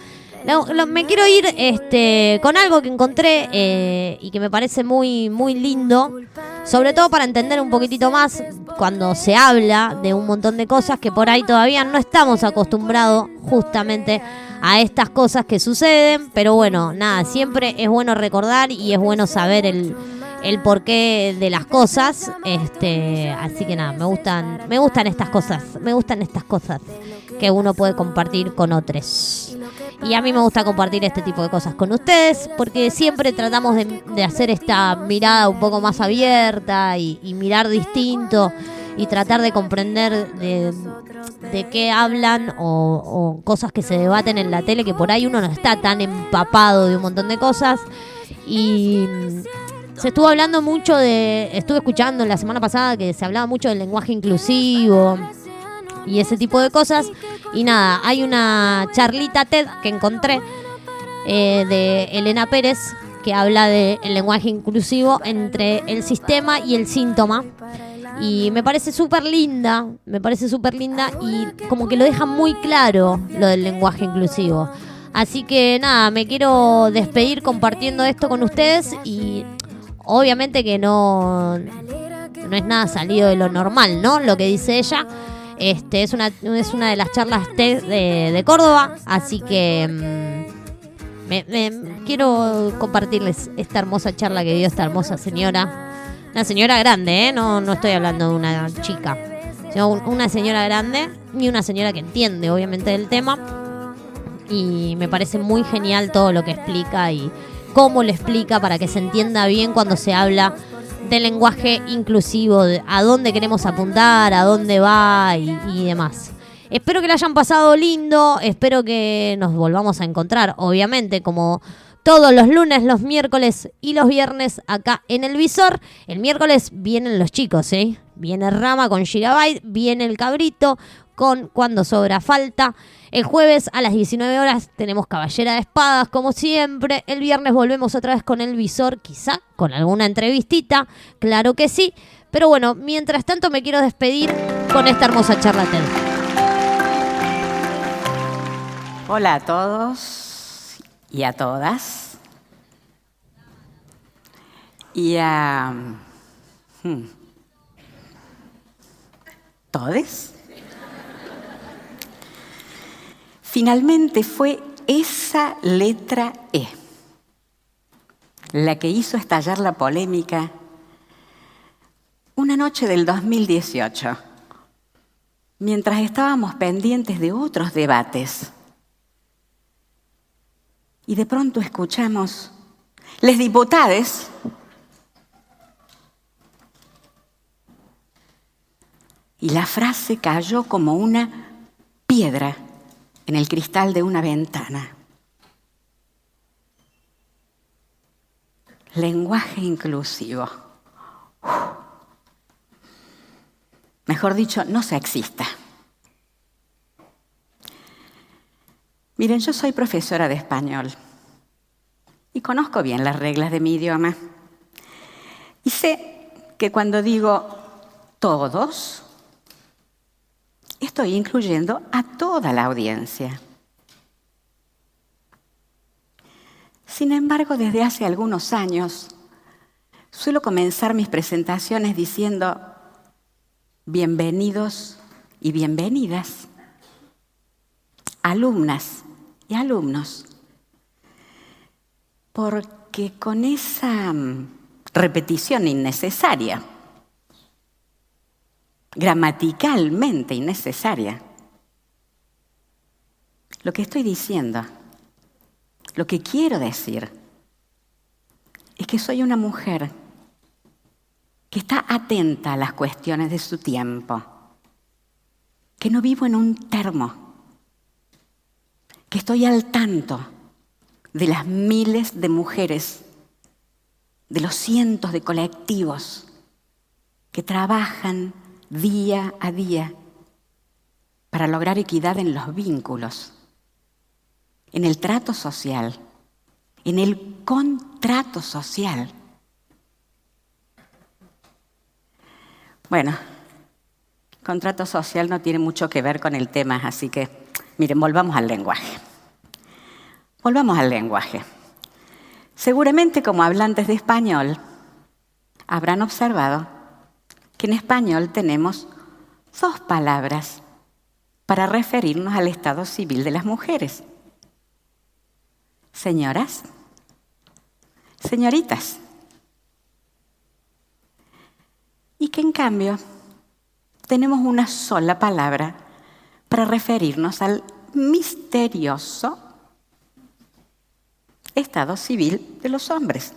Lo- me quiero ir este, con algo que encontré eh, y que me parece muy, muy lindo, sobre todo para entender un poquitito más cuando se habla de un montón de cosas que por ahí todavía no estamos acostumbrados justamente a estas cosas que suceden, pero bueno, nada, siempre es bueno recordar y es bueno saber el, el porqué de las cosas, este, así que nada, me gustan, me gustan estas cosas, me gustan estas cosas que uno puede compartir con otros. Y a mí me gusta compartir este tipo de cosas con ustedes porque siempre tratamos de, hacer esta mirada un poco más abierta y, mirar distinto y tratar de comprender de, de qué hablan o, cosas que se debaten en la tele que por ahí uno no está tan empapado de un montón de cosas. Y se estuvo hablando mucho de, estuve escuchando la semana pasada que se hablaba mucho del lenguaje inclusivo y ese tipo de cosas. Y nada, hay una charlita TED que encontré eh, de Elena Pérez que habla del lenguaje inclusivo entre el sistema y el síntoma. Y me parece súper linda, me parece súper linda y como que lo deja muy claro lo del lenguaje inclusivo. Así que nada, me quiero despedir compartiendo esto con ustedes y obviamente que no, no es nada salido de lo normal, ¿no? Lo que dice ella. Este, es, una, es una de las charlas TED de, de Córdoba, así que mm, me, quiero compartirles esta hermosa charla que dio esta hermosa señora. Una señora grande, ¿eh? No, no estoy hablando de una chica, sino un- una señora grande y una señora que entiende obviamente del tema. Y me parece muy genial todo lo que explica y cómo lo explica para que se entienda bien cuando se habla del lenguaje inclusivo, de a dónde queremos apuntar, a dónde va y, y demás. Espero que lo hayan pasado lindo, espero que nos volvamos a encontrar, obviamente, como todos los lunes, los miércoles y los viernes acá en el visor. El miércoles vienen los chicos, ¿eh? Viene Rama con Gigabyte, viene el cabrito con Cuando Sobra Falta. El jueves a las 19 horas tenemos Caballera de Espadas, como siempre. El viernes volvemos otra vez con el visor, quizá con alguna entrevistita, claro que sí. Pero bueno, mientras tanto me quiero despedir con esta hermosa charla. Hola a todos y a todas. Y a... hmm, ¿Todes? Finalmente fue esa letra E la que hizo estallar la polémica una noche del 2018, mientras estábamos pendientes de otros debates. Y de pronto escuchamos, les diputades, y la frase cayó como una piedra en el cristal de una ventana. Lenguaje inclusivo. Mejor dicho, no sexista. Miren, yo soy profesora de español y conozco bien las reglas de mi idioma. Y sé que cuando digo todos, estoy incluyendo a toda la audiencia. Sin embargo, desde hace algunos años, suelo comenzar mis presentaciones diciendo bienvenidos y bienvenidas, alumnas y alumnos, porque con esa mm, repetición innecesaria, gramaticalmente innecesaria, lo que estoy diciendo, lo que quiero decir, es que soy una mujer que está atenta a las cuestiones de su tiempo, que no vivo en un termo, que estoy al tanto de las miles de mujeres, de los cientos de colectivos que trabajan día a día para lograr equidad en los vínculos, en el trato social, en el contrato social. Bueno, contrato social no tiene mucho que ver con el tema, así que miren, volvamos al lenguaje. Volvamos al lenguaje. Seguramente como hablantes de español habrán observado que en español tenemos dos palabras para referirnos al estado civil de las mujeres. Señoras, señoritas. Y que en cambio tenemos una sola palabra para referirnos al misterioso estado civil de los hombres.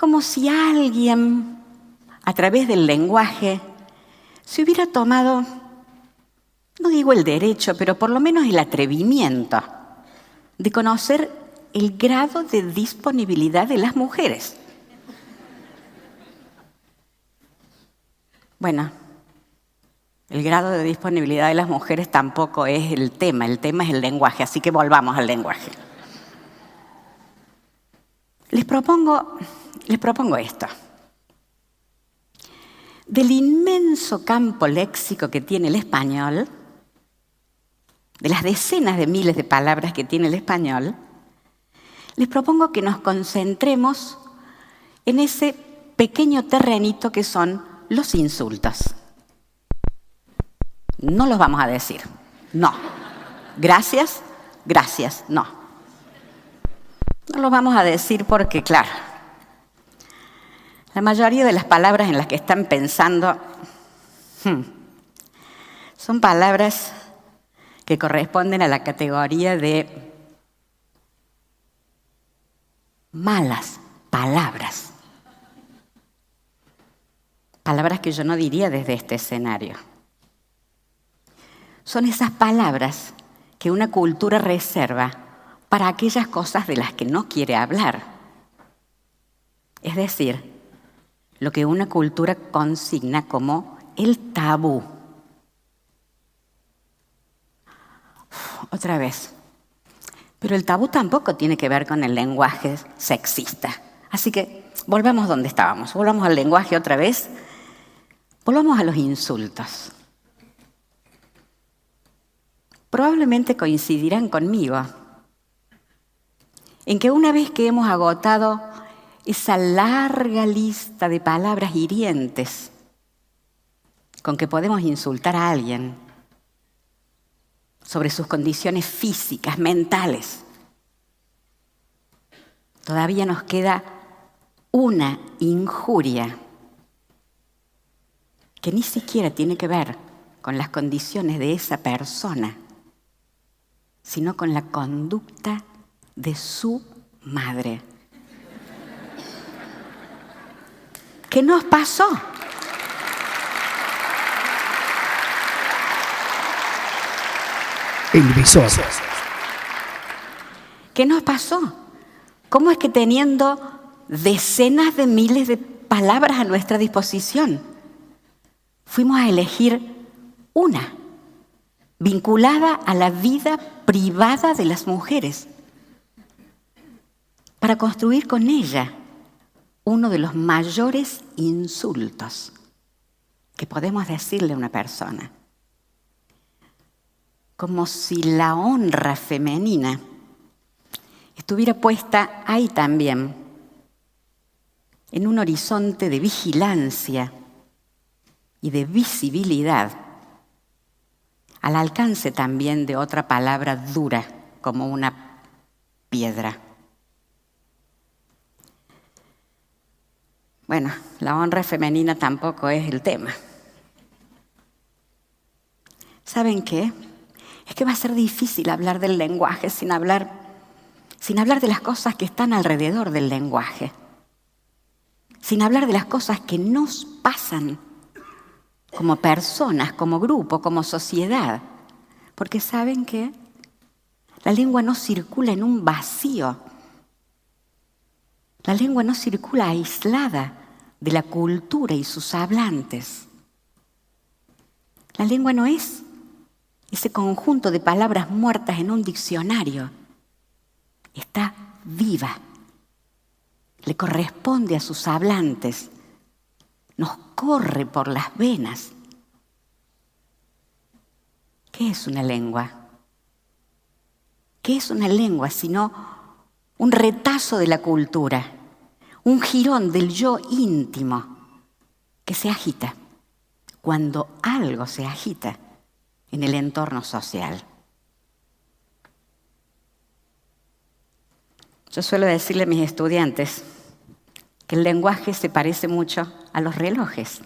Como si alguien, a través del lenguaje, se hubiera tomado, no digo el derecho, pero por lo menos el atrevimiento de conocer el grado de disponibilidad de las mujeres. Bueno, el grado de disponibilidad de las mujeres tampoco es el tema, el tema es el lenguaje, así que volvamos al lenguaje. Les propongo, les propongo esto. Del inmenso campo léxico que tiene el español, de las decenas de miles de palabras que tiene el español, les propongo que nos concentremos en ese pequeño terrenito que son los insultos. No los vamos a decir. No. Gracias, gracias, no. No los vamos a decir porque, claro, la mayoría de las palabras en las que están pensando hmm, son palabras que corresponden a la categoría de malas palabras. Palabras que yo no diría desde este escenario. Son esas palabras que una cultura reserva para aquellas cosas de las que no quiere hablar. Es decir, lo que una cultura consigna como el tabú. Otra vez. Pero el tabú tampoco tiene que ver con el lenguaje sexista. Así que volvamos donde estábamos. Volvamos al lenguaje otra vez. Volvamos a los insultos. Probablemente coincidirán conmigo en que una vez que hemos agotado esa larga lista de palabras hirientes con que podemos insultar a alguien, sobre sus condiciones físicas, mentales. Todavía nos queda una injuria que ni siquiera tiene que ver con las condiciones de esa persona, sino con la conducta de su madre. ¿Qué nos pasó? El visor. ¿Qué nos pasó? ¿Cómo es que teniendo decenas de miles de palabras a nuestra disposición, fuimos a elegir una, vinculada a la vida privada de las mujeres, para construir con ella uno de los mayores insultos que podemos decirle a una persona? como si la honra femenina estuviera puesta ahí también, en un horizonte de vigilancia y de visibilidad, al alcance también de otra palabra dura como una piedra. Bueno, la honra femenina tampoco es el tema. ¿Saben qué? es que va a ser difícil hablar del lenguaje sin hablar, sin hablar de las cosas que están alrededor del lenguaje, sin hablar de las cosas que nos pasan como personas, como grupo, como sociedad. Porque saben que la lengua no circula en un vacío. La lengua no circula aislada de la cultura y sus hablantes. La lengua no es ese conjunto de palabras muertas en un diccionario. Está viva. Le corresponde a sus hablantes. Nos corre por las venas. ¿Qué es una lengua? ¿Qué es una lengua sino un retazo de la cultura, un jirón del yo íntimo que se agita cuando algo se agita en el entorno social? Yo suelo decirle a mis estudiantes que el lenguaje se parece mucho a los relojes.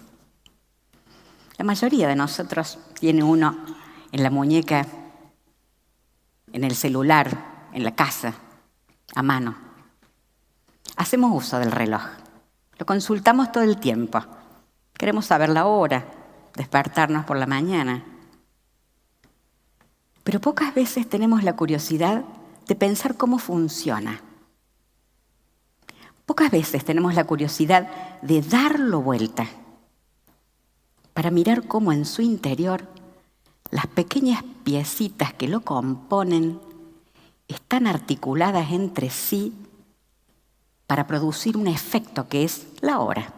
La mayoría de nosotros tiene uno en la muñeca, en el celular, en la casa, a mano. Hacemos uso del reloj. Lo consultamos todo el tiempo. Queremos saber la hora, despertarnos por la mañana. Pero pocas veces tenemos la curiosidad de pensar cómo funciona. Pocas veces tenemos la curiosidad de darlo vuelta para mirar cómo en su interior las pequeñas piecitas que lo componen están articuladas entre sí para producir un efecto que es la hora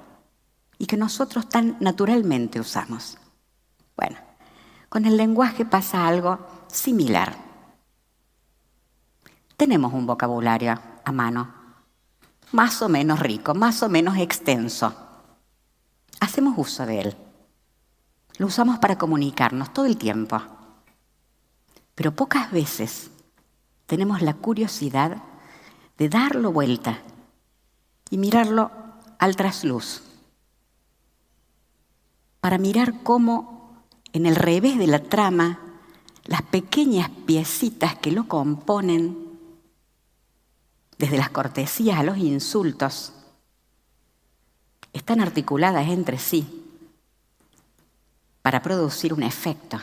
y que nosotros tan naturalmente usamos. Bueno, con el lenguaje pasa algo similar. Tenemos un vocabulario a mano, más o menos rico, más o menos extenso. Hacemos uso de él. Lo usamos para comunicarnos todo el tiempo. Pero pocas veces tenemos la curiosidad de darlo vuelta y mirarlo al trasluz. Para mirar cómo en el revés de la trama las pequeñas piecitas que lo componen, desde las cortesías a los insultos, están articuladas entre sí para producir un efecto.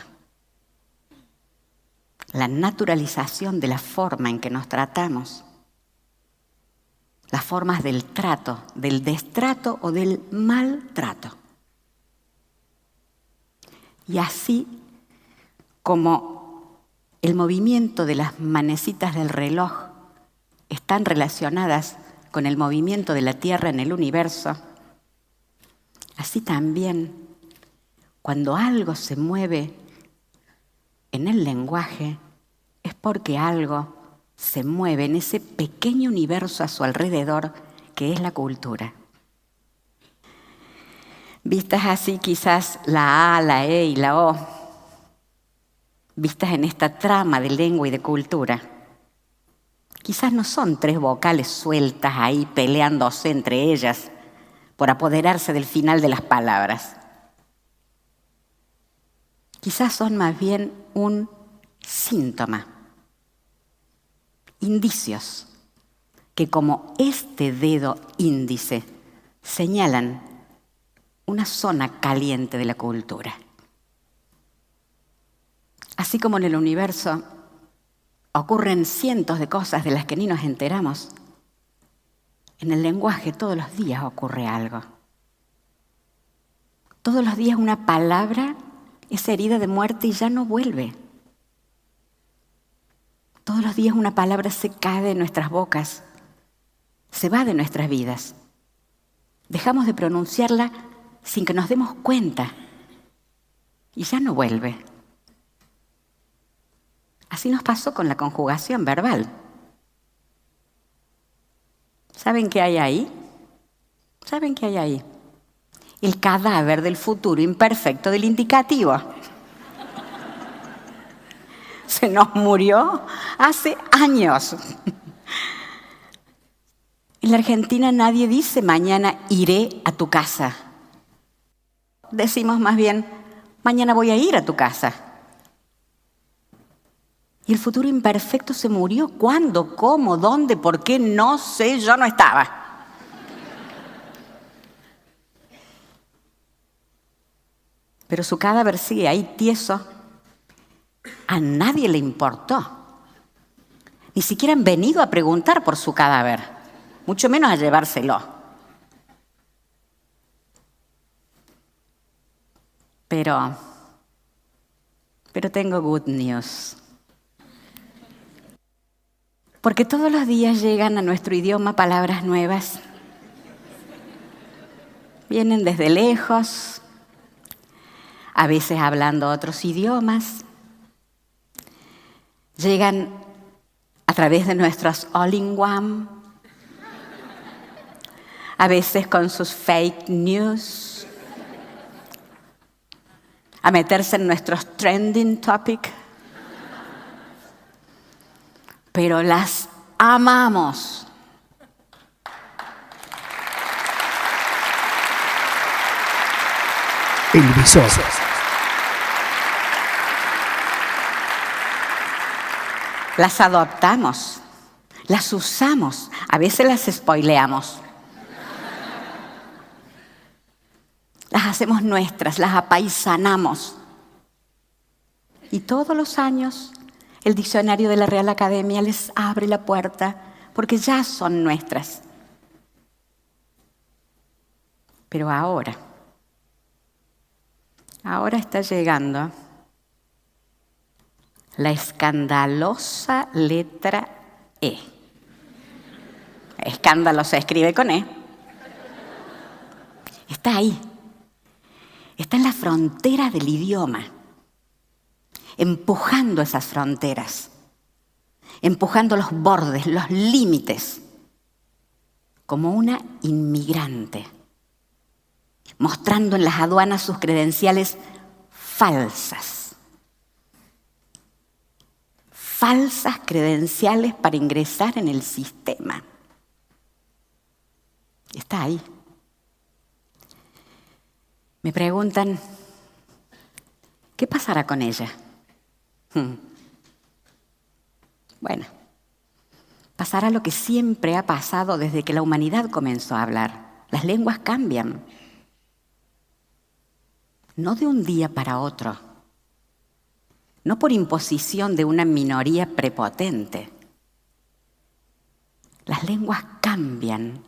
La naturalización de la forma en que nos tratamos, las formas del trato, del destrato o del maltrato. Y así como el movimiento de las manecitas del reloj están relacionadas con el movimiento de la Tierra en el universo, así también cuando algo se mueve en el lenguaje, es porque algo se mueve en ese pequeño universo a su alrededor que es la cultura. Vistas así quizás la A, la E y la O, vistas en esta trama de lengua y de cultura, quizás no son tres vocales sueltas ahí peleándose entre ellas por apoderarse del final de las palabras. Quizás son más bien un síntoma, indicios que como este dedo índice señalan una zona caliente de la cultura. Así como en el universo ocurren cientos de cosas de las que ni nos enteramos, en el lenguaje todos los días ocurre algo. Todos los días una palabra esa herida de muerte y ya no vuelve. Todos los días una palabra se cae de nuestras bocas, se va de nuestras vidas. Dejamos de pronunciarla sin que nos demos cuenta y ya no vuelve. Así nos pasó con la conjugación verbal. ¿Saben qué hay ahí? ¿Saben qué hay ahí? el cadáver del futuro imperfecto del indicativo. [LAUGHS] Se nos murió hace años. En la Argentina nadie dice mañana iré a tu casa. Decimos más bien, mañana voy a ir a tu casa. Y el futuro imperfecto se murió. ¿Cuándo? ¿Cómo? ¿Dónde? ¿Por qué? No sé, yo no estaba. pero su cadáver sigue ahí tieso A nadie le importó. Ni siquiera han venido a preguntar por su cadáver, mucho menos a llevárselo. Pero, pero tengo good news. Porque todos los días llegan a nuestro idioma palabras nuevas. Vienen desde lejos, a veces hablando otros idiomas. Llegan a través de nuestros all-in-one, a veces con sus fake news, a meterse en nuestros trending topic. Pero las amamos. El. Las adoptamos, las usamos, a veces las spoileamos. Las hacemos nuestras, las apaisanamos. Y todos los años el diccionario de la Real Academia les abre la puerta porque ya son nuestras. Pero ahora, ahora está llegando la escandalosa letra E. Escándalo se escribe con E. Está ahí. Está en la frontera del idioma, empujando esas fronteras, empujando los bordes, los límites, como una inmigrante, mostrando en las aduanas sus credenciales falsas falsas credenciales para ingresar en el sistema. Está ahí. Me preguntan, ¿qué pasará con ella? Hmm. Bueno, pasará lo que siempre ha pasado desde que la humanidad comenzó a hablar. Las lenguas cambian. No de un día para otro no por imposición de una minoría prepotente. Las lenguas cambian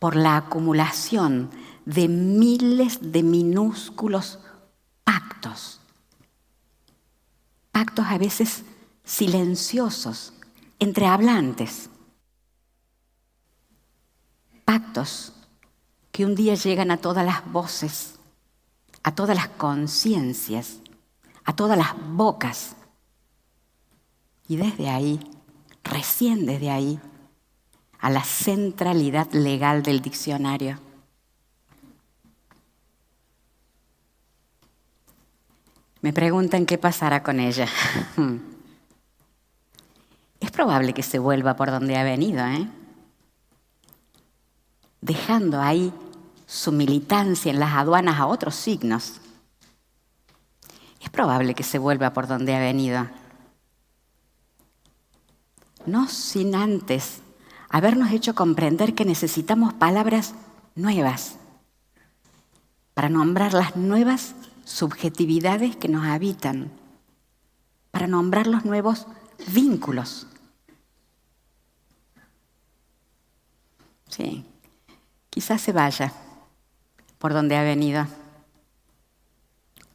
por la acumulación de miles de minúsculos pactos. Pactos a veces silenciosos entre hablantes. Pactos que un día llegan a todas las voces, a todas las conciencias a todas las bocas. Y desde ahí, recién desde ahí, a la centralidad legal del diccionario. Me preguntan qué pasará con ella. [LAUGHS] Es probable que se vuelva por donde ha venido, ¿eh? dejando ahí su militancia en las aduanas a otros signos es probable que se vuelva por donde ha venido. No sin antes habernos hecho comprender que necesitamos palabras nuevas para nombrar las nuevas subjetividades que nos habitan, para nombrar los nuevos vínculos. Sí, quizás se vaya por donde ha venido.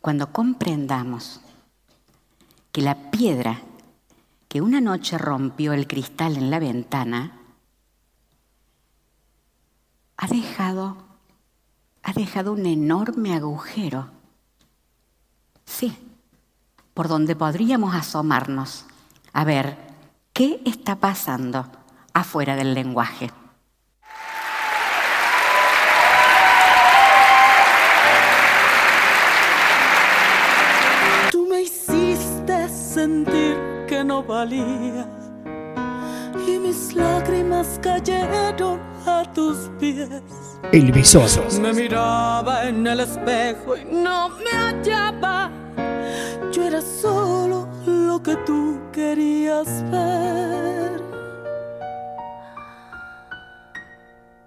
Cuando comprendamos que la piedra que una noche rompió el cristal en la ventana ha dejado, ha dejado un enorme agujero. Sí, por donde podríamos asomarnos a ver qué está pasando afuera del lenguaje. Valía y mis lágrimas cayeron a tus pies. El visor. Me miraba en el espejo y no me hallaba. Yo era solo lo que tú querías ver.